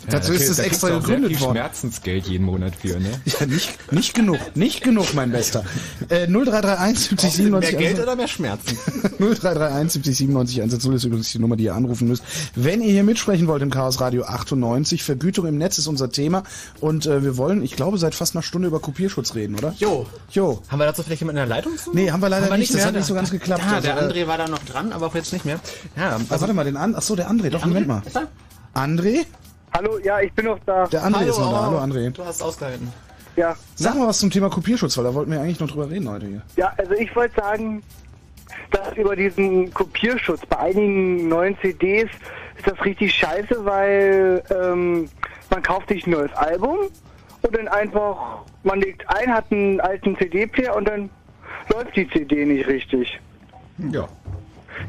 Dazu da ist es da extra gegründet viel worden. Schmerzensgeld jeden Monat für, ne? Ja, nicht, nicht genug, nicht genug, mein Bester. Äh, 0331 70 97 Mehr Geld oder mehr Schmerzen? 0331 70 97 110 ist übrigens die Nummer, die ihr anrufen müsst. Wenn ihr hier mitsprechen wollt im Chaos Radio 98, Vergütung im Netz ist unser Thema und äh, wir wollen, ich glaube, seit fast einer Stunde über Kopierschutz reden, oder? Jo. Jo. Haben wir dazu vielleicht jemanden in der Leitung? zu? Nee, haben wir leider nicht, das hat nicht so ganz geklappt. Ja, Also, der äh, André war da noch dran, aber auch jetzt nicht mehr. Ja, Ah, warte mal, den An ach so, der André, doch, Moment mal. André? Hallo, ja, ich bin noch da. Der André ist noch da. Hallo, André. Du hast ausgehalten. Ja. Sag mal was zum Thema Kopierschutz, weil da wollten wir eigentlich noch drüber reden heute hier. Ja, also ich wollte sagen, dass über diesen Kopierschutz bei einigen neuen CDs ist das richtig scheiße, weil ähm, man kauft sich ein neues Album und dann einfach, man legt ein, hat einen alten CD-Player und dann läuft die CD nicht richtig. Ja.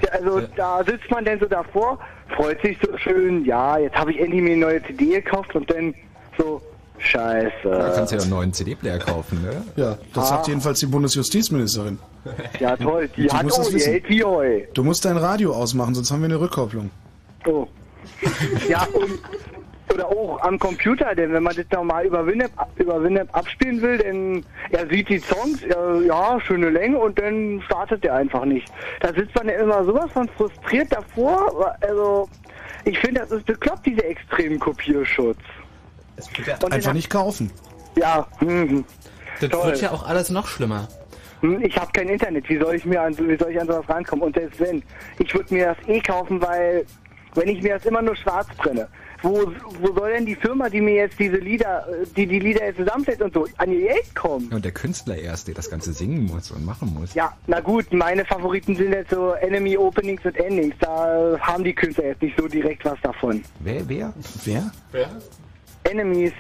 Ja, also da sitzt man dann so davor, freut sich so schön, ja, jetzt habe ich endlich mir eine neue CD gekauft und dann so, scheiße. Da kannst du ja einen neuen CD-Player kaufen, ne? Ja, das Ah. sagt jedenfalls die Bundesjustizministerin. Ja, toll, die, hat muss auch die hält wie Heu. Du musst dein Radio ausmachen, sonst haben wir eine Rückkopplung. Oh. Ja, und, oder auch am Computer, denn wenn man das normal über WinApp, über WinApp abspielen will, dann er sieht die Songs, ja, ja, schöne Länge und dann startet der einfach nicht. Da sitzt man ja immer sowas von frustriert davor. Also, ich finde, das ist bekloppt, dieser extremen Kopierschutz. Und Einfach nicht kaufen. Ja, hm, Das Toll. wird ja auch alles noch schlimmer. hm, ich habe kein Internet. Wie soll ich mir an, wie soll ich an sowas rankommen? Und selbst wenn, ich würde mir das eh kaufen, weil wenn ich mir das immer nur schwarz brenne, wo, wo soll denn die Firma, die mir jetzt diese Lieder, äh, die die Lieder jetzt zusammensetzt und so, an ihr Geld kommen? Und der Künstler erst, der das Ganze singen muss und machen muss. Ja, na gut, meine Favoriten sind jetzt so Enemy Openings und Endings. Da haben die Künstler jetzt nicht so direkt was davon. Wer, wer? Wer? Wer? Enemies,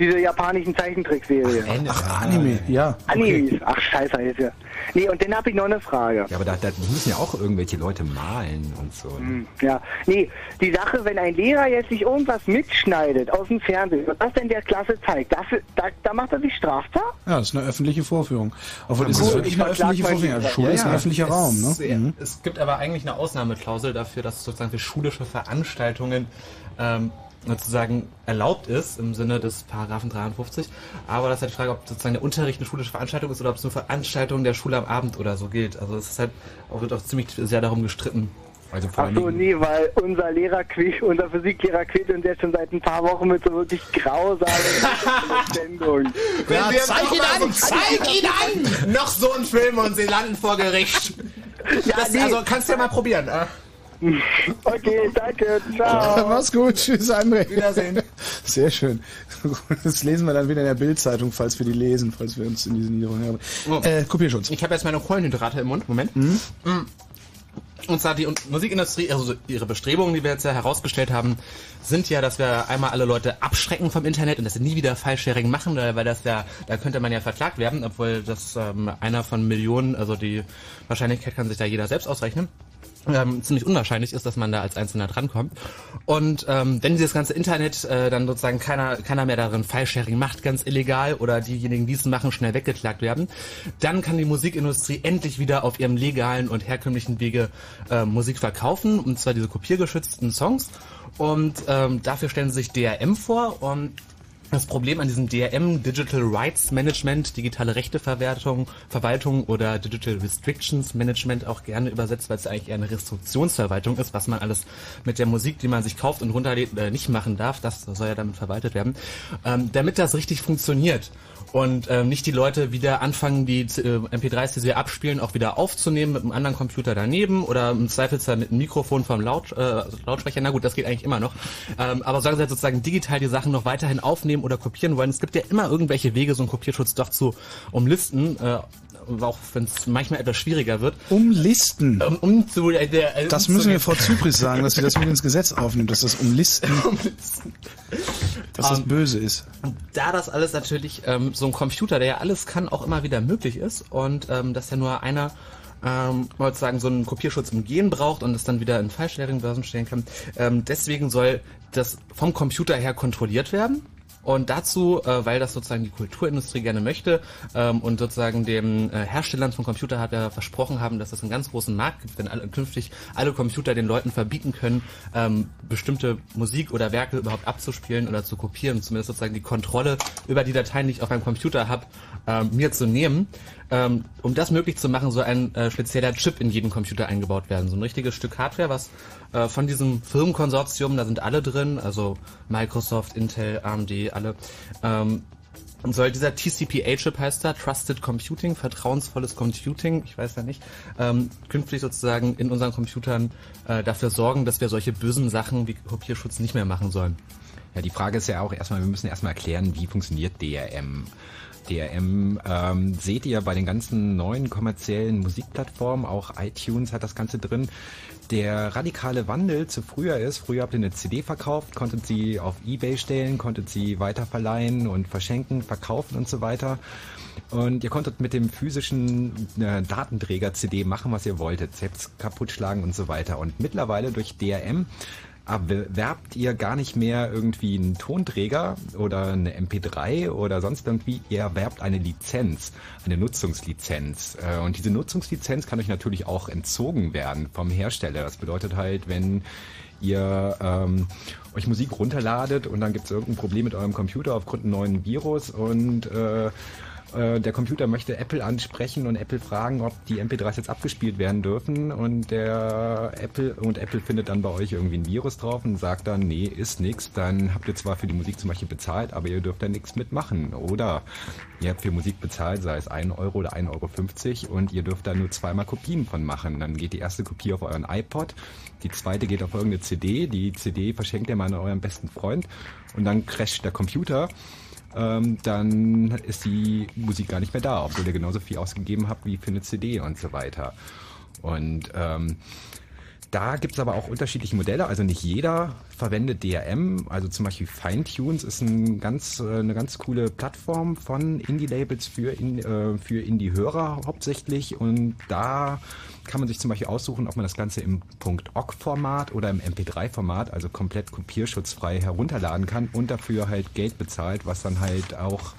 diese japanischen Zeichentrickserie. Ach, Anime, ja. Animes. Ach, scheiße, Hilfe. Nee, und dann habe ich noch eine Frage. Ja, aber da, da müssen ja auch irgendwelche Leute malen und so. ne? Ja, nee, die Sache, wenn ein Lehrer jetzt sich irgendwas mitschneidet aus dem Fernsehen und das dann der Klasse zeigt, dafür, da, da macht er sich strafbar? Ja, das ist eine öffentliche Vorführung. Obwohl, Ja, ist es wirklich ich eine öffentliche Vorführung? die- Ja, Schule ist ein Ja, öffentlicher es, Raum, ne? ja, Mhm. Es gibt aber eigentlich eine Ausnahmeklausel dafür, dass sozusagen für schulische Veranstaltungen ähm, sozusagen erlaubt ist im Sinne des Paragraphen 53. Aber das ist halt die Frage, ob sozusagen der Unterricht eine schulische Veranstaltung ist oder ob es eine Veranstaltung der Schule am Abend oder so gilt. Also es ist halt auch, wird auch ziemlich sehr darum gestritten. Also vor Ach so, nee, weil unser Lehrer quält, unser Physiklehrer quält uns jetzt schon seit ein paar Wochen mit so wirklich grausamen Sendungen. Ja, zeig ihn an! Zeig ihn an! Noch so ein Film und sie landen vor Gericht. Ja, Das, nee. also kannst du ja mal probieren. äh. Okay, danke, ciao. Mach's gut, tschüss André. Wiedersehen. Sehr schön. Das lesen wir dann wieder in der Bildzeitung, falls wir die lesen, falls wir uns in diese Niederung haben. Oh. Äh, Kopierschutz. Ich habe jetzt meine Kohlenhydrate im Mund. Moment. Mm. Und zwar die Musikindustrie, also ihre Bestrebungen, die wir jetzt ja herausgestellt haben, sind ja, dass wir einmal alle Leute abschrecken vom Internet und dass sie nie wieder File-Sharing machen, äh, weil das ja, da könnte man ja verklagt werden, obwohl das ähm, einer von Millionen, also die Wahrscheinlichkeit kann sich da jeder selbst ausrechnen. Ähm, ziemlich unwahrscheinlich ist, dass man da als Einzelner drankommt. Und ähm, wenn dieses ganze Internet äh, dann sozusagen keiner, keiner mehr darin File-Sharing macht, ganz illegal, oder diejenigen, die es machen, schnell weggeklagt werden, dann kann die Musikindustrie endlich wieder auf ihrem legalen und herkömmlichen Wege äh, Musik verkaufen, und zwar diese kopiergeschützten Songs. Und ähm, dafür stellen sie sich DRM vor und das Problem an diesem DRM, Digital Rights Management, digitale Rechteverwertung, Verwaltung oder Digital Restrictions Management auch gerne übersetzt, weil es eigentlich eher eine Restriktionsverwaltung ist, was man alles mit der Musik, die man sich kauft und runterlädt, äh, nicht machen darf. Das soll ja damit verwaltet werden. Ähm, damit das richtig funktioniert und ähm, nicht die Leute wieder anfangen, die äh, MP3s, die sie abspielen, auch wieder aufzunehmen mit einem anderen Computer daneben oder im Zweifelsfall mit einem Mikrofon vom Laut, äh, Lautsprecher. Na gut, das geht eigentlich immer noch. Ähm, aber sagen sie halt sozusagen digital die Sachen noch weiterhin aufnehmen oder kopieren wollen. Es gibt ja immer irgendwelche Wege, so einen Kopierschutz doch zu umlisten. Äh, auch wenn es manchmal etwas schwieriger wird. Umlisten. Um, um zu, äh, äh, Das um müssen zu- wir Frau Zypris sagen, dass sie das mit ins Gesetz aufnimmt, dass das Umlisten, dass das Ähm, böse ist. da das alles natürlich ähm, so ein Computer, der ja alles kann, auch immer wieder möglich ist und ähm, dass ja nur einer ähm, sozusagen so einen Kopierschutz umgehen braucht und es dann wieder in File-Sharing-Börsen stellen kann. Ähm, deswegen soll das vom Computer her kontrolliert werden. Und dazu, äh, weil das sozusagen die Kulturindustrie gerne möchte ähm, und sozusagen den äh, Herstellern von Computerhardware versprochen haben, dass es einen ganz großen Markt gibt, wenn alle, künftig alle Computer den Leuten verbieten können, ähm, bestimmte Musik oder Werke überhaupt abzuspielen oder zu kopieren, zumindest sozusagen die Kontrolle über die Dateien, die ich auf meinem Computer habe, ähm, mir zu nehmen. Ähm, um das möglich zu machen, soll ein äh, spezieller Chip in jeden Computer eingebaut werden. So ein richtiges Stück Hardware, was äh, von diesem Firmenkonsortium, da sind alle drin, also Microsoft, Intel, AMD, alle, ähm, und soll dieser TCPA-Chip heißt da, Trusted Computing, vertrauensvolles Computing, ich weiß ja nicht, ähm, künftig sozusagen in unseren Computern äh, dafür sorgen, dass wir solche bösen Sachen wie Kopierschutz nicht mehr machen sollen. Ja, die Frage ist ja auch erstmal, wir müssen erstmal erklären, wie funktioniert DRM. DRM ähm, seht ihr bei den ganzen neuen kommerziellen Musikplattformen, auch iTunes hat das Ganze drin. Der radikale Wandel zu früher ist, früher habt ihr eine CD verkauft, konntet sie auf Ebay stellen, konntet sie weiterverleihen und verschenken, verkaufen und so weiter. Und ihr konntet mit dem physischen äh, Datenträger CD machen, was ihr wolltet, selbst kaputt schlagen und so weiter. Und mittlerweile durch DRM erwerbt ihr gar nicht mehr irgendwie einen Tonträger oder eine MP3 oder sonst irgendwie, ihr erwerbt eine Lizenz, eine Nutzungslizenz. Äh, Und diese Nutzungslizenz kann euch natürlich auch entzogen werden vom Hersteller. Das bedeutet halt, wenn ihr ähm, euch Musik runterladet und dann gibt es irgendein Problem mit eurem Computer aufgrund einem neuen Virus und äh, äh, der Computer möchte Apple ansprechen und Apple fragen, ob die MP3s jetzt abgespielt werden dürfen und der Apple und Apple findet dann bei euch irgendwie ein Virus drauf und sagt dann, nee, ist nix. Dann habt ihr zwar für die Musik zum Beispiel bezahlt, aber ihr dürft da nichts mitmachen. Oder ihr habt für Musik bezahlt, sei es 1 Euro oder 1,50 Euro und ihr dürft da nur zweimal Kopien von machen. Dann geht die erste Kopie auf euren iPod, die zweite geht auf irgendeine CD, die CD verschenkt ihr mal an euren besten Freund und dann crasht der Computer ähm, dann ist die Musik gar nicht mehr da, obwohl ihr genauso viel ausgegeben habt wie für eine CD und so weiter. Und ähm, da gibt's aber auch unterschiedliche Modelle. Also nicht jeder verwendet DRM. Also zum Beispiel Feintunes ist ein ganz, äh, eine ganz coole Plattform von Indie-Labels für, in, äh, für Indie-Hörer hauptsächlich. Und da kann man sich zum Beispiel aussuchen, ob man das Ganze im .ogg-Format oder im MP3-Format, also komplett kopierschutzfrei herunterladen kann und dafür halt Geld bezahlt, was dann halt auch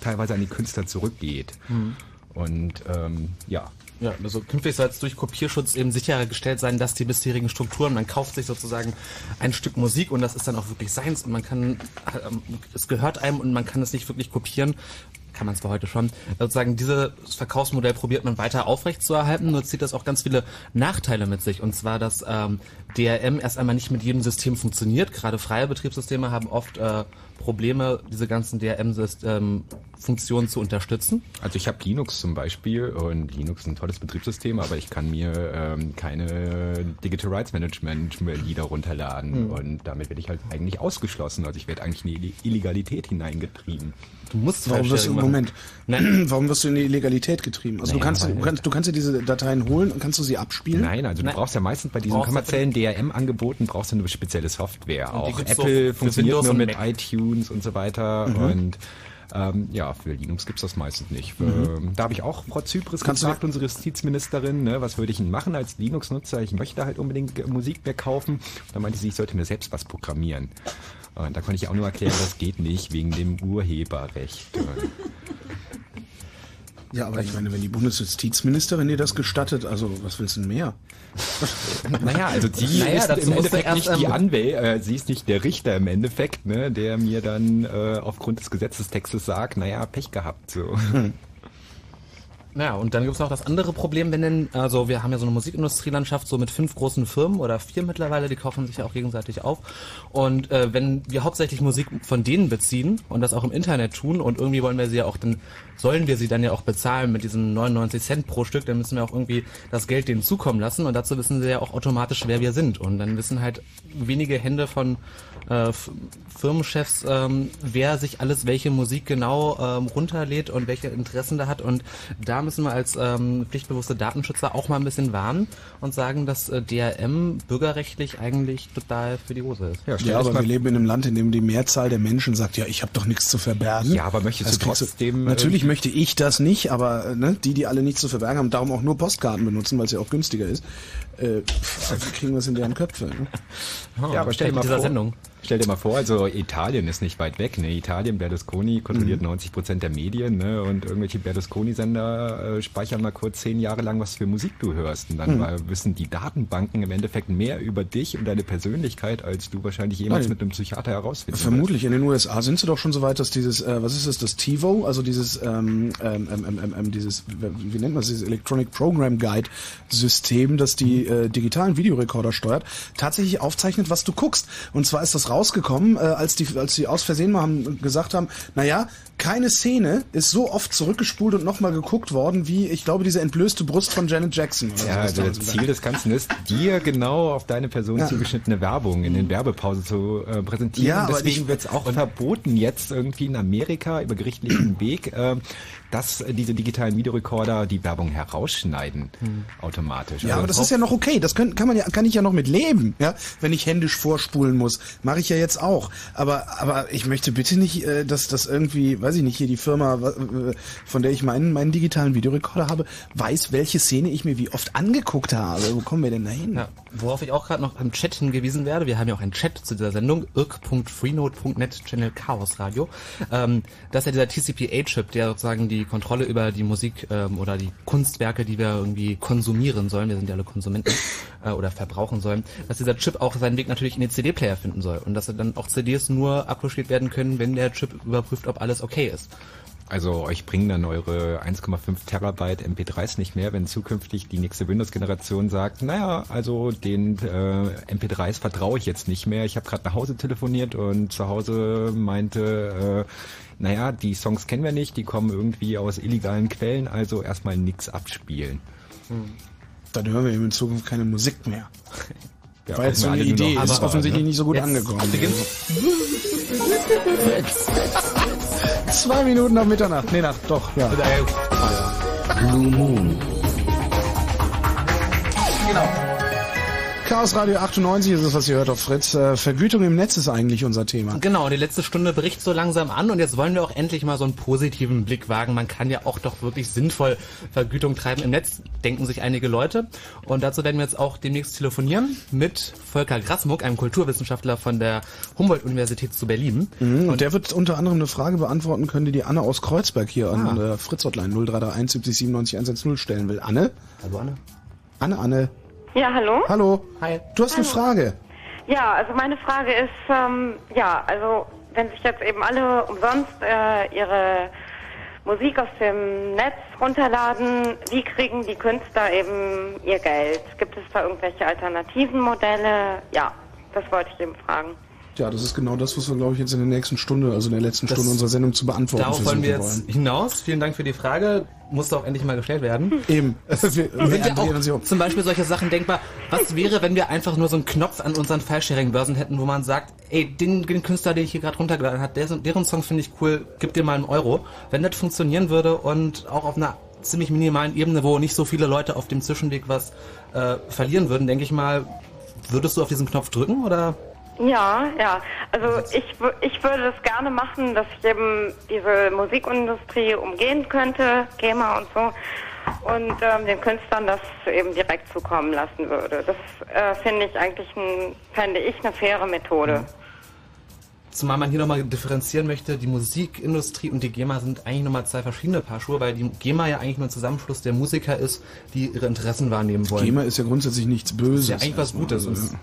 teilweise an die Künstler zurückgeht. Mhm. Und ähm, ja, Ja, also künftig soll es durch Kopierschutz eben sichergestellt sein, dass die bisherigen Strukturen, man kauft sich sozusagen ein Stück Musik und das ist dann auch wirklich seins und man kann, ähm, es gehört einem und man kann es nicht wirklich kopieren. Kann man zwar heute schon. Sozusagen dieses Verkaufsmodell probiert man weiter aufrechtzuerhalten, nur zieht das auch ganz viele Nachteile mit sich. Und zwar, dass ähm, DRM erst einmal nicht mit jedem System funktioniert. Gerade freie Betriebssysteme haben oft äh, Probleme, diese ganzen DRM-Funktionen zu unterstützen. Also ich habe Linux zum Beispiel und Linux ist ein tolles Betriebssystem, aber ich kann mir ähm, keine Digital Rights Management Lieder runterladen Mhm. und damit werde ich halt eigentlich ausgeschlossen. Also ich werde eigentlich in die Illegalität hineingetrieben. Du musst Warum wirst du, Moment, warum wirst du in die Illegalität getrieben? Also du Naja, kannst, weil- du kannst, du kannst dir diese Dateien holen und kannst du sie abspielen? Nein, also du brauchst ja meistens bei diesen du kommerziellen DRM-Angeboten brauchst du eine spezielle Software. Und Auch Apple für funktioniert nur mit Mac. iTunes und so weiter Mhm. und ähm, ja, für Linux gibt's das meistens nicht. Mhm. Da habe ich auch Frau Zypris Kannst gefragt, unsere Justizministerin, ne, was würde ich denn machen als Linux-Nutzer? Ich möchte halt unbedingt Musik mehr kaufen. Da meinte sie, ich sollte mir selbst was programmieren. Und da konnte ich auch nur erklären, das geht nicht wegen dem Urheberrecht. Ja, aber ich meine, wenn die Bundesjustizministerin dir das gestattet, also was willst du denn mehr? Naja, also sie Naja, ist im Endeffekt nicht die ähm, Anwälte, äh, sie ist nicht der Richter im Endeffekt, ne, der mir dann äh, aufgrund des Gesetzestextes sagt, naja, Pech gehabt. So. Ja, und dann gibt's noch das andere Problem, wenn denn, also wir haben ja so eine Musikindustrielandschaft so mit fünf großen Firmen oder vier mittlerweile, die kaufen sich ja auch gegenseitig auf. Und äh, wenn wir hauptsächlich Musik von denen beziehen und das auch im Internet tun und irgendwie wollen wir sie ja auch dann, sollen wir sie dann ja auch bezahlen mit diesen 99 Cent pro Stück, dann müssen wir auch irgendwie das Geld denen zukommen lassen und dazu wissen sie ja auch automatisch, wer wir sind. Und dann wissen halt wenige Hände von äh, Firmenchefs, ähm, wer sich alles welche Musik genau ähm, runterlädt und welche Interessen da hat. Und da müssen wir als ähm, pflichtbewusste Datenschützer auch mal ein bisschen warnen und sagen, dass äh, DRM bürgerrechtlich eigentlich total für die Hose ist. Ja, aber wir leben in einem Land, in dem die Mehrzahl der Menschen sagt, ja, ich habe doch nichts zu verbergen. Ja, aber möchtest du kriegst trotzdem, äh, Natürlich möchte ich das nicht, aber äh, ne, die, die alle nichts zu verbergen haben, darum auch nur Postkarten benutzen, weil es ja auch günstiger ist, äh, pff, also kriegen wir es in deren Köpfe. Ne? ja, aber stell dir mal dieser vor, Sendung. Stell dir mal vor, also Italien ist nicht weit weg. Ne? Italien, Berlusconi kontrolliert Mhm. 90 Prozent der Medien ne? und irgendwelche Berlusconi-Sender äh, speichern mal kurz zehn Jahre lang, was für Musik du hörst. Und dann Mhm. weil wissen die Datenbanken im Endeffekt mehr über dich und deine Persönlichkeit, als du wahrscheinlich jemals Nein. mit einem Psychiater herausfinden Vermutlich in den USA sind sie doch schon so weit, dass dieses, äh, was ist das, das TiVo, also dieses, ähm, ähm, ähm, ähm, ähm, dieses, wie nennt man das, dieses Electronic Program Guide System, das die äh, digitalen Videorekorder steuert, tatsächlich aufzeichnet, was du guckst. Und zwar ist das rausgekommen, äh, als die, als die aus Versehen mal haben, gesagt haben, naja, keine Szene ist so oft zurückgespult und nochmal geguckt worden, wie, ich glaube, diese entblößte Brust von Janet Jackson. Oder Ja, also das Ziel des Ganzen ist, dir genau auf deine Person Ja. zugeschnittene Werbung in den Werbepausen zu äh, präsentieren. Ja, deswegen wird es auch verboten jetzt irgendwie in Amerika über gerichtlichen Weg, äh, dass äh, diese digitalen Videorekorder die Werbung herausschneiden automatisch. Ja, Also aber das ist ja noch okay. Das können, kann man ja, kann ich ja noch mit leben, ja. Wenn ich händisch vorspulen muss, mache ich ja jetzt auch. Aber, aber ich möchte bitte nicht, äh, dass das irgendwie, weiß ich nicht, hier die Firma, äh, von der ich meinen, meinen digitalen Videorekorder habe, weiß, welche Szene ich mir wie oft angeguckt habe. Wo kommen wir denn da hin? Ja, worauf ich auch gerade noch im Chat hingewiesen werde, wir haben ja auch einen Chat zu dieser Sendung, irk.freenode.net Channel Chaos Radio. Ähm, das ist ja dieser TCPA-Chip, der sozusagen die Kontrolle über die Musik ähm, oder die Kunstwerke, die wir irgendwie konsumieren sollen, wir sind ja alle Konsumenten, äh, oder verbrauchen sollen, dass dieser Chip auch seinen Weg natürlich in den CD-Player finden soll und dass dann auch CDs nur abgespielt werden können, wenn der Chip überprüft, ob alles okay ist. Also euch bringen dann eure 1,5 Terabyte MP3s nicht mehr, wenn zukünftig die nächste Windows-Generation sagt, naja, also den äh, MP3s vertraue ich jetzt nicht mehr. Ich habe gerade nach Hause telefoniert und zu Hause meinte, äh, naja, die Songs kennen wir nicht, die kommen irgendwie aus illegalen Quellen, also erstmal nix abspielen. Dann hören wir eben in Zukunft keine Musik mehr. Ja, War jetzt so eine Idee, ist Hammer, offensichtlich ne? nicht so gut Jetzt angekommen. Zwei Minuten nach Mitternacht. Nee, nach, doch, ja. Blue Moon. Genau. Chaos Radio 98 ist es, was ihr hört auf Fritz. Äh, Vergütung im Netz ist eigentlich unser Thema. Genau, die letzte Stunde bricht so langsam an und jetzt wollen wir auch endlich mal so einen positiven Blick wagen. Man kann ja auch doch wirklich sinnvoll Vergütung treiben im Netz, denken sich einige Leute. Und dazu werden wir jetzt auch demnächst telefonieren mit Volker Grasmuck, einem Kulturwissenschaftler von der Humboldt-Universität zu Berlin. Mhm, und der wird unter anderem eine Frage beantworten können, die die Anne aus Kreuzberg hier an Ah. der Fritz-Hotline 0331 70 97 110 stellen will. Anne? Hallo Anne. Anne, Anne. Ja, hallo? Hallo. Hi. Du hast eine Frage. Ja, also meine Frage ist, ähm, ja, also wenn sich jetzt eben alle umsonst äh, ihre Musik aus dem Netz runterladen, wie kriegen die Künstler eben ihr Geld? Gibt es da irgendwelche alternativen Modelle? Ja, das wollte ich eben fragen. Ja, das ist genau das, was wir, glaube ich, jetzt in der nächsten Stunde, also in der letzten Das- Stunde unserer Sendung zu beantworten Darauf wollen wir jetzt hinaus. Vielen Dank für die Frage. Musste auch endlich mal gestellt werden. Eben. wir, Sind ja auch um. zum Beispiel solche Sachen denkbar. Was wäre, wenn wir einfach nur so einen Knopf an unseren File-Sharing-Börsen hätten, wo man sagt, ey, den, den Künstler, den ich hier gerade runtergeladen habe, der, deren Songs finde ich cool, gib dir mal einen Euro. Wenn das funktionieren würde und auch auf einer ziemlich minimalen Ebene, wo nicht so viele Leute auf dem Zwischenweg was äh, verlieren würden, denke ich mal, würdest du auf diesen Knopf drücken oder? Ja, ja. Also ich, wü- ich würde das gerne machen, dass ich eben diese Musikindustrie umgehen könnte, GEMA und so, und ähm, den Künstlern das eben direkt zukommen lassen würde. Das äh, finde ich eigentlich, ein, fände ich eine faire Methode. Zumal man hier nochmal differenzieren möchte, die Musikindustrie und die GEMA sind eigentlich nochmal zwei verschiedene Paar Schuhe, weil die GEMA ja eigentlich nur ein Zusammenschluss der Musiker ist, die ihre Interessen wahrnehmen wollen. GEMA ist ja grundsätzlich nichts Böses. Das ist ja eigentlich was Gutes. Also, ist.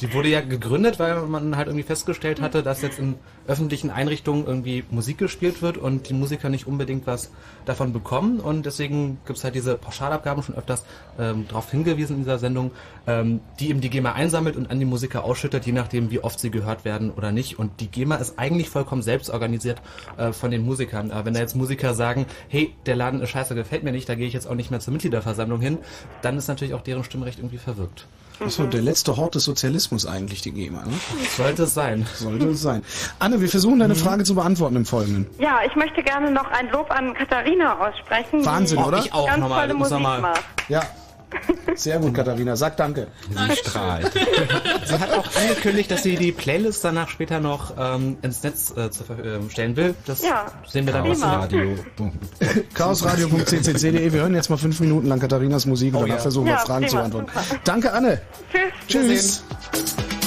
Die wurde ja gegründet, weil man halt irgendwie festgestellt hatte, dass jetzt in öffentlichen Einrichtungen irgendwie Musik gespielt wird und die Musiker nicht unbedingt was davon bekommen. Und deswegen gibt's halt diese Pauschalabgaben schon öfters ähm, darauf hingewiesen in dieser Sendung, ähm, die eben die GEMA einsammelt und an die Musiker ausschüttet, je nachdem, wie oft sie gehört werden oder nicht. Und die GEMA ist eigentlich vollkommen selbst organisiert äh, von den Musikern. Aber wenn da jetzt Musiker sagen, hey, der Laden ist scheiße, gefällt mir nicht, da gehe ich jetzt auch nicht mehr zur Mitgliederversammlung hin, dann ist natürlich auch deren Stimmrecht irgendwie verwirkt. Achso, der letzte Hort des Sozialismus eigentlich, die GEMA. Ne? Sollte es sein. Sollte es sein. Anne, wir versuchen Mhm. deine Frage zu beantworten im Folgenden. Ja, ich möchte gerne noch ein Lob an Katharina aussprechen. Wahnsinn, die oder? Ich auch ganz nochmal, tolle Musik. Ja. Sehr gut, Katharina. Sag danke. Sie strahlt. Sie hat auch angekündigt, dass sie die Playlist danach später noch ähm, ins Netz äh, zur Verfügung stellen will. Das Ja, sehen wir dann prima. Radio. Chaosradio.ccc.de. Wir hören jetzt mal fünf Minuten lang Katharinas Musik und Oh danach ja. versuchen wir Ja, Fragen zu prima, beantworten. super. Danke, Anne. Tschüss. Tschüss.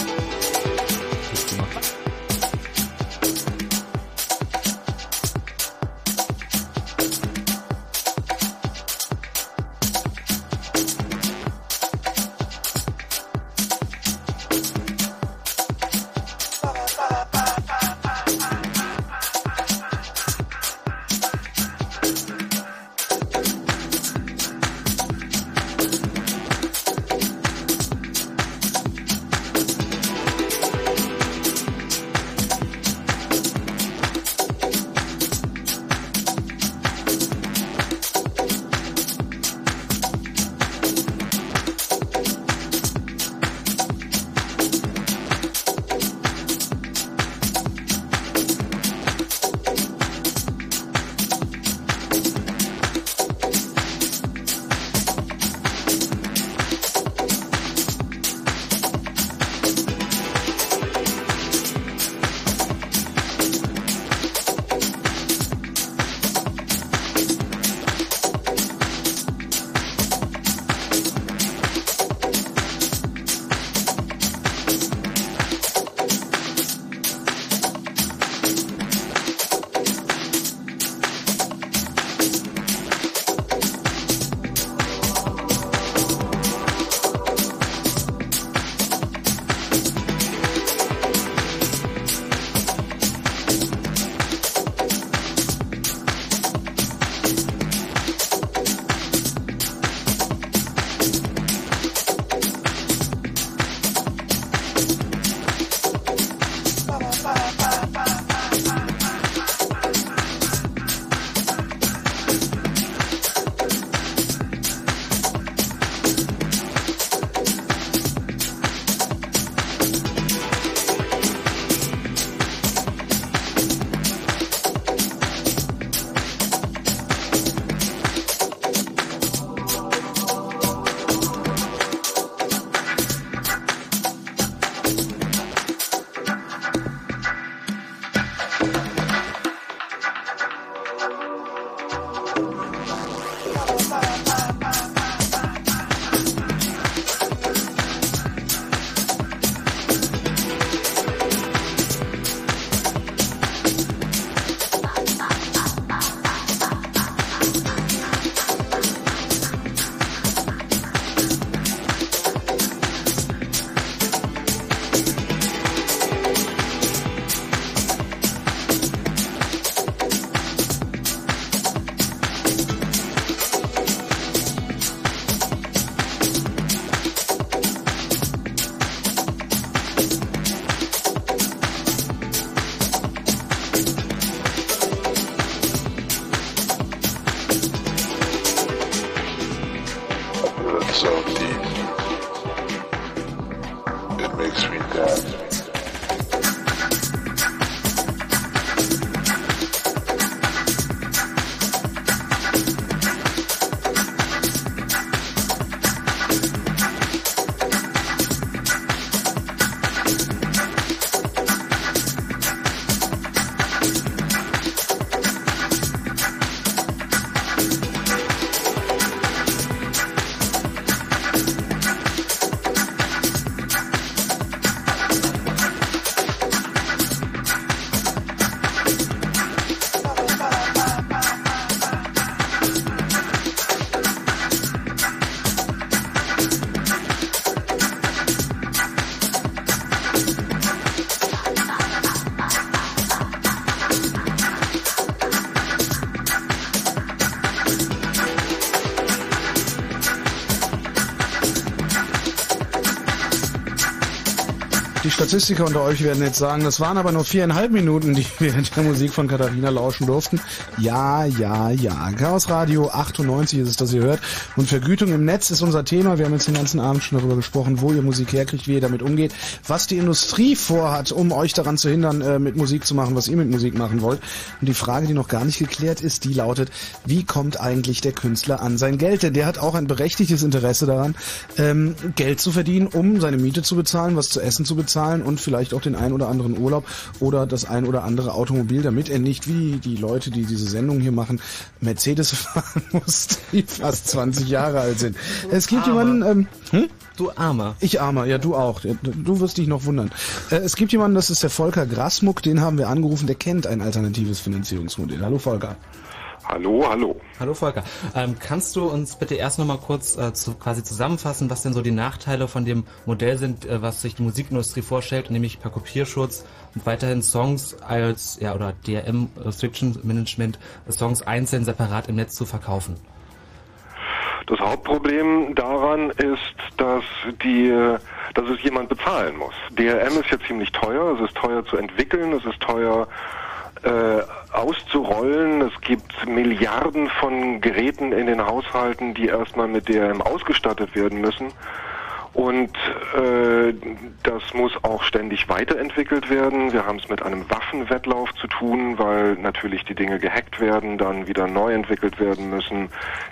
Statistiker unter euch werden jetzt sagen, das waren aber nur viereinhalb Minuten, die wir der Musik von Katharina lauschen durften. Ja, ja, ja. Chaos Radio 98 ist es, das ihr hört. Und Vergütung im Netz ist unser Thema. Wir haben jetzt den ganzen Abend schon darüber gesprochen, wo ihr Musik herkriegt, wie ihr damit umgeht, was die Industrie vorhat, um euch daran zu hindern, äh, mit Musik zu machen, was ihr mit Musik machen wollt. Und die Frage, die noch gar nicht geklärt ist, die lautet, wie kommt eigentlich der Künstler an sein Geld? Denn der hat auch ein berechtigtes Interesse daran, ähm, Geld zu verdienen, um seine Miete zu bezahlen, was zu essen zu bezahlen und vielleicht auch den ein oder anderen Urlaub oder das ein oder andere Automobil, damit er nicht wie die Leute, die diese Sendung hier machen, Mercedes fahren muss, die fast 20 Jahre alt sind. Es gibt jemanden, ähm, hm? Du Armer. Ich armer, ja du auch. Du wirst dich noch wundern. Äh, es gibt jemanden, das ist der Volker Grasmuck, den haben wir angerufen, der kennt ein alternatives Finanzierungsmodell. Hallo Volker. Hallo, hallo. Hallo Volker. Ähm, kannst du uns bitte erst nochmal kurz äh, zu, quasi zusammenfassen, was denn so die Nachteile von dem Modell sind, äh, was sich die Musikindustrie vorstellt, nämlich per Kopierschutz und weiterhin Songs als, ja, oder DRM Restriction Management, Songs einzeln separat im Netz zu verkaufen? Das Hauptproblem daran ist, dass die, dass es jemand bezahlen muss. DRM ist ja ziemlich teuer, es ist teuer zu entwickeln, es ist teuer äh, auszurollen. Es gibt Milliarden von Geräten in den Haushalten, die erstmal mit DRM ausgestattet werden müssen. Und äh, das muss auch ständig weiterentwickelt werden. Wir haben es mit einem Waffenwettlauf zu tun, weil natürlich die Dinge gehackt werden, dann wieder neu entwickelt werden müssen.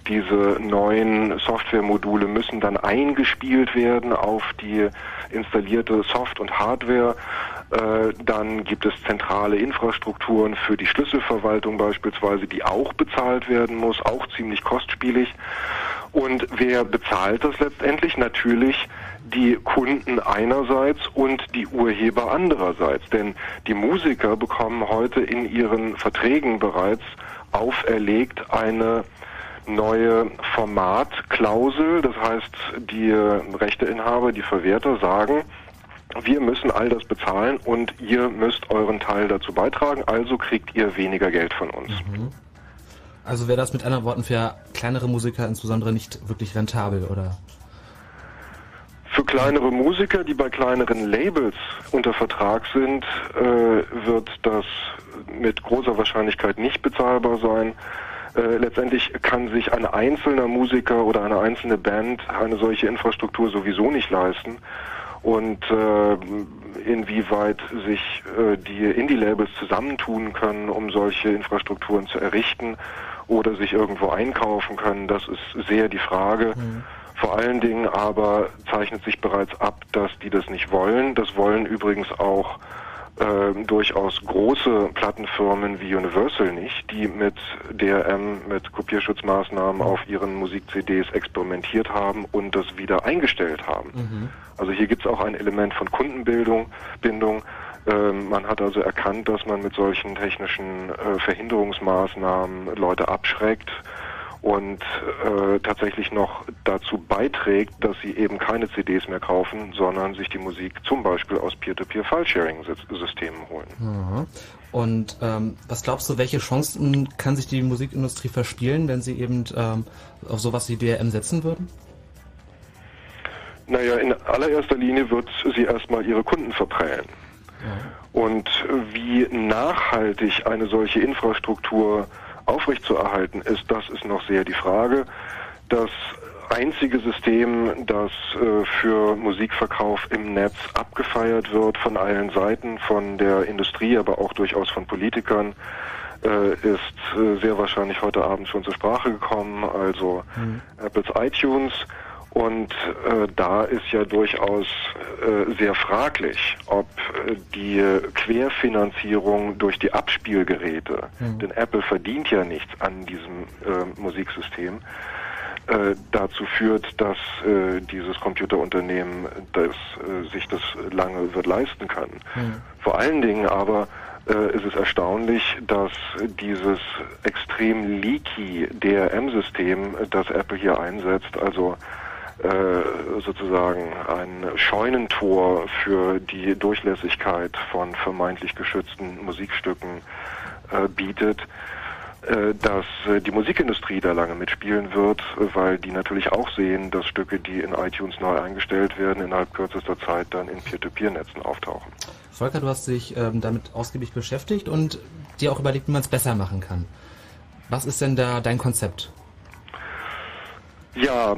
Diese neuen Softwaremodule müssen dann eingespielt werden auf die installierte Soft- und Hardware. Äh, dann gibt es zentrale Infrastrukturen für die Schlüsselverwaltung beispielsweise, die auch bezahlt werden muss, auch ziemlich kostspielig. Und wer bezahlt das letztendlich? Natürlich die Kunden einerseits und die Urheber andererseits. Denn die Musiker bekommen heute in ihren Verträgen bereits auferlegt eine neue Formatklausel. Das heißt, die Rechteinhaber, die Verwerter sagen, wir müssen all das bezahlen und ihr müsst euren Teil dazu beitragen, also kriegt ihr weniger Geld von uns. Also wäre das mit anderen Worten für kleinere Musiker insbesondere nicht wirklich rentabel, oder? Für kleinere Musiker, die bei kleineren Labels unter Vertrag sind, äh, wird das mit großer Wahrscheinlichkeit nicht bezahlbar sein. Äh, letztendlich kann sich ein einzelner Musiker oder eine einzelne Band eine solche Infrastruktur sowieso nicht leisten. Und äh, inwieweit sich äh, die Indie-Labels zusammentun können, um solche Infrastrukturen zu errichten oder sich irgendwo einkaufen können, das ist sehr die Frage. Vor allen Dingen aber zeichnet sich bereits ab, dass die das nicht wollen. Das wollen übrigens auch äh, durchaus große Plattenfirmen wie Universal nicht, die mit DRM, mit Kopierschutzmaßnahmen auf ihren Musik-CDs experimentiert haben und das wieder eingestellt haben. Also hier gibt es auch ein Element von Kundenbildung, Bindung. Ähm, man hat also erkannt, dass man mit solchen technischen äh, Verhinderungsmaßnahmen Leute abschreckt und äh, tatsächlich noch dazu beiträgt, dass sie eben keine CDs mehr kaufen, sondern sich die Musik zum Beispiel aus Peer-to-Peer-File-Sharing-Systemen holen. Mhm. Und ähm, was glaubst du, welche Chancen kann sich die Musikindustrie verspielen, wenn sie eben ähm, auf sowas wie DRM setzen würden? Naja, in allererster Linie wird sie erstmal ihre Kunden verprellen. Und wie nachhaltig eine solche Infrastruktur aufrechtzuerhalten ist, das ist noch sehr die Frage. Das einzige System, das äh, für Musikverkauf im Netz abgefeiert wird von allen Seiten, von der Industrie, aber auch durchaus von Politikern, äh, ist äh, sehr wahrscheinlich heute Abend schon zur Sprache gekommen, also Apples iTunes. Und äh, da ist ja durchaus äh, sehr fraglich, ob äh, die Querfinanzierung durch die Abspielgeräte, Mhm. denn Apple verdient ja nichts an diesem äh, Musiksystem, äh, dazu führt, dass äh, dieses Computerunternehmen das, äh, sich das lange wird leisten kann. Vor allen Dingen aber äh, ist es erstaunlich, dass dieses extrem leaky DRM-System, das Apple hier einsetzt, also sozusagen ein Scheunentor für die Durchlässigkeit von vermeintlich geschützten Musikstücken äh, bietet, äh, dass äh, die Musikindustrie da lange mitspielen wird, äh, weil die natürlich auch sehen, dass Stücke, die in iTunes neu eingestellt werden, innerhalb kürzester Zeit dann in Peer-to-Peer-Netzen auftauchen. Volker, du hast dich ähm, damit ausgiebig beschäftigt und dir auch überlegt, wie man es besser machen kann. Was ist denn da dein Konzept? Ja,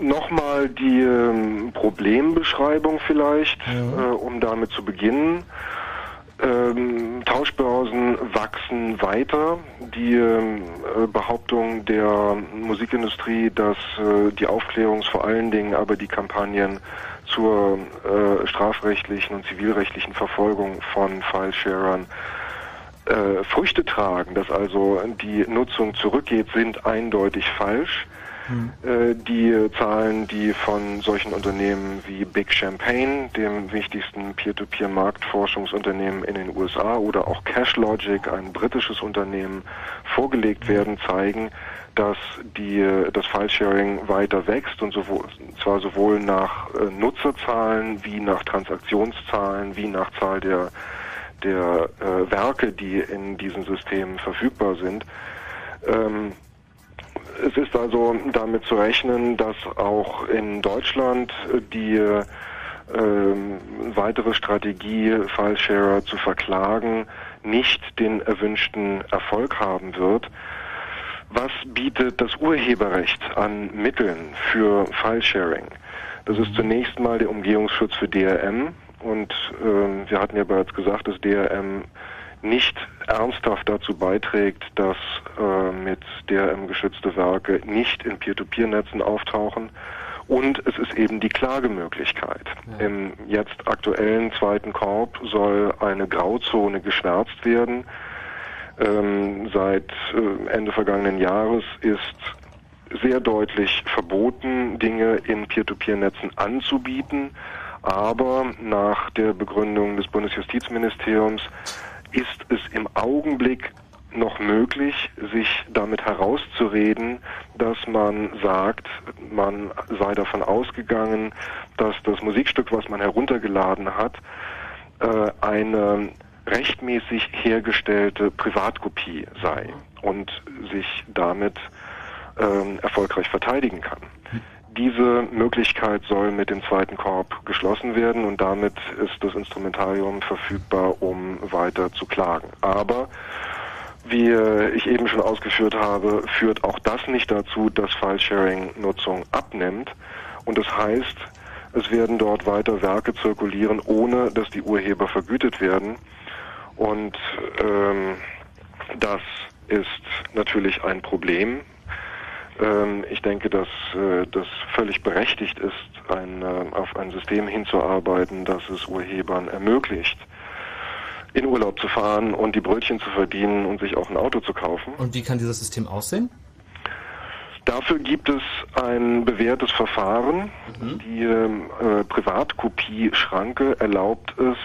nochmal die ähm, Problembeschreibung vielleicht, äh, um damit zu beginnen. Ähm, Tauschbörsen wachsen weiter. Die ähm, äh, Behauptung der Musikindustrie, dass äh, die Aufklärungs vor allen Dingen aber die Kampagnen zur äh, strafrechtlichen und zivilrechtlichen Verfolgung von File-Sharern äh, Früchte tragen, dass also die Nutzung zurückgeht, sind eindeutig falsch. Äh, Die Zahlen, die von solchen Unternehmen wie Big Champagne, dem wichtigsten Peer-to-Peer-Marktforschungsunternehmen in den USA, oder auch CashLogic, ein britisches Unternehmen, vorgelegt werden, zeigen, dass die, das File-Sharing weiter wächst und sowohl, zwar sowohl nach äh, Nutzerzahlen wie nach Transaktionszahlen wie nach Zahl der, der äh, Werke, die in diesen Systemen verfügbar sind. Ähm, es ist also damit zu rechnen, dass auch in Deutschland äh, die äh, weitere Strategie, File-Sharer zu verklagen, nicht den erwünschten Erfolg haben wird. Was bietet das Urheberrecht an Mitteln für File-Sharing? Das ist zunächst mal der Umgehungsschutz für DRM und ähm, wir hatten ja bereits gesagt, dass DRM nicht ernsthaft dazu beiträgt, dass äh, mit DRM geschützte Werke nicht in Peer-to-Peer-Netzen auftauchen. Und es ist eben die Klagemöglichkeit. Im jetzt aktuellen zweiten Korb soll eine Grauzone geschwärzt werden. Ähm, seit äh, Ende vergangenen Jahres ist sehr deutlich verboten, Dinge in Peer-to-Peer-Netzen anzubieten. Aber nach der Begründung des Bundesjustizministeriums ist es im Augenblick noch möglich, sich damit herauszureden, dass man sagt, man sei davon ausgegangen, dass das Musikstück, was man heruntergeladen hat, äh, eine rechtmäßig hergestellte Privatkopie sei und sich damit ähm, erfolgreich verteidigen kann. Diese Möglichkeit soll mit dem zweiten Korb geschlossen werden und damit ist das Instrumentarium verfügbar, um weiter zu klagen. Aber wie äh, ich eben schon ausgeführt habe, führt auch das nicht dazu, dass File-Sharing-Nutzung abnimmt. Und das heißt, es werden dort weiter Werke zirkulieren, ohne dass die Urheber vergütet werden. Und ähm, das ist natürlich ein Problem. Ähm, ich denke, dass äh, das völlig berechtigt ist, ein, äh, auf ein System hinzuarbeiten, das es Urhebern ermöglicht, in Urlaub zu fahren und die Brötchen zu verdienen und sich auch ein Auto zu kaufen. Und wie kann dieses System aussehen? Dafür gibt es ein bewährtes Verfahren. Die ähm, äh, Privatkopie-Schranke erlaubt es,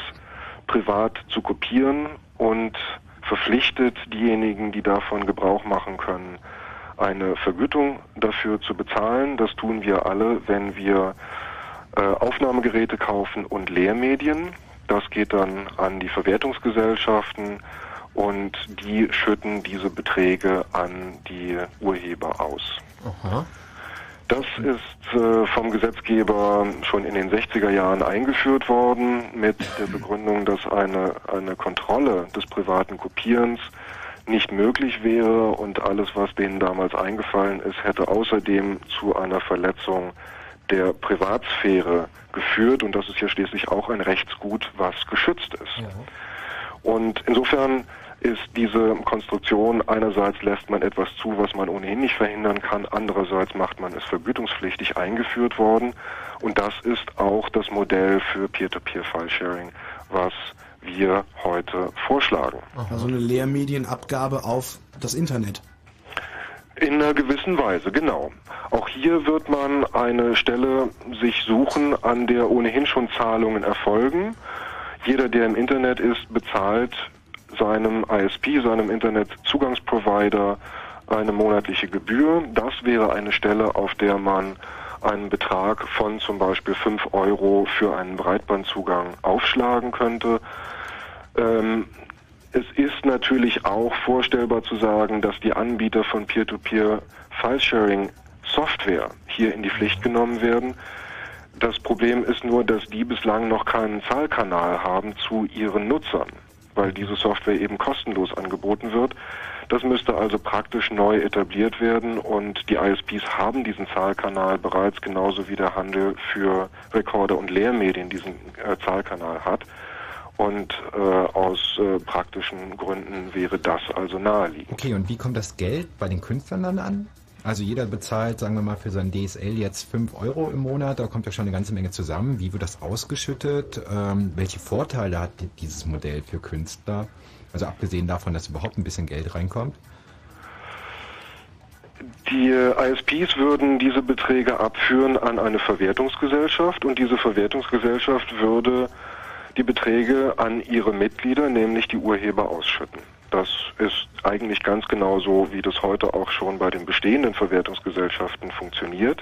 privat zu kopieren und verpflichtet diejenigen, die davon Gebrauch machen können, eine Vergütung dafür zu bezahlen. Das tun wir alle, wenn wir äh, Aufnahmegeräte kaufen und Lehrmedien. Das geht dann an die Verwertungsgesellschaften und die schütten diese Beträge an die Urheber aus. Aha. Das ist äh, vom Gesetzgeber schon in den 60er Jahren eingeführt worden mit der Begründung, dass eine, eine Kontrolle des privaten Kopierens nicht möglich wäre und alles, was denen damals eingefallen ist, hätte außerdem zu einer Verletzung der Privatsphäre geführt. Und das ist ja schließlich auch ein Rechtsgut, was geschützt ist. Und insofern ist diese Konstruktion, einerseits lässt man etwas zu, was man ohnehin nicht verhindern kann, andererseits macht man es vergütungspflichtig eingeführt worden. Und das ist auch das Modell für Peer-to-Peer-File-Sharing, was wir heute vorschlagen. Also eine Lehrmedienabgabe auf das Internet. In einer gewissen Weise, genau. Auch hier wird man eine Stelle sich suchen, an der ohnehin schon Zahlungen erfolgen. Jeder, der im Internet ist, bezahlt seinem ISP, seinem Internetzugangsprovider eine monatliche Gebühr. Das wäre eine Stelle, auf der man einen Betrag von zum Beispiel 5 Euro für einen Breitbandzugang aufschlagen könnte. Ähm, es ist natürlich auch vorstellbar zu sagen, dass die Anbieter von Peer-to-Peer File-Sharing Software hier in die Pflicht genommen werden. Das Problem ist nur, dass die bislang noch keinen Zahlkanal haben zu ihren Nutzern, weil diese Software eben kostenlos angeboten wird. Das müsste also praktisch neu etabliert werden und die ISPs haben diesen Zahlkanal bereits genauso wie der Handel für Rekorder und Lehrmedien diesen äh, Zahlkanal hat. Und äh, aus äh, praktischen Gründen wäre das also naheliegend. Okay, und wie kommt das Geld bei den Künstlern dann an? Also jeder bezahlt, sagen wir mal, für sein DSL jetzt 5 Euro im Monat, da kommt ja schon eine ganze Menge zusammen. Wie wird das ausgeschüttet? Ähm, welche Vorteile hat dieses Modell für Künstler? Also abgesehen davon, dass überhaupt ein bisschen Geld reinkommt. Die äh, ISPs würden diese Beträge abführen an eine Verwertungsgesellschaft und diese Verwertungsgesellschaft würde die Beträge an ihre Mitglieder, nämlich die Urheber, ausschütten. Das ist eigentlich ganz genauso, wie das heute auch schon bei den bestehenden Verwertungsgesellschaften funktioniert.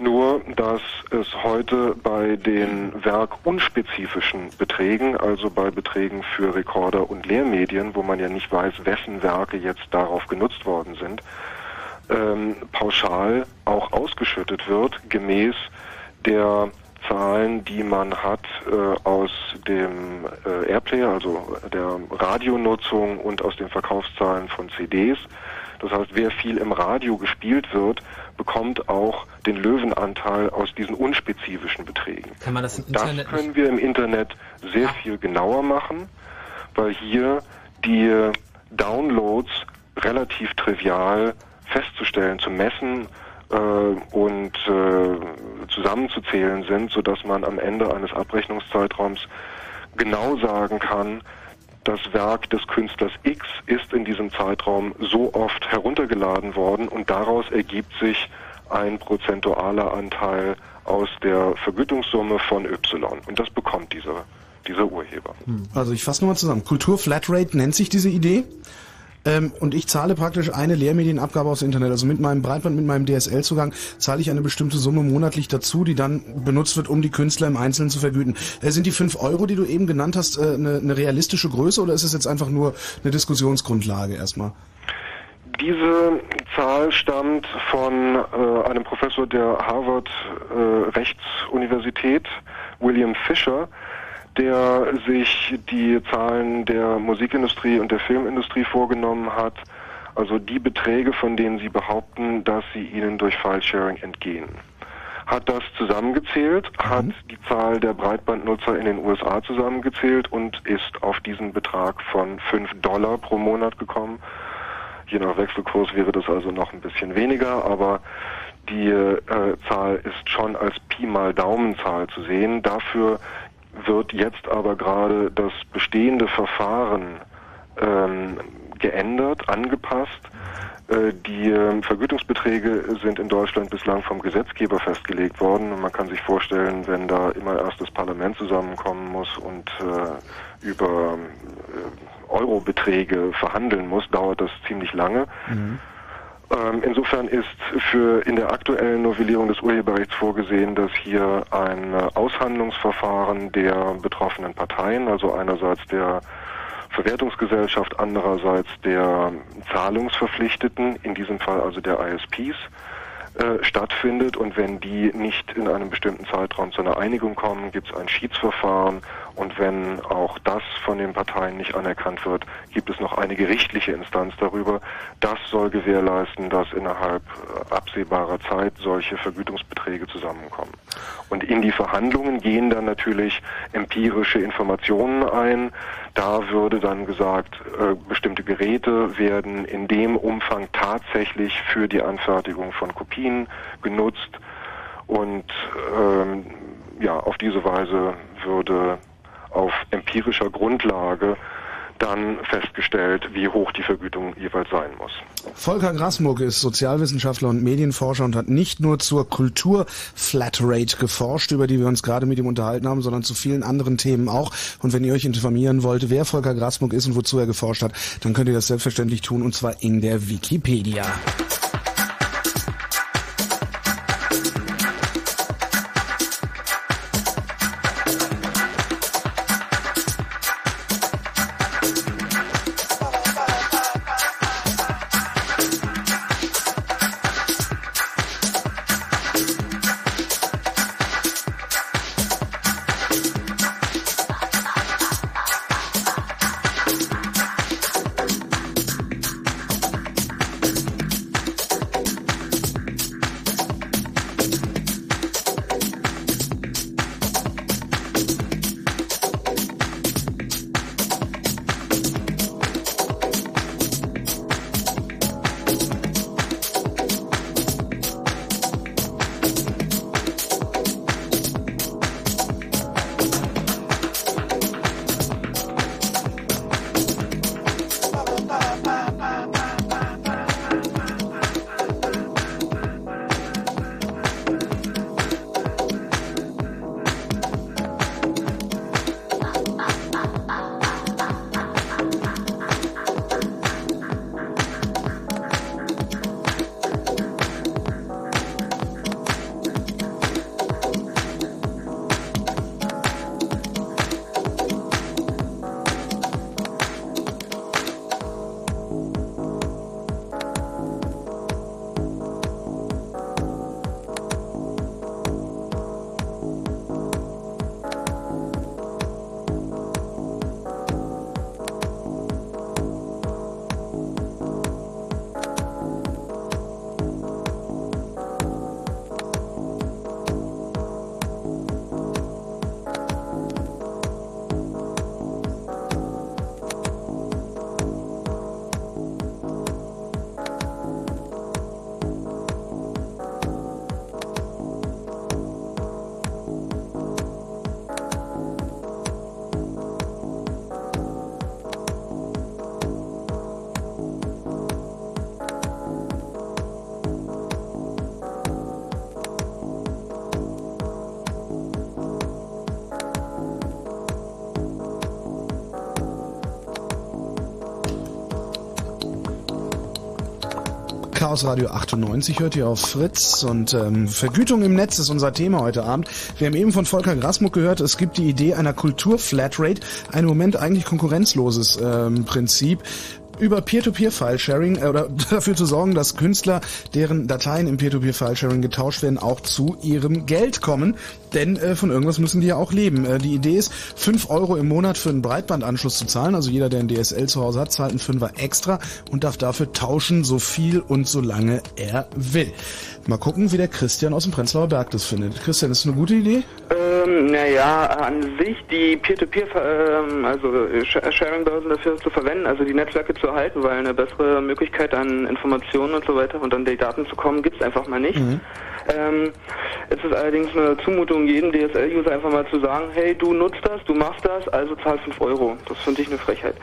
Nur, dass es heute bei den werkunspezifischen Beträgen, also bei Beträgen für Rekorder und Lehrmedien, wo man ja nicht weiß, wessen Werke jetzt darauf genutzt worden sind, ähm, pauschal auch ausgeschüttet wird, gemäß der Zahlen, die man hat äh, aus dem äh, Airplayer, also der Radionutzung und aus den Verkaufszahlen von CDs. Das heißt, wer viel im Radio gespielt wird, bekommt auch den Löwenanteil aus diesen unspezifischen Beträgen. Kann man das im Das Internet können wir im Internet sehr viel genauer machen, weil hier die Downloads relativ trivial festzustellen, zu messen und äh, zusammenzuzählen sind, sodass man am Ende eines Abrechnungszeitraums genau sagen kann, das Werk des Künstlers X ist in diesem Zeitraum so oft heruntergeladen worden und daraus ergibt sich ein prozentualer Anteil aus der Vergütungssumme von Y. Und das bekommt dieser, dieser Urheber. Also ich fasse nochmal zusammen. Kultur Flatrate nennt sich diese Idee. Ähm, und ich zahle praktisch eine Lehrmedienabgabe dem Internet. Also mit meinem Breitband, mit meinem DSL-Zugang zahle ich eine bestimmte Summe monatlich dazu, die dann benutzt wird, um die Künstler im Einzelnen zu vergüten. Äh, sind die fünf Euro, die du eben genannt hast, äh, eine, eine realistische Größe oder ist es jetzt einfach nur eine Diskussionsgrundlage erstmal? Diese Zahl stammt von äh, einem Professor der Harvard äh, Rechtsuniversität, William Fisher, der sich die Zahlen der Musikindustrie und der Filmindustrie vorgenommen hat, also die Beträge, von denen sie behaupten, dass sie ihnen durch File-Sharing entgehen. Hat das zusammengezählt, hat die Zahl der Breitbandnutzer in den USA zusammengezählt und ist auf diesen Betrag von 5 Dollar pro Monat gekommen. Je nach Wechselkurs wäre das also noch ein bisschen weniger, aber die äh, Zahl ist schon als Pi mal Daumenzahl zu sehen. Dafür wird jetzt aber gerade das bestehende Verfahren ähm, geändert, angepasst. Äh, die ähm, Vergütungsbeträge sind in Deutschland bislang vom Gesetzgeber festgelegt worden und man kann sich vorstellen, wenn da immer erst das Parlament zusammenkommen muss und äh, über äh, Eurobeträge verhandeln muss, dauert das ziemlich lange. Ähm, insofern ist für in der aktuellen Novellierung des Urheberrechts vorgesehen, dass hier ein äh, Aushandlungsverfahren der betroffenen Parteien, also einerseits der Verwertungsgesellschaft, andererseits der Zahlungsverpflichteten, in diesem Fall also der ISPs, äh, stattfindet und wenn die nicht in einem bestimmten Zeitraum zu einer Einigung kommen, gibt es ein Schiedsverfahren und wenn auch das von den Parteien nicht anerkannt wird, gibt es noch eine gerichtliche Instanz darüber. Das soll gewährleisten, dass innerhalb äh, absehbarer Zeit solche Vergütungsbeträge zusammenkommen. Und in die Verhandlungen gehen dann natürlich empirische Informationen ein. Da würde dann gesagt, äh, bestimmte Geräte werden in dem Umfang tatsächlich für die Anfertigung von Kopien genutzt. Und ähm, ja, auf diese Weise würde auf empirischer Grundlage dann festgestellt, wie hoch die Vergütung jeweils sein muss. Volker Grasmuck ist Sozialwissenschaftler und Medienforscher und hat nicht nur zur Kultur Flatrate geforscht, über die wir uns gerade mit ihm unterhalten haben, sondern zu vielen anderen Themen auch. Und wenn ihr euch informieren wollt, wer Volker Grasmuck ist und wozu er geforscht hat, dann könnt ihr das selbstverständlich tun und zwar in der Wikipedia. Chaos Radio 98 hört ihr auf Fritz und ähm, Vergütung im Netz ist unser Thema heute Abend. Wir haben eben von Volker Grasmuck gehört, es gibt die Idee einer Kultur-Flatrate, ein Moment eigentlich konkurrenzloses ähm, Prinzip über Peer-to-Peer-File-Sharing äh, oder dafür zu sorgen, dass Künstler, deren Dateien im Peer-to-Peer-File-Sharing getauscht werden, auch zu ihrem Geld kommen. Denn äh, von irgendwas müssen die ja auch leben. Äh, die Idee ist, 5 Euro im Monat für einen Breitbandanschluss zu zahlen. Also jeder, der ein DSL zu Hause hat, zahlt einen Fünfer extra und darf dafür tauschen, so viel und so lange er will. Mal gucken, wie der Christian aus dem Prenzlauer Berg das findet. Christian, ist das eine gute Idee? Naja, an sich die Peer-to-Peer, ähm, also Sh- Sharing-Börsen dafür zu verwenden, also die Netzwerke zu erhalten, weil eine bessere Möglichkeit an Informationen und so weiter und an die Daten zu kommen, gibt's einfach mal nicht. Ähm, es ist allerdings eine Zumutung, jedem DSL-User einfach mal zu sagen, hey, du nutzt das, du machst das, also zahl 5 Euro. Das finde ich eine Frechheit.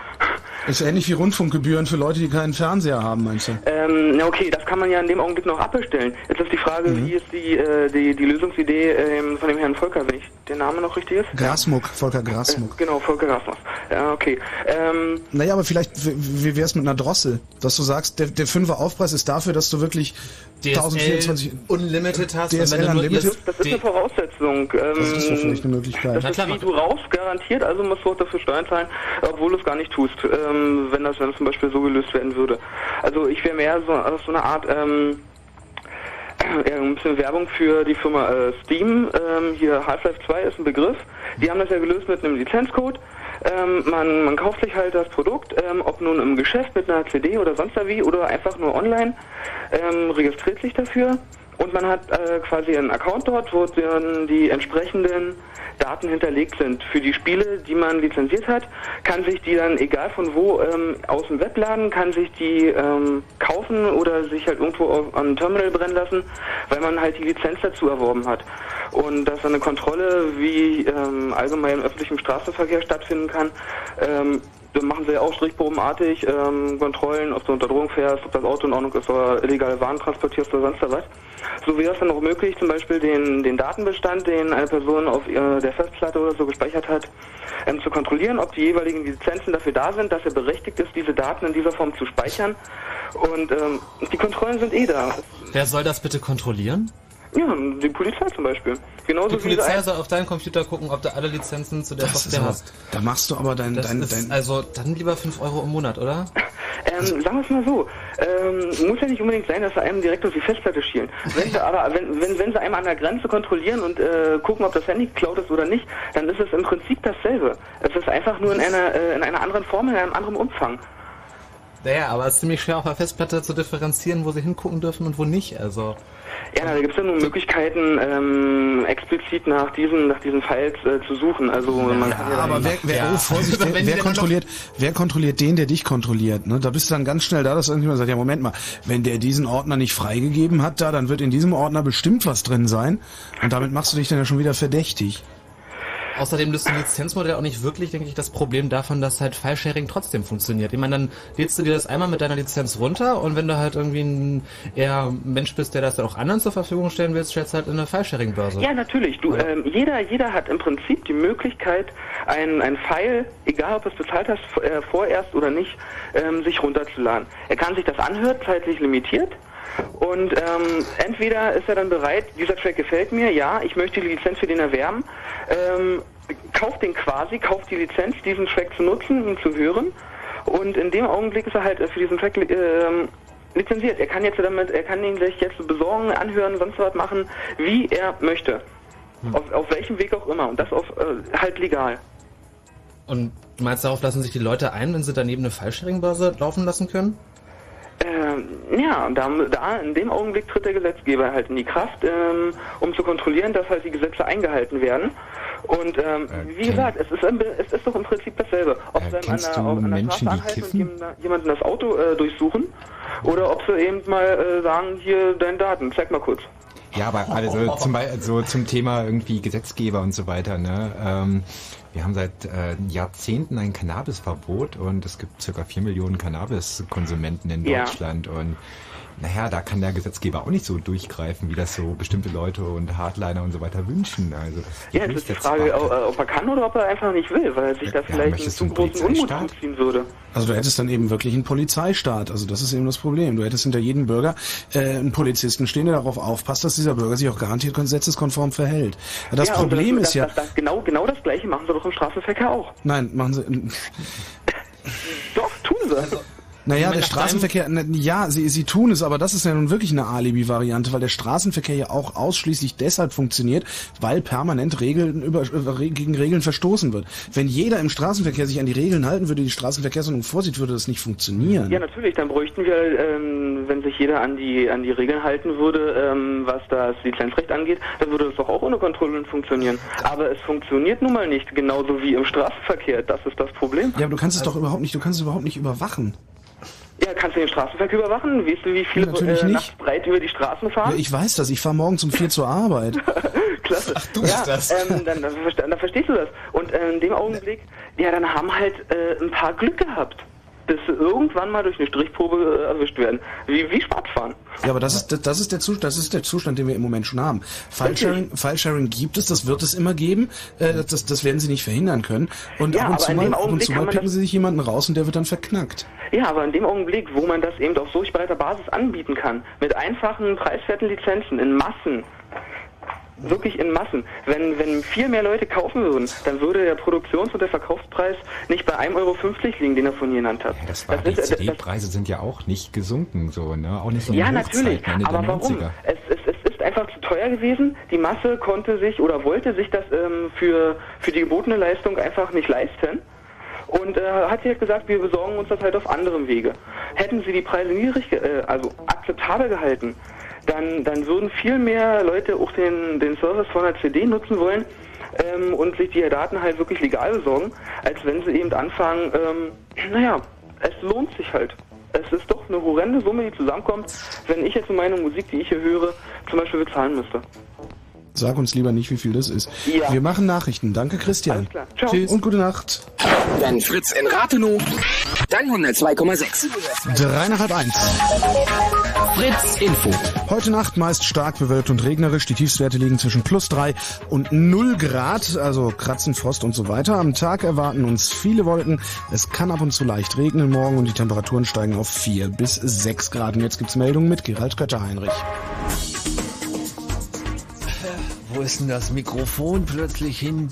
Ist ähnlich wie Rundfunkgebühren für Leute, die keinen Fernseher haben, meinst du? Ähm, na okay, das kann man ja in dem Augenblick noch abbestellen. Jetzt ist die Frage, wie ist die, äh, die, die Lösungsidee ähm, von dem Herrn Volker, wenn ich der Name noch richtig ist? Grasmuck, Volker Grasmuck. Genau, Volker Rasmus. Ja, okay. Ähm, Naja, aber vielleicht, w- wie wär's mit einer Drossel? Dass du sagst, der, der Fünfer Aufpreis ist dafür, dass du wirklich 1024 Unlimited hast. DSL Unlimited? das ist eine Voraussetzung. Ähm, Das ist vielleicht eine Möglichkeit. Das ist wie du raus garantiert, also musst du auch dafür Steuern zahlen, obwohl du es gar nicht tust, ähm, wenn das wenn das zum Beispiel so gelöst werden würde. Also ich wäre mehr so aus so einer Art ähm, Ja, ein bisschen Werbung für die Firma äh, Steam. Ähm, hier Half-Life 2 ist ein Begriff. Die haben das ja gelöst mit einem Lizenzcode. Ähm, man, man kauft sich halt das Produkt, ähm, ob nun im Geschäft mit einer CD oder sonst wie oder einfach nur online, ähm, registriert sich dafür und man hat äh, quasi einen Account dort, wo dann die entsprechenden Daten hinterlegt sind. Für die Spiele, die man lizenziert hat, kann sich die dann, egal von wo, ähm, aus dem Web laden, kann sich die ähm, kaufen oder sich halt irgendwo auf, am Terminal brennen lassen, weil man halt die Lizenz dazu erworben hat. Und dass eine Kontrolle wie ähm, allgemein im öffentlichen Straßenverkehr stattfinden kann, ähm, dann machen sie ja auch strichprobenartig ähm, Kontrollen, ob du unter Drohung fährst, ob das Auto in Ordnung ist oder illegale Waren transportierst oder sonst was. So wäre es dann auch möglich, zum Beispiel den, den Datenbestand, den eine Person auf äh, der Festplatte oder so gespeichert hat, ähm, zu kontrollieren, ob die jeweiligen Lizenzen dafür da sind, dass er berechtigt ist, diese Daten in dieser Form zu speichern. Und ähm, die Kontrollen sind eh da. Wer soll das bitte kontrollieren? Ja, die Polizei zum Beispiel. Genauso Die Polizei soll auf deinen Computer gucken, ob du alle Lizenzen zu der Das ist Software hast. da machst du aber dein, Das dein, ist dein also dann lieber 5 Euro im Monat, oder? Ähm, sagen wir es mal so, ähm, muss ja nicht unbedingt sein, dass sie einem direkt auf die Festplatte schielen. Wenn sie aber, wenn, wenn, wenn sie einem an der Grenze kontrollieren und äh, gucken, ob das Handy geklaut ist oder nicht, dann ist es im Prinzip dasselbe. Es ist einfach nur in einer, äh, in einer anderen Form, in einem anderen Umfang. Naja, aber es ist ziemlich schwer auf der Festplatte zu differenzieren, wo sie hingucken dürfen und wo nicht. Also Ja, na, da gibt es ja nun Möglichkeiten, ähm, explizit nach diesen, nach diesen Files äh, zu suchen. Also man kann ja aber wer, wer, oh, Vorsicht, wer, wer kontrolliert, wer kontrolliert den, der dich kontrolliert? Ne? Da bist du dann ganz schnell da, dass irgendjemand sagt, ja Moment mal, wenn der diesen Ordner nicht freigegeben hat, da, dann wird in diesem Ordner bestimmt was drin sein. Und damit machst du dich dann ja schon wieder verdächtig. Außerdem löst ein Lizenzmodell auch nicht wirklich, denke ich, das Problem davon, dass halt File-Sharing trotzdem funktioniert. Ich meine, dann lädst du dir das einmal mit deiner Lizenz runter und wenn du halt irgendwie ein eher Mensch bist, der das dann auch anderen zur Verfügung stellen willst, stellst du halt in eine File-Sharing-Börse. Ja, natürlich. Du, ähm, jeder, jeder hat im Prinzip die Möglichkeit, ein, ein File, egal ob du es bezahlt hast, äh, vorerst oder nicht, ähm, sich runterzuladen. Er kann sich das anhören, zeitlich limitiert. Und ähm, entweder ist er dann bereit, dieser Track gefällt mir, ja, ich möchte die Lizenz für den erwerben, ähm, kauft den quasi, kauft die Lizenz, diesen Track zu nutzen, ihn zu hören. Und in dem Augenblick ist er halt äh, für diesen Track ähm, lizenziert. Er kann jetzt damit, er kann ihn sich jetzt besorgen, anhören, sonst was machen, wie er möchte. Auf, auf welchem Weg auch immer. Und das auf äh, halt legal. Und du meinst, darauf lassen sich die Leute ein, wenn sie daneben eine File-Sharing-Börse laufen lassen können? Ähm, ja, da, da in dem Augenblick tritt der Gesetzgeber halt in die Kraft, ähm, um zu kontrollieren, dass halt die Gesetze eingehalten werden. Und ähm, wie gesagt, es ist, es ist doch im Prinzip dasselbe. Ob sie einem an der, auf, an der Menschen, anhalten und jemanden das Auto äh, durchsuchen oder ob sie eben mal äh, sagen, hier deine Daten, zeig mal kurz. Ja, aber also zum, so zum Thema irgendwie Gesetzgeber und so weiter. Ne? Ähm, wir haben seit äh, Jahrzehnten ein Cannabisverbot und es gibt circa vier Millionen Cannabiskonsumenten in Ja. Deutschland und naja, da kann der Gesetzgeber auch nicht so durchgreifen, wie das so bestimmte Leute und Hardliner und so weiter wünschen. Also Ja, es ist die Frage, ob, äh, ob er kann oder ob er einfach nicht will, weil er sich da vielleicht einen möchtest zu einen großen Unmut zuziehen würde. Also du hättest dann eben wirklich einen Polizeistaat. Also das ist eben das Problem. Du hättest hinter jedem Bürger äh, einen Polizisten stehen, der darauf aufpasst, dass dieser Bürger sich auch garantiert gesetzeskonform verhält. Das ja, Problem das, ist ja, Das, das, genau, genau das gleiche machen sie doch im Straßenverkehr auch. nein, machen Sie. Doch, tun sie. Naja, der Straßenverkehr, na, ja, sie, sie tun es, aber das ist ja nun wirklich eine Alibi-Variante, weil der Straßenverkehr ja auch ausschließlich deshalb funktioniert, weil permanent Regeln über, über, gegen Regeln verstoßen wird. Wenn jeder im Straßenverkehr sich an die Regeln halten würde, die Straßenverkehrsordnung vorsieht, würde das nicht funktionieren. Ja, natürlich. Dann bräuchten wir, ähm, wenn sich jeder an die an die Regeln halten würde, ähm, was das Lizenzrecht angeht, dann würde es doch auch ohne Kontrollen funktionieren. Aber es funktioniert nun mal nicht, genauso wie im Straßenverkehr. Das ist das Problem. Ja, aber du kannst es doch überhaupt nicht, du kannst es überhaupt nicht überwachen. Ja, kannst du den Straßenverkehr überwachen? Weißt du, wie viele Natürlich äh, nicht. nachts breit über die Straßen Ja, fahren? ich weiß das, ich fahre morgens um vier zur Arbeit. Klasse. Ach, du ja, bist das. Ähm, dann, dann, dann verstehst du das. Und äh, in dem Augenblick, ja, dann haben halt äh, ein paar Glück gehabt, bis sie irgendwann mal durch eine Strichprobe äh, erwischt werden. Wie, wie Schwarzfahren. Ja, aber das ist, das ist der Zustand, das ist der Zustand, den wir im Moment schon haben. File-Sharing, File-Sharing gibt es, das wird es immer geben, äh, das, das werden sie nicht verhindern können. Und Ja, ab und zu mal, ab und zu mal picken sie sich jemanden raus und der wird dann verknackt. Ja, aber in dem Augenblick, wo man das eben auf so breiter Basis anbieten kann, mit einfachen, preiswerten Lizenzen, in Massen, wirklich in Massen, wenn, wenn viel mehr Leute kaufen würden, dann würde der Produktions- und der Verkaufspreis nicht bei 1,50 Euro liegen, den er von hier genannt hat. Das war, die ist, äh, das, CD-Preise sind ja auch nicht gesunken, so, ne? Auch nicht in den ja, Hochzeiten, natürlich, Ende aber warum? 90er. Es, es, es einfach zu teuer gewesen. Die Masse konnte sich oder wollte sich das ähm, für, für die gebotene Leistung einfach nicht leisten. Und äh, hat sie halt gesagt, wir besorgen uns das halt auf anderem Wege. Hätten sie die Preise niedrig, ge- äh, also akzeptabel gehalten, dann, dann würden viel mehr Leute auch den, den Service von der CD nutzen wollen ähm, und sich die Daten halt wirklich legal besorgen, als wenn sie eben anfangen, ähm, naja, es lohnt sich halt. Es ist doch eine horrende Summe, die zusammenkommt, wenn ich jetzt meine Musik, die ich hier höre, zum Beispiel bezahlen müsste. Sag uns lieber nicht, wie viel das ist. Ja. Wir machen Nachrichten. Danke, Christian. klar. Ciao. Tschüss und gute Nacht. Wenn Fritz in Rathenow, dann 102,6. Drei nach halb eins. Fritz Info. Heute Nacht meist stark bewölkt und regnerisch. Die Tiefstwerte liegen zwischen plus drei und null Grad, also Kratzen, Frost und so weiter. Am Tag erwarten uns viele Wolken. Es kann ab und zu leicht regnen morgen und die Temperaturen steigen auf vier bis sechs Grad. Und jetzt gibt's Meldungen mit Gerald Kötter-Heinrich. Wo ist denn das Mikrofon plötzlich hin?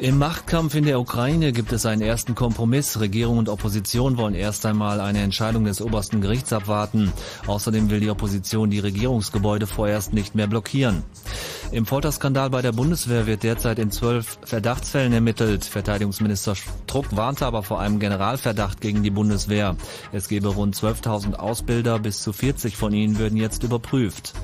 Im Machtkampf in der Ukraine gibt es einen ersten Kompromiss. Regierung und Opposition wollen erst einmal eine Entscheidung des obersten Gerichts abwarten. Außerdem will die Opposition die Regierungsgebäude vorerst nicht mehr blockieren. Im Folterskandal bei der Bundeswehr wird derzeit in zwölf Verdachtsfällen ermittelt. Verteidigungsminister Struck warnte aber vor einem Generalverdacht gegen die Bundeswehr. Es gebe rund 12.000 Ausbilder, bis zu 40 von ihnen würden jetzt überprüft.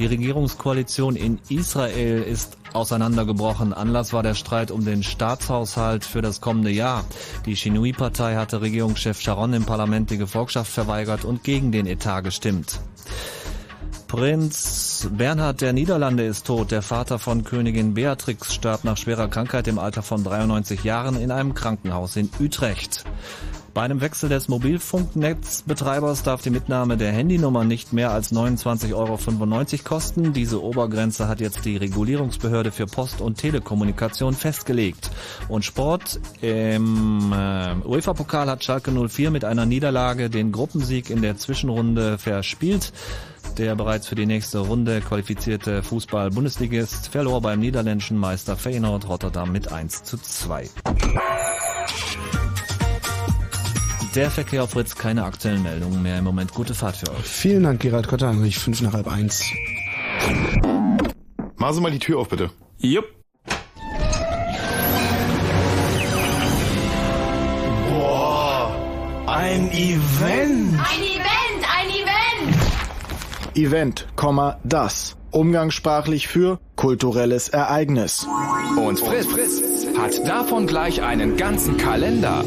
Die Regierungskoalition in Israel ist auseinandergebrochen. Anlass war der Streit um den Staatshaushalt für das kommende Jahr. Die Shinui-Partei hatte Regierungschef Sharon im Parlament die Gefolgschaft verweigert und gegen den Etat gestimmt. Prinz Bernhard der Niederlande ist tot. Der Vater von Königin Beatrix starb nach schwerer Krankheit im Alter von 93 Jahren in einem Krankenhaus in Utrecht. Bei einem Wechsel des Mobilfunknetzbetreibers darf die Mitnahme der Handynummer nicht mehr als 29,95 Euro kosten. Diese Obergrenze hat jetzt die Regulierungsbehörde für Post- und Telekommunikation festgelegt. Und Sport im äh, UEFA-Pokal hat Schalke 04 mit einer Niederlage den Gruppensieg in der Zwischenrunde verspielt. Der bereits für die nächste Runde qualifizierte Fußball-Bundesligist verlor beim niederländischen Meister Feyenoord Rotterdam mit 1 zu 2. Der Verkehr auf Fritz, keine aktuellen Meldungen mehr im Moment. Gute Fahrt für euch. Vielen Dank, Gerald Kötter-Heinrich. Fünf nach halb eins. Machen Sie mal die Tür auf, bitte. Jupp. Boah, ein Event. Ein Event, ein Event. Event, das. Umgangssprachlich für kulturelles Ereignis. Und Fritz hat davon gleich einen ganzen Kalender.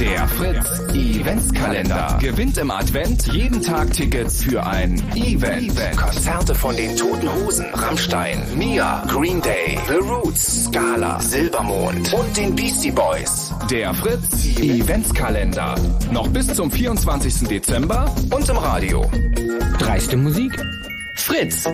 Der Fritz Eventskalender gewinnt im Advent jeden Tag Tickets für ein Event. Konzerte von den Toten Hosen, Rammstein, Mia, Green Day, The Roots, Scala, Silbermond und den Beastie Boys. Der Fritz Eventskalender. Noch bis zum 24. Dezember und im Radio. Dreiste Musik. Fritz.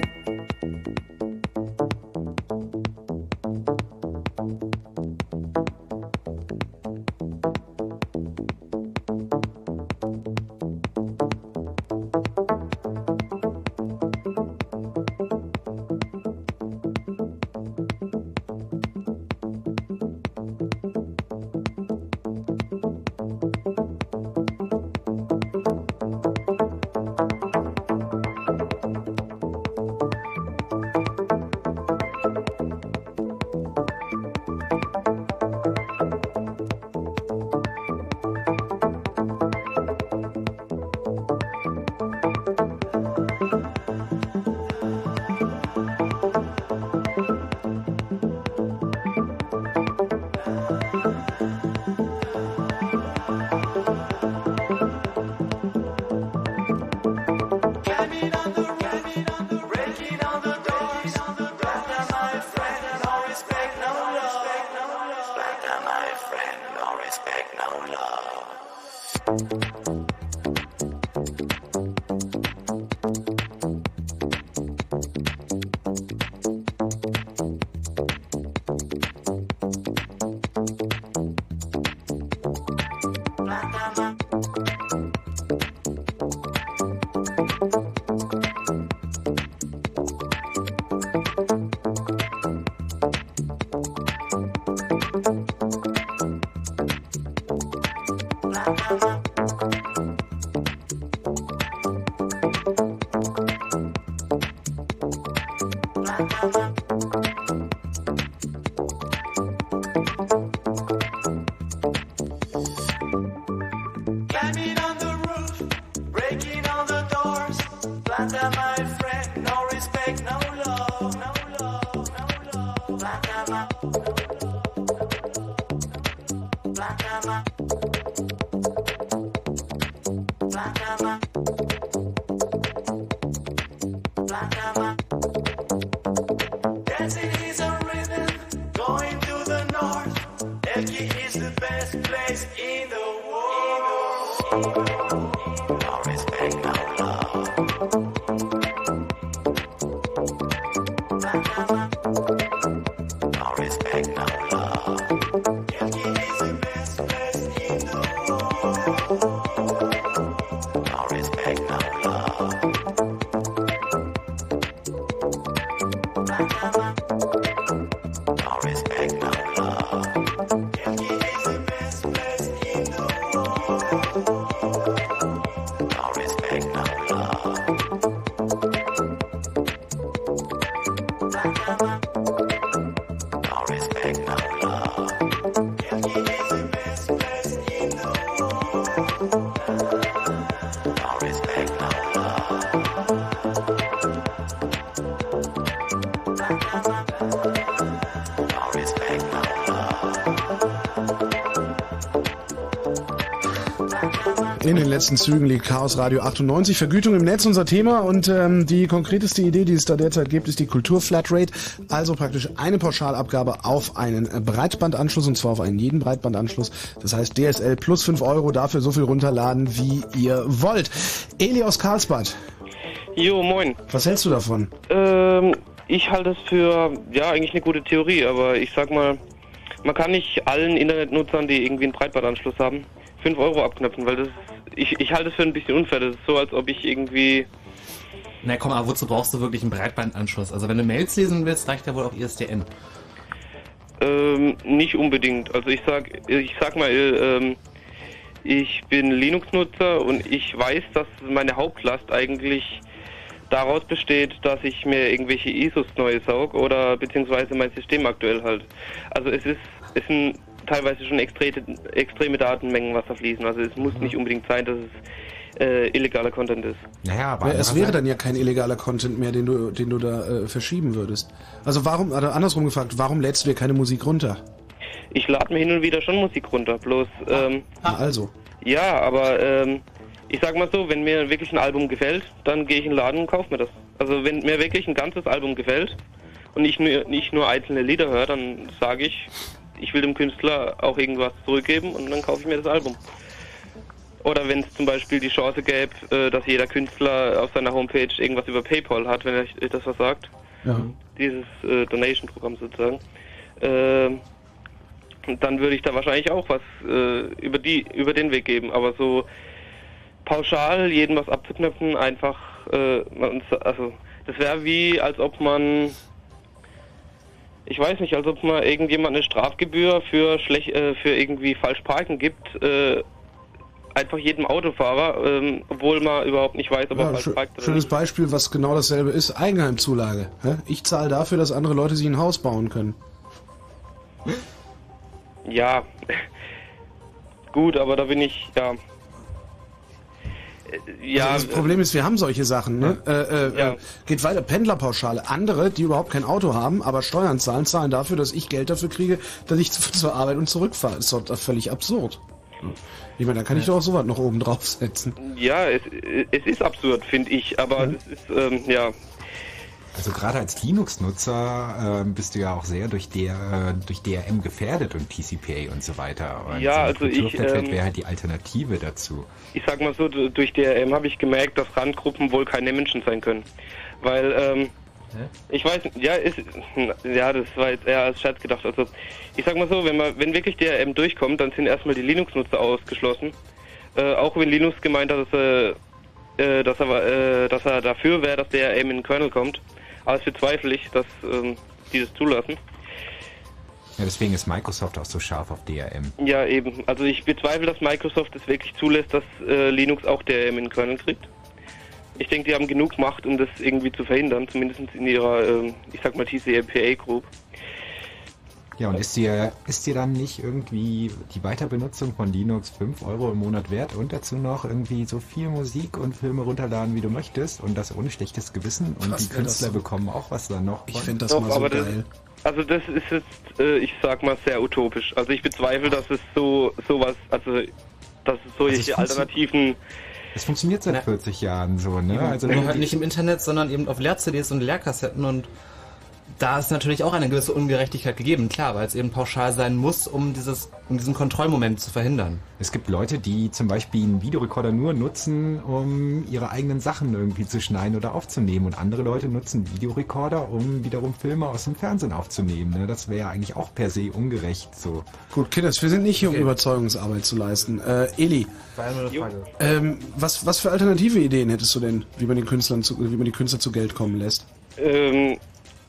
In den letzten Zügen liegt Chaos Radio 98. Vergütung im Netz unser Thema und ähm, die konkreteste Idee, die es da derzeit gibt, ist die Kultur Flatrate. Also praktisch eine Pauschalabgabe auf einen Breitbandanschluss und zwar auf einen jeden Breitbandanschluss. Das heißt DSL plus 5 Euro, dafür so viel runterladen, wie ihr wollt. Eli aus Karlsbad, Jo, moin. was hältst du davon? Ähm, ich halte es für, ja, eigentlich eine gute Theorie, aber ich sag mal, man kann nicht allen Internetnutzern, die irgendwie einen Breitbandanschluss haben, 5 Euro abknöpfen, weil das, ich, ich halte es für ein bisschen unfair. Das ist so, als ob ich irgendwie, Na komm, aber wozu brauchst du wirklich einen Breitbandanschluss? Also wenn du Mails lesen willst, reicht ja wohl auch ISDN. ähm, nicht unbedingt. Also ich sag, ich sag mal, ähm, ich bin Linux-Nutzer und ich weiß, dass meine Hauptlast eigentlich daraus besteht, dass ich mir irgendwelche ISOs neu saug oder beziehungsweise mein System aktuell halt. Also es ist, es sind teilweise schon extreme, extreme Datenmengen, was da fließen. Also es muss nicht unbedingt sein, dass es äh, illegaler Content ist. Naja, aber Ja, es wäre dann ja kein illegaler Content mehr, den du, den du da äh, verschieben würdest. Also warum, oder andersrum gefragt, warum lädst du dir keine Musik runter? Ich lade mir hin und wieder schon Musik runter, bloß ähm, Ah, also. ja, aber ähm, ich sag mal so, wenn mir wirklich ein Album gefällt, dann gehe ich in den Laden und kaufe mir das. Also wenn mir wirklich ein ganzes Album gefällt und ich nur, nicht nur einzelne Lieder höre, dann sage ich, ich will dem Künstler auch irgendwas zurückgeben und dann kaufe ich mir das Album. Oder wenn es zum Beispiel die Chance gäbe, äh, dass jeder Künstler auf seiner Homepage irgendwas über PayPal hat, wenn er das was sagt, Ja. dieses äh, Donation-Programm sozusagen, ähm, dann würde ich da wahrscheinlich auch was äh, über die über den Weg geben. Aber so pauschal jedem was abzuknöpfen, einfach, äh, also das wäre wie, als ob man, ich weiß nicht, als ob man irgendjemand eine Strafgebühr für schlecht, äh, für irgendwie falsch parken gibt. Äh, einfach jedem Autofahrer, ähm, obwohl man überhaupt nicht weiß, ob er Ja, falsch schö- parkt oder schönes nicht. Beispiel, was genau dasselbe ist, Eigenheimzulage. hä? Ich zahle dafür, dass andere Leute sich ein Haus bauen können. Ja, gut, aber da bin ich, ja. Ja, also das Problem ist, wir haben solche Sachen. Ne? Äh, äh, Ja. äh, geht weiter, Pendlerpauschale. Andere, die überhaupt kein Auto haben, aber Steuern zahlen, zahlen dafür, dass ich Geld dafür kriege, dass ich zu, zur Arbeit und zurückfahre. Das ist doch völlig absurd. Ich meine, da kann ich doch auch sowas noch oben draufsetzen. ja, es, es ist absurd, finde ich, aber das ist, ähm, ja, Also gerade als Linux-Nutzer äh, bist du ja auch sehr durch, der, durch DRM gefährdet und TCPA und so weiter. Und Ja, so also ich, ähm, wäre halt die Alternative dazu. ich sag mal so, durch DRM habe ich gemerkt, dass Randgruppen wohl keine Menschen sein können. Weil, ähm, ich weiß, ja, ist, ja, das war jetzt eher als Scherz gedacht. Also, ich sag mal so, wenn man, wenn wirklich DRM durchkommt, dann sind erstmal die Linux-Nutzer ausgeschlossen. Äh, auch wenn Linux gemeint hat, dass er, äh, dass er, äh, dass er dafür wäre, dass DRM in den Kernel kommt. Aber das bezweifle ich, dass ähm, die das zulassen. Ja, deswegen ist Microsoft auch so scharf auf DRM. Ja, eben. Also ich bezweifle, dass Microsoft es wirklich zulässt, dass äh, Linux auch DRM in den Kernel kriegt. Ich denke, die haben genug Macht, um das irgendwie zu verhindern, zumindest in ihrer, ähm, ich sag mal, TCMPA Group. Ja, und ist dir, ist dir dann nicht irgendwie die Weiterbenutzung von Linux 5 Euro im Monat wert und dazu noch irgendwie so viel Musik und Filme runterladen, wie du möchtest und das ohne schlechtes Gewissen und Krass, die Künstler so. bekommen auch was dann noch. Ich finde das Doch, mal so aber das- geil. Also das ist jetzt, äh, ich sag mal, sehr utopisch. Also ich bezweifle, dass es so sowas, also dass es solche Also Alternativen. Es funktioniert seit Na. 40 Jahren so, ne? Also halt nicht im Internet, sondern eben auf Leer-CDs und Leerkassetten und da ist natürlich auch eine gewisse Ungerechtigkeit gegeben, klar, weil es eben pauschal sein muss, um dieses, um diesen Kontrollmoment zu verhindern. Es gibt Leute, die zum Beispiel einen Videorekorder nur nutzen, um ihre eigenen Sachen irgendwie zu schneiden oder aufzunehmen. Und andere Leute nutzen Videorekorder, um wiederum Filme aus dem Fernsehen aufzunehmen. Ne? Das wäre ja eigentlich auch per se ungerecht so. Gut, Kinders, wir sind nicht hier, um Überzeugungsarbeit zu leisten. Äh, Eli, ähm, was, was für alternative Ideen hättest du denn, wie man, den Künstlern zu, wie man die Künstler zu Geld kommen lässt? Ähm,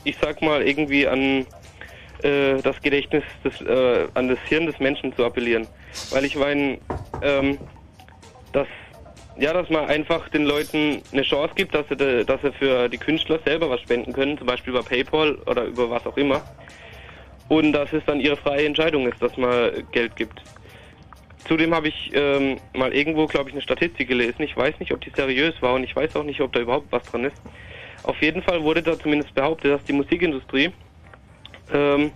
ich sag mal, irgendwie an äh, das Gedächtnis, des, äh, an das Hirn des Menschen zu appellieren. Weil ich meine, ähm, dass, ja, dass man einfach den Leuten eine Chance gibt, dass sie, de, dass sie für die Künstler selber was spenden können, zum Beispiel über PayPal oder über was auch immer. Und dass es dann ihre freie Entscheidung ist, dass man Geld gibt. Zudem habe ich ähm, mal irgendwo, glaube ich, eine Statistik gelesen. Ich weiß nicht, ob die seriös war und ich weiß auch nicht, ob da überhaupt was dran ist. Auf jeden Fall wurde da zumindest behauptet, dass die Musikindustrie ähm,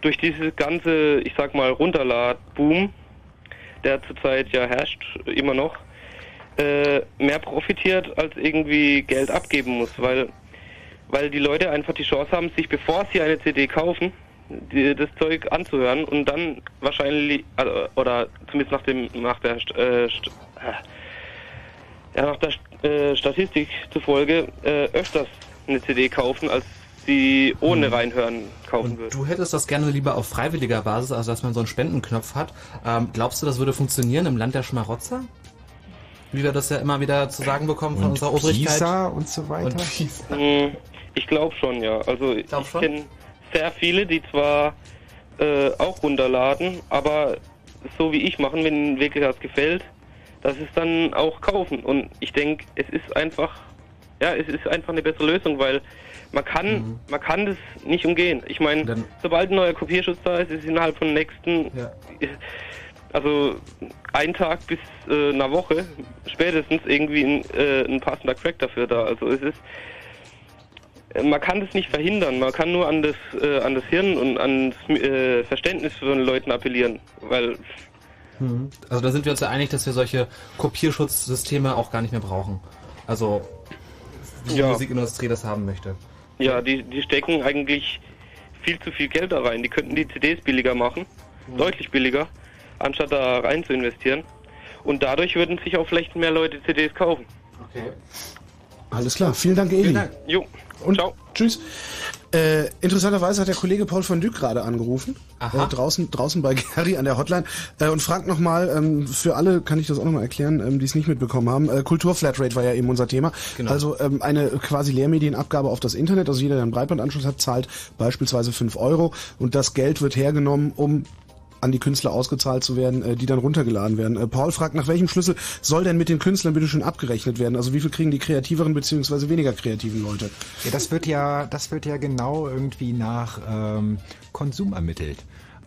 durch dieses ganze, ich sag mal, Runterlad-Boom, der zurzeit ja herrscht, immer noch, äh, mehr profitiert, als irgendwie Geld abgeben muss, weil, weil die Leute einfach die Chance haben, sich bevor sie eine CD kaufen, die, das Zeug anzuhören und dann wahrscheinlich, also, oder zumindest nach dem, nach der, äh, äh, ja, nach der äh, Statistik zufolge, äh, öfters eine CD kaufen, als sie ohne reinhören kaufen würden. Du hättest das gerne lieber auf freiwilliger Basis, also dass man so einen Spendenknopf hat. Ähm, glaubst du, das würde funktionieren im Land der Schmarotzer? Wie wir das ja immer wieder zu sagen bekommen von Und unserer Obrigkeit. Pisa und so weiter? Und Pisa. Mm, Ich glaube schon, ja. Also ich schon? kenne sehr viele, die zwar äh, auch runterladen, aber so wie ich machen, wenn ihnen wirklich was gefällt, das ist dann auch kaufen. Und ich denke, es ist einfach, ja, es ist einfach eine bessere Lösung, weil man kann, Mhm. man kann das nicht umgehen. Ich meine, sobald ein neuer Kopierschutz da ist, ist innerhalb von nächsten, also ein Tag bis äh, einer Woche spätestens irgendwie ein, äh, ein passender Crack dafür da. Also es ist man kann das nicht verhindern. Man kann nur an das, äh, an das Hirn und an das äh, Verständnis von den Leuten appellieren, weil Mhm. Also da sind wir uns ja einig, dass wir solche Kopierschutzsysteme auch gar nicht mehr brauchen. Also wie die Ja. Musikindustrie das haben möchte. ja, die, die stecken eigentlich viel zu viel Geld da rein. Die könnten die CDs billiger machen, deutlich billiger, anstatt da rein zu investieren. Und dadurch würden sich auch vielleicht mehr Leute CDs kaufen. Okay. Alles klar, vielen Dank, Eli. Vielen Dank. Jo. Und tschüss. Äh, interessanterweise hat der Kollege Paul von Dyck gerade angerufen, Aha. äh, draußen, draußen bei Gary an der Hotline äh, und fragt nochmal, ähm, für alle kann ich das auch nochmal erklären, ähm, die es nicht mitbekommen haben, äh, Kulturflatrate war ja eben unser Thema, Genau. also ähm, eine quasi Lehrmedienabgabe auf das Internet, also jeder, der einen Breitbandanschluss hat, zahlt beispielsweise 5 Euro und das Geld wird hergenommen, um an die Künstler ausgezahlt zu werden, äh, die dann runtergeladen werden. Äh, Paul fragt, nach welchem Schlüssel soll denn mit den Künstlern bitte schon abgerechnet werden? Also wie viel kriegen die kreativeren beziehungsweise weniger kreativen Leute? Ja, das wird ja, das wird ja genau irgendwie nach ähm, Konsum ermittelt.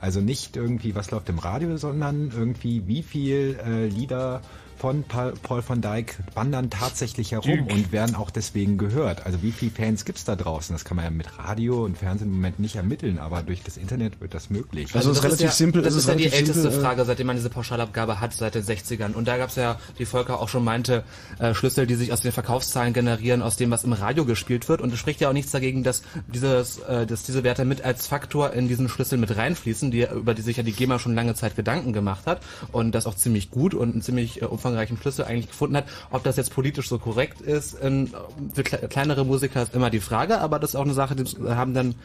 Also nicht irgendwie, was läuft im Radio, sondern irgendwie, wie viel äh, Lieder von Pa- Paul van Dyk wandern tatsächlich herum Dyk. und werden auch deswegen gehört. Also wie viele Fans gibt's da draußen? Das kann man ja mit Radio und Fernsehen im Moment nicht ermitteln, aber durch das Internet wird das möglich. Also es ist relativ ja, simpel, Das es ist, ist ja die älteste simpel, äh, Frage, seitdem man diese Pauschalabgabe hat, seit den 60ern. Und da gab es ja, wie Volker auch schon meinte, äh, Schlüssel, die sich aus den Verkaufszahlen generieren, aus dem, was im Radio gespielt wird. Und es spricht ja auch nichts dagegen, dass, dieses, äh, dass diese Werte mit als Faktor in diesen Schlüssel mit reinfließen, die, über die sich ja die GEMA schon lange Zeit Gedanken gemacht hat und das auch ziemlich gut und einen ziemlich äh, umfangreichen Schlüssel eigentlich gefunden hat. Ob das jetzt politisch so korrekt ist, in, für kle kleinere Musiker ist immer die Frage, aber das ist auch eine Sache, die haben dann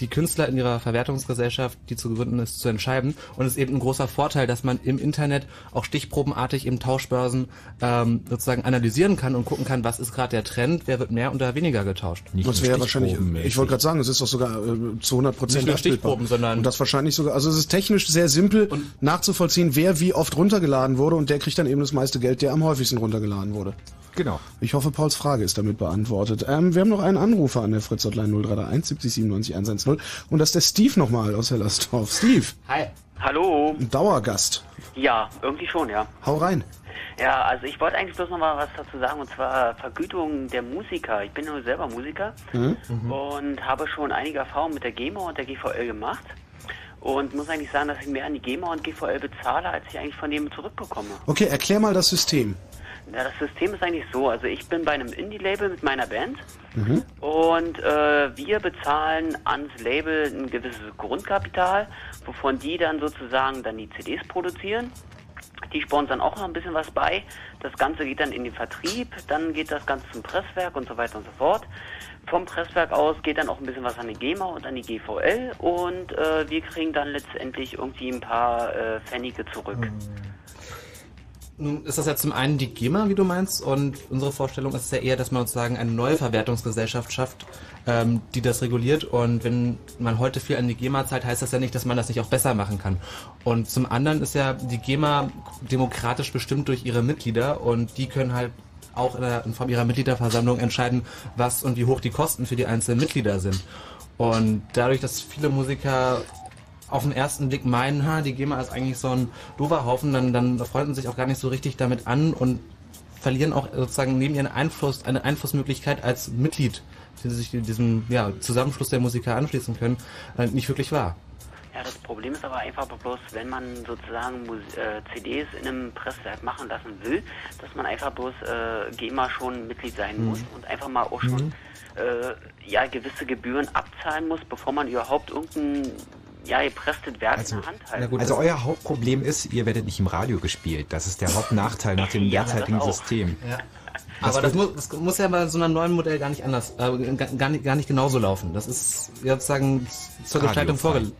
die Künstler in ihrer Verwertungsgesellschaft, die zu gründen ist, zu entscheiden. Und es ist eben ein großer Vorteil, dass man im Internet auch stichprobenartig im Tauschbörsen ähm, sozusagen analysieren kann und gucken kann, was ist gerade der Trend, wer wird mehr und da weniger getauscht. das wäre wahrscheinlich, ich wollte gerade sagen, es ist doch sogar äh, zu 100 Prozent Nicht nur Stichproben, sondern und das wahrscheinlich sogar, also es ist technisch sehr simpel nachzuvollziehen, wer wie oft runtergeladen wurde und der kriegt dann eben das meiste Geld, der am häufigsten runtergeladen wurde. Genau. Ich hoffe, Pauls Frage ist damit beantwortet. Ähm, wir haben noch einen Anrufer an der Fritz Hotline 0331 70 97 110 und das ist der Steve nochmal aus Hellersdorf. Steve, Hi. Hallo. ein Dauergast. Ja, irgendwie schon, ja. Hau rein. Ja, also ich wollte eigentlich bloß noch mal was dazu sagen, und zwar Vergütung der Musiker. Ich bin nur selber Musiker Mhm. und habe schon einige Erfahrungen mit der GEMA und der GVL gemacht. Und muss eigentlich sagen, dass ich mehr an die GEMA und GVL bezahle, als ich eigentlich von denen zurückbekomme. Okay, erklär mal das System. Ja, das System ist eigentlich so, also ich bin bei einem Indie-Label mit meiner Band Mhm. und äh, wir bezahlen ans Label ein gewisses Grundkapital, wovon die dann sozusagen dann die CDs produzieren. Die sponsern auch noch ein bisschen was bei. Das Ganze geht dann in den Vertrieb, dann geht das Ganze zum Presswerk und so weiter und so fort. Vom Presswerk aus geht dann auch ein bisschen was an die GEMA und an die GVL und äh, wir kriegen dann letztendlich irgendwie ein paar äh, Pfennige zurück. Nun ist das ja zum einen die GEMA, wie du meinst, und unsere Vorstellung ist ja eher, dass man sozusagen eine neue Verwertungsgesellschaft schafft, ähm, die das reguliert. Und wenn man heute viel an die GEMA zahlt, heißt das ja nicht, dass man das nicht auch besser machen kann. Und zum anderen ist ja die GEMA demokratisch bestimmt durch ihre Mitglieder und die können halt auch in, der, in Form ihrer Mitgliederversammlung entscheiden, was und wie hoch die Kosten für die einzelnen Mitglieder sind. Und dadurch, dass viele Musiker auf den ersten Blick meinen, ha, die GEMA ist eigentlich so ein doofer Haufen, dann, dann freunden sich auch gar nicht so richtig damit an und verlieren auch sozusagen neben ihren Einfluss eine Einflussmöglichkeit als Mitglied, die sich diesem ja, Zusammenschluss der Musiker anschließen können, äh, nicht wirklich wahr. Ja, das Problem ist aber einfach bloß, wenn man sozusagen Mus äh, CDs in einem Presswerk machen lassen will, dass man einfach bloß äh, GEMA schon Mitglied sein Mhm. muss und einfach mal auch schon Mhm. äh, ja, gewisse Gebühren abzahlen muss, bevor man überhaupt irgendein ja, gepresstes Werk in der Hand halten also euer Hauptproblem ist, ihr werdet nicht im Radio gespielt. Das ist der Hauptnachteil nach dem Ja, derzeitigen. System. Ja. Das Aber das muss, das muss ja bei so einem neuen Modell gar nicht anders, äh, gar, gar, nicht, gar nicht genauso laufen. Das ist ja sozusagen zur Gestaltung vorge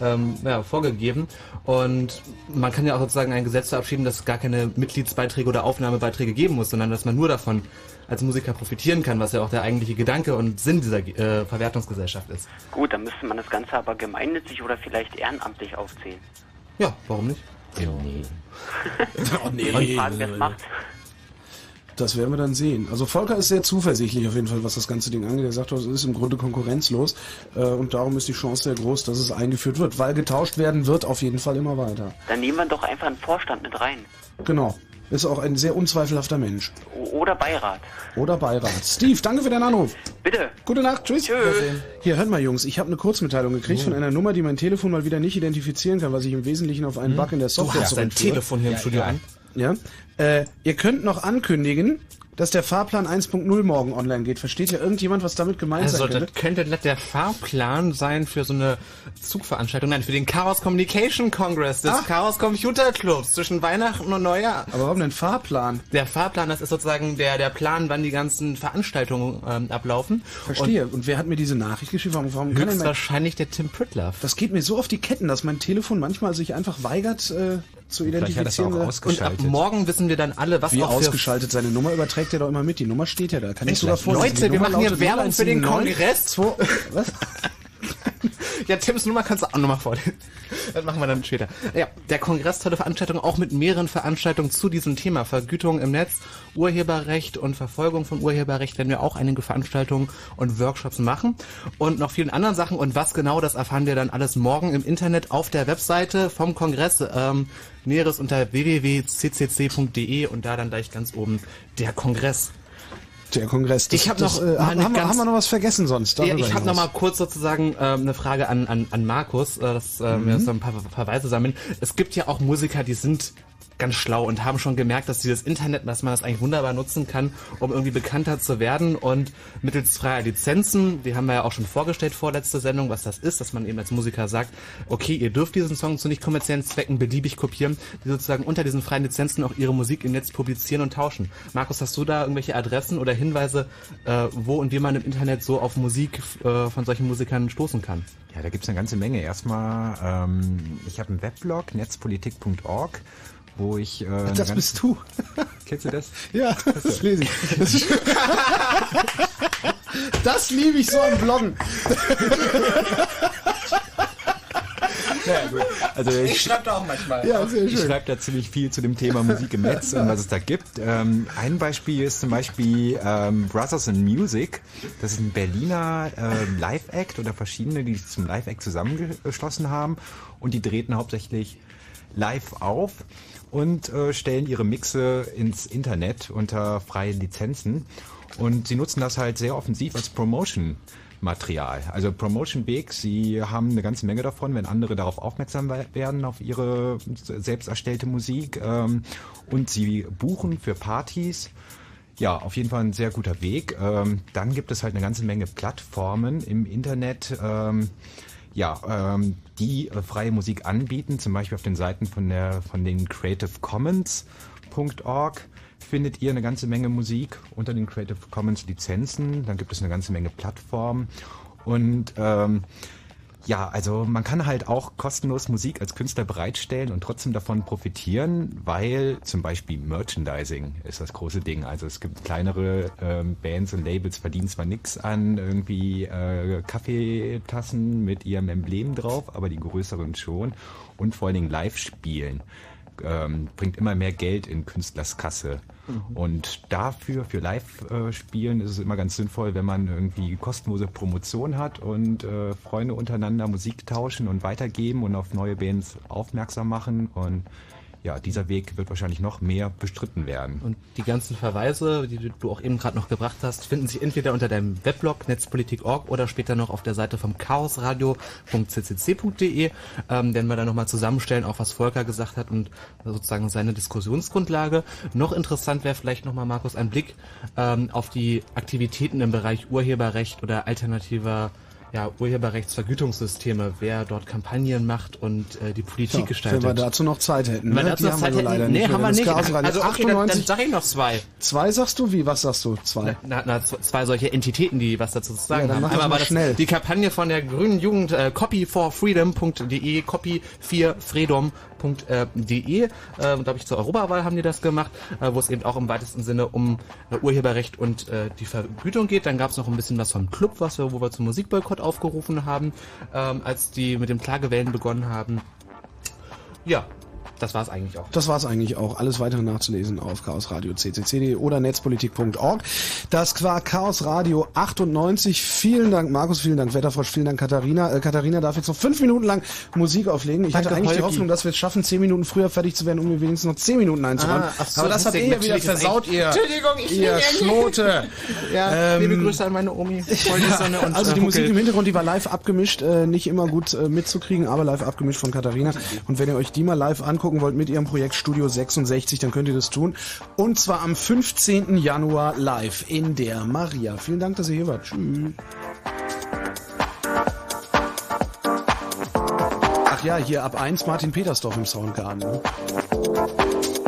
ähm, ja, vorgegeben. Und man kann ja auch sozusagen ein Gesetz verabschieden, dass es gar keine Mitgliedsbeiträge oder Aufnahmebeiträge geben muss, sondern dass man nur davon als Musiker profitieren kann, was ja auch der eigentliche Gedanke und Sinn dieser äh, Verwertungsgesellschaft ist. Gut, dann müsste man das Ganze aber gemeinnützig oder vielleicht ehrenamtlich aufziehen. Ja, warum nicht? Nee. oh, nee. Und fragen, wer es macht. Das werden wir dann sehen. Also Volker ist sehr zuversichtlich auf jeden Fall, was das ganze Ding angeht. Er sagt, es ist im Grunde konkurrenzlos äh, und darum ist die Chance sehr groß, dass es eingeführt wird, weil getauscht werden wird auf jeden Fall immer weiter. Dann nehmen wir doch einfach einen Vorstand mit rein. Genau. Ist auch ein sehr unzweifelhafter Mensch. Oder Beirat. Oder Beirat. Steve, danke für deinen Anruf. Bitte. Gute Nacht, tschüss. Tschüss. Hier, hört mal, Jungs, ich habe eine Kurzmitteilung gekriegt Oh. von einer Nummer, die mein Telefon mal wieder nicht identifizieren kann, was ich im Wesentlichen auf einen Hm. Bug in der Du Software hast dein zurückführe. Telefon hier im Studio an. Ja. Äh, ihr könnt noch ankündigen, dass der Fahrplan 1.0 morgen online geht. Versteht ja irgendjemand, was damit gemeint Also sein das könnte? könnte der Fahrplan sein für so eine Zugveranstaltung, nein, für den Chaos Communication Congress des Ach. Chaos Computer Clubs zwischen Weihnachten und Neujahr. Aber warum denn Fahrplan? Der Fahrplan, das ist sozusagen der, der Plan, wann die ganzen Veranstaltungen ähm, ablaufen. Verstehe. Und, wer hat mir diese Nachricht geschrieben? Warum, warum Und kann höchstwahrscheinlich der Tim Pritloff. das geht mir so auf die Ketten, dass mein Telefon manchmal sich einfach weigert äh, zu identifizieren. Und ab morgen wissen wir dann alle, was Wie auch für ausgeschaltet? Seine Nummer überträgt er doch immer mit. Die Nummer steht ja da. Kann ich sogar vorlesen. Leute, wir machen hier Werbung für den 0179 Kongress. Zwei- Was? Ja, Tims Nummer kannst du auch nochmal vorlesen. Das machen wir dann später. Ja, der Kongress, tolle Veranstaltung, auch mit mehreren Veranstaltungen zu diesem Thema. Vergütung im Netz, Urheberrecht und Verfolgung von Urheberrecht werden wir auch einige Veranstaltungen und Workshops machen. Und noch vielen anderen Sachen. Und was genau, das erfahren wir dann alles morgen im Internet auf der Webseite vom Kongress. Ähm, Näheres unter www.ccc.de und da dann gleich ganz oben der Kongress. Der Kongress. Das, Ich hab das, noch äh, haben, wir, ganz- haben wir noch was vergessen sonst? Ja, ich habe noch mal kurz sozusagen ähm, eine Frage an, an, an Markus, äh, dass äh, wir Mhm. so ein paar Verweise sammeln. Es gibt ja auch Musiker, die sind ganz schlau und haben schon gemerkt, dass dieses Internet, dass man das eigentlich wunderbar nutzen kann, um irgendwie bekannter zu werden und mittels freier Lizenzen, die haben wir ja auch schon vorgestellt vorletzte Sendung, was das ist, dass man eben als Musiker sagt, okay, ihr dürft diesen Song zu nicht kommerziellen Zwecken beliebig kopieren, die sozusagen unter diesen freien Lizenzen auch ihre Musik im Netz publizieren und tauschen. Markus, hast du da irgendwelche Adressen oder Hinweise, äh, wo und wie man im Internet so auf Musik äh, von solchen Musikern stoßen kann? Ja, da gibt's eine ganze Menge. Erstmal, ähm, ich habe einen Weblog, netzpolitik.org, wo ich... Äh, Das bist du. Kennst du das? Ja, das lese ich. Das, das liebe ich so am Bloggen. Ja, gut. Also ich, schreibe da auch manchmal. Ja, sehr Ich schreibe da ziemlich viel zu dem Thema Musik im Netz und was es da gibt. Ähm, ein Beispiel ist zum Beispiel ähm, Brothers in Music. Das ist ein Berliner ähm, Live-Act oder verschiedene, die sich zum Live-Act zusammengeschlossen haben und die treten hauptsächlich live auf und äh, stellen ihre Mixe ins Internet unter freien Lizenzen und sie nutzen das halt sehr offensiv als Promotion. Material. Also Promotion Big, sie haben eine ganze Menge davon, wenn andere darauf aufmerksam we- werden, auf ihre selbst erstellte Musik. Ähm, und sie buchen für Partys. Ja, auf jeden Fall ein sehr guter Weg. Ähm, dann gibt es halt eine ganze Menge Plattformen im Internet, ähm, ja, ähm, die äh, freie Musik anbieten, zum Beispiel auf den Seiten von der von den Creative Commons.org findet ihr eine ganze Menge Musik unter den Creative Commons Lizenzen. Dann gibt es eine ganze Menge Plattformen und ähm, Ja, also man kann halt auch kostenlos Musik als Künstler bereitstellen und trotzdem davon profitieren, weil zum Beispiel Merchandising ist das große Ding. Also es gibt kleinere ähm, Bands und Labels verdienen zwar nichts an irgendwie äh, Kaffeetassen mit ihrem Emblem drauf, aber die größeren schon und vor allen Dingen Live-Spielen ähm, bringt immer mehr Geld in Künstlers Kasse. Mhm. Und dafür, für Live-Spielen, ist es immer ganz sinnvoll, wenn man irgendwie kostenlose Promotion hat und äh, Freunde untereinander Musik tauschen und weitergeben und auf neue Bands aufmerksam machen. Und ja, dieser Weg wird wahrscheinlich noch mehr bestritten werden. Und die ganzen Verweise, die du auch eben gerade noch gebracht hast, finden sich entweder unter deinem Weblog netzpolitik.org oder später noch auf der Seite vom chaosradio.ccc.de, ähm, werden wir dann nochmal zusammenstellen, auch was Volker gesagt hat und sozusagen seine Diskussionsgrundlage. Noch interessant wäre vielleicht nochmal, Markus, ein Blick ähm, auf die Aktivitäten im Bereich Urheberrecht oder alternativer ja, Urheberrechtsvergütungssysteme, wer dort Kampagnen macht und äh, die Politik Ja, gestaltet. wenn wir dazu noch Zeit hätten. Wenn wir ne? dazu Die noch haben Zeit hätten, leider nee, nicht haben wir nicht. Chaosradio Also okay, dann, dann 98. sag ich noch zwei. Zwei sagst du? Wie, was sagst du? Zwei. Na, na, z- zwei solche Entitäten, die was dazu zu sagen Ja, haben. Einmal mal war das schnell. die Kampagne von der grünen Jugend äh, copyforfreedom.de, copy4freedom.de. Äh, Glaube ich, zur Europawahl haben die das gemacht, äh, wo es eben auch im weitesten Sinne um äh, Urheberrecht und äh, die Vergütung geht. Dann gab es noch ein bisschen was vom Club, was wir, wo wir zum Musikboykott aufgerufen haben, ähm, als die mit dem Klagewellen begonnen haben. Ja, das war es eigentlich auch. Das war's eigentlich auch. Alles weitere nachzulesen auf chaosradio ccc.de oder netzpolitik.org. Das war Chaos Radio 98. Vielen Dank, Markus, vielen Dank, Wetterfrosch, vielen Dank, Katharina. Äh, Katharina darf jetzt noch fünf Minuten lang Musik auflegen. Ich Danke, hatte eigentlich die. Hoffnung, dass wir es schaffen, zehn Minuten früher fertig zu werden, um mir wenigstens noch zehn Minuten einzuräumen. Ah, so, Aber das habt ihr ja wieder versaut, ihr, Entschuldigung, ich ihr will ja Ähm, liebe Grüße an meine Omi. Und also die äh, Musik im Hintergrund, die war live abgemischt, äh, nicht immer gut äh, mitzukriegen, aber live abgemischt von Katharina. Und wenn ihr euch die mal live angucken wollt mit ihrem Projekt Studio 66, dann könnt ihr das tun. Und zwar am 15. Januar live in der Maria. Vielen Dank, dass ihr hier wart. Tschüss. Ach ja, hier ab 1 Martin Petersdorf im Soundgarden. Ne?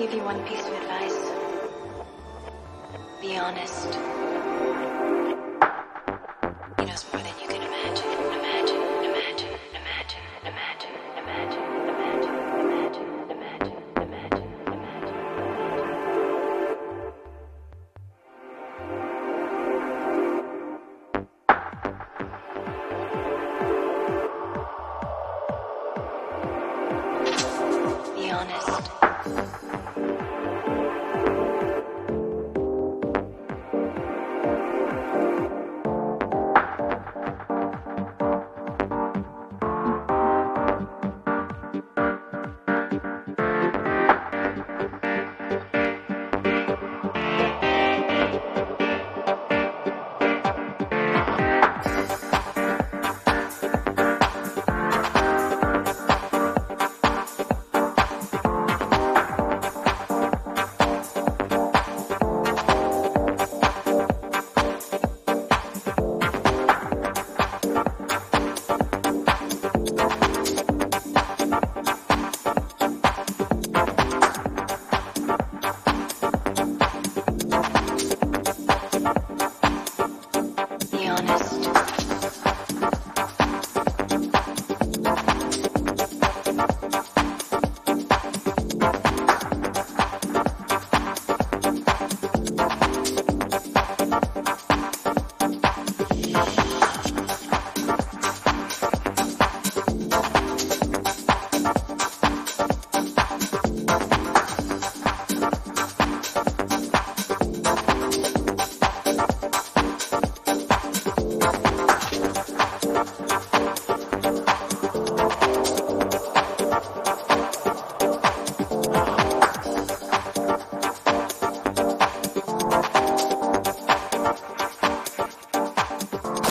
give you one piece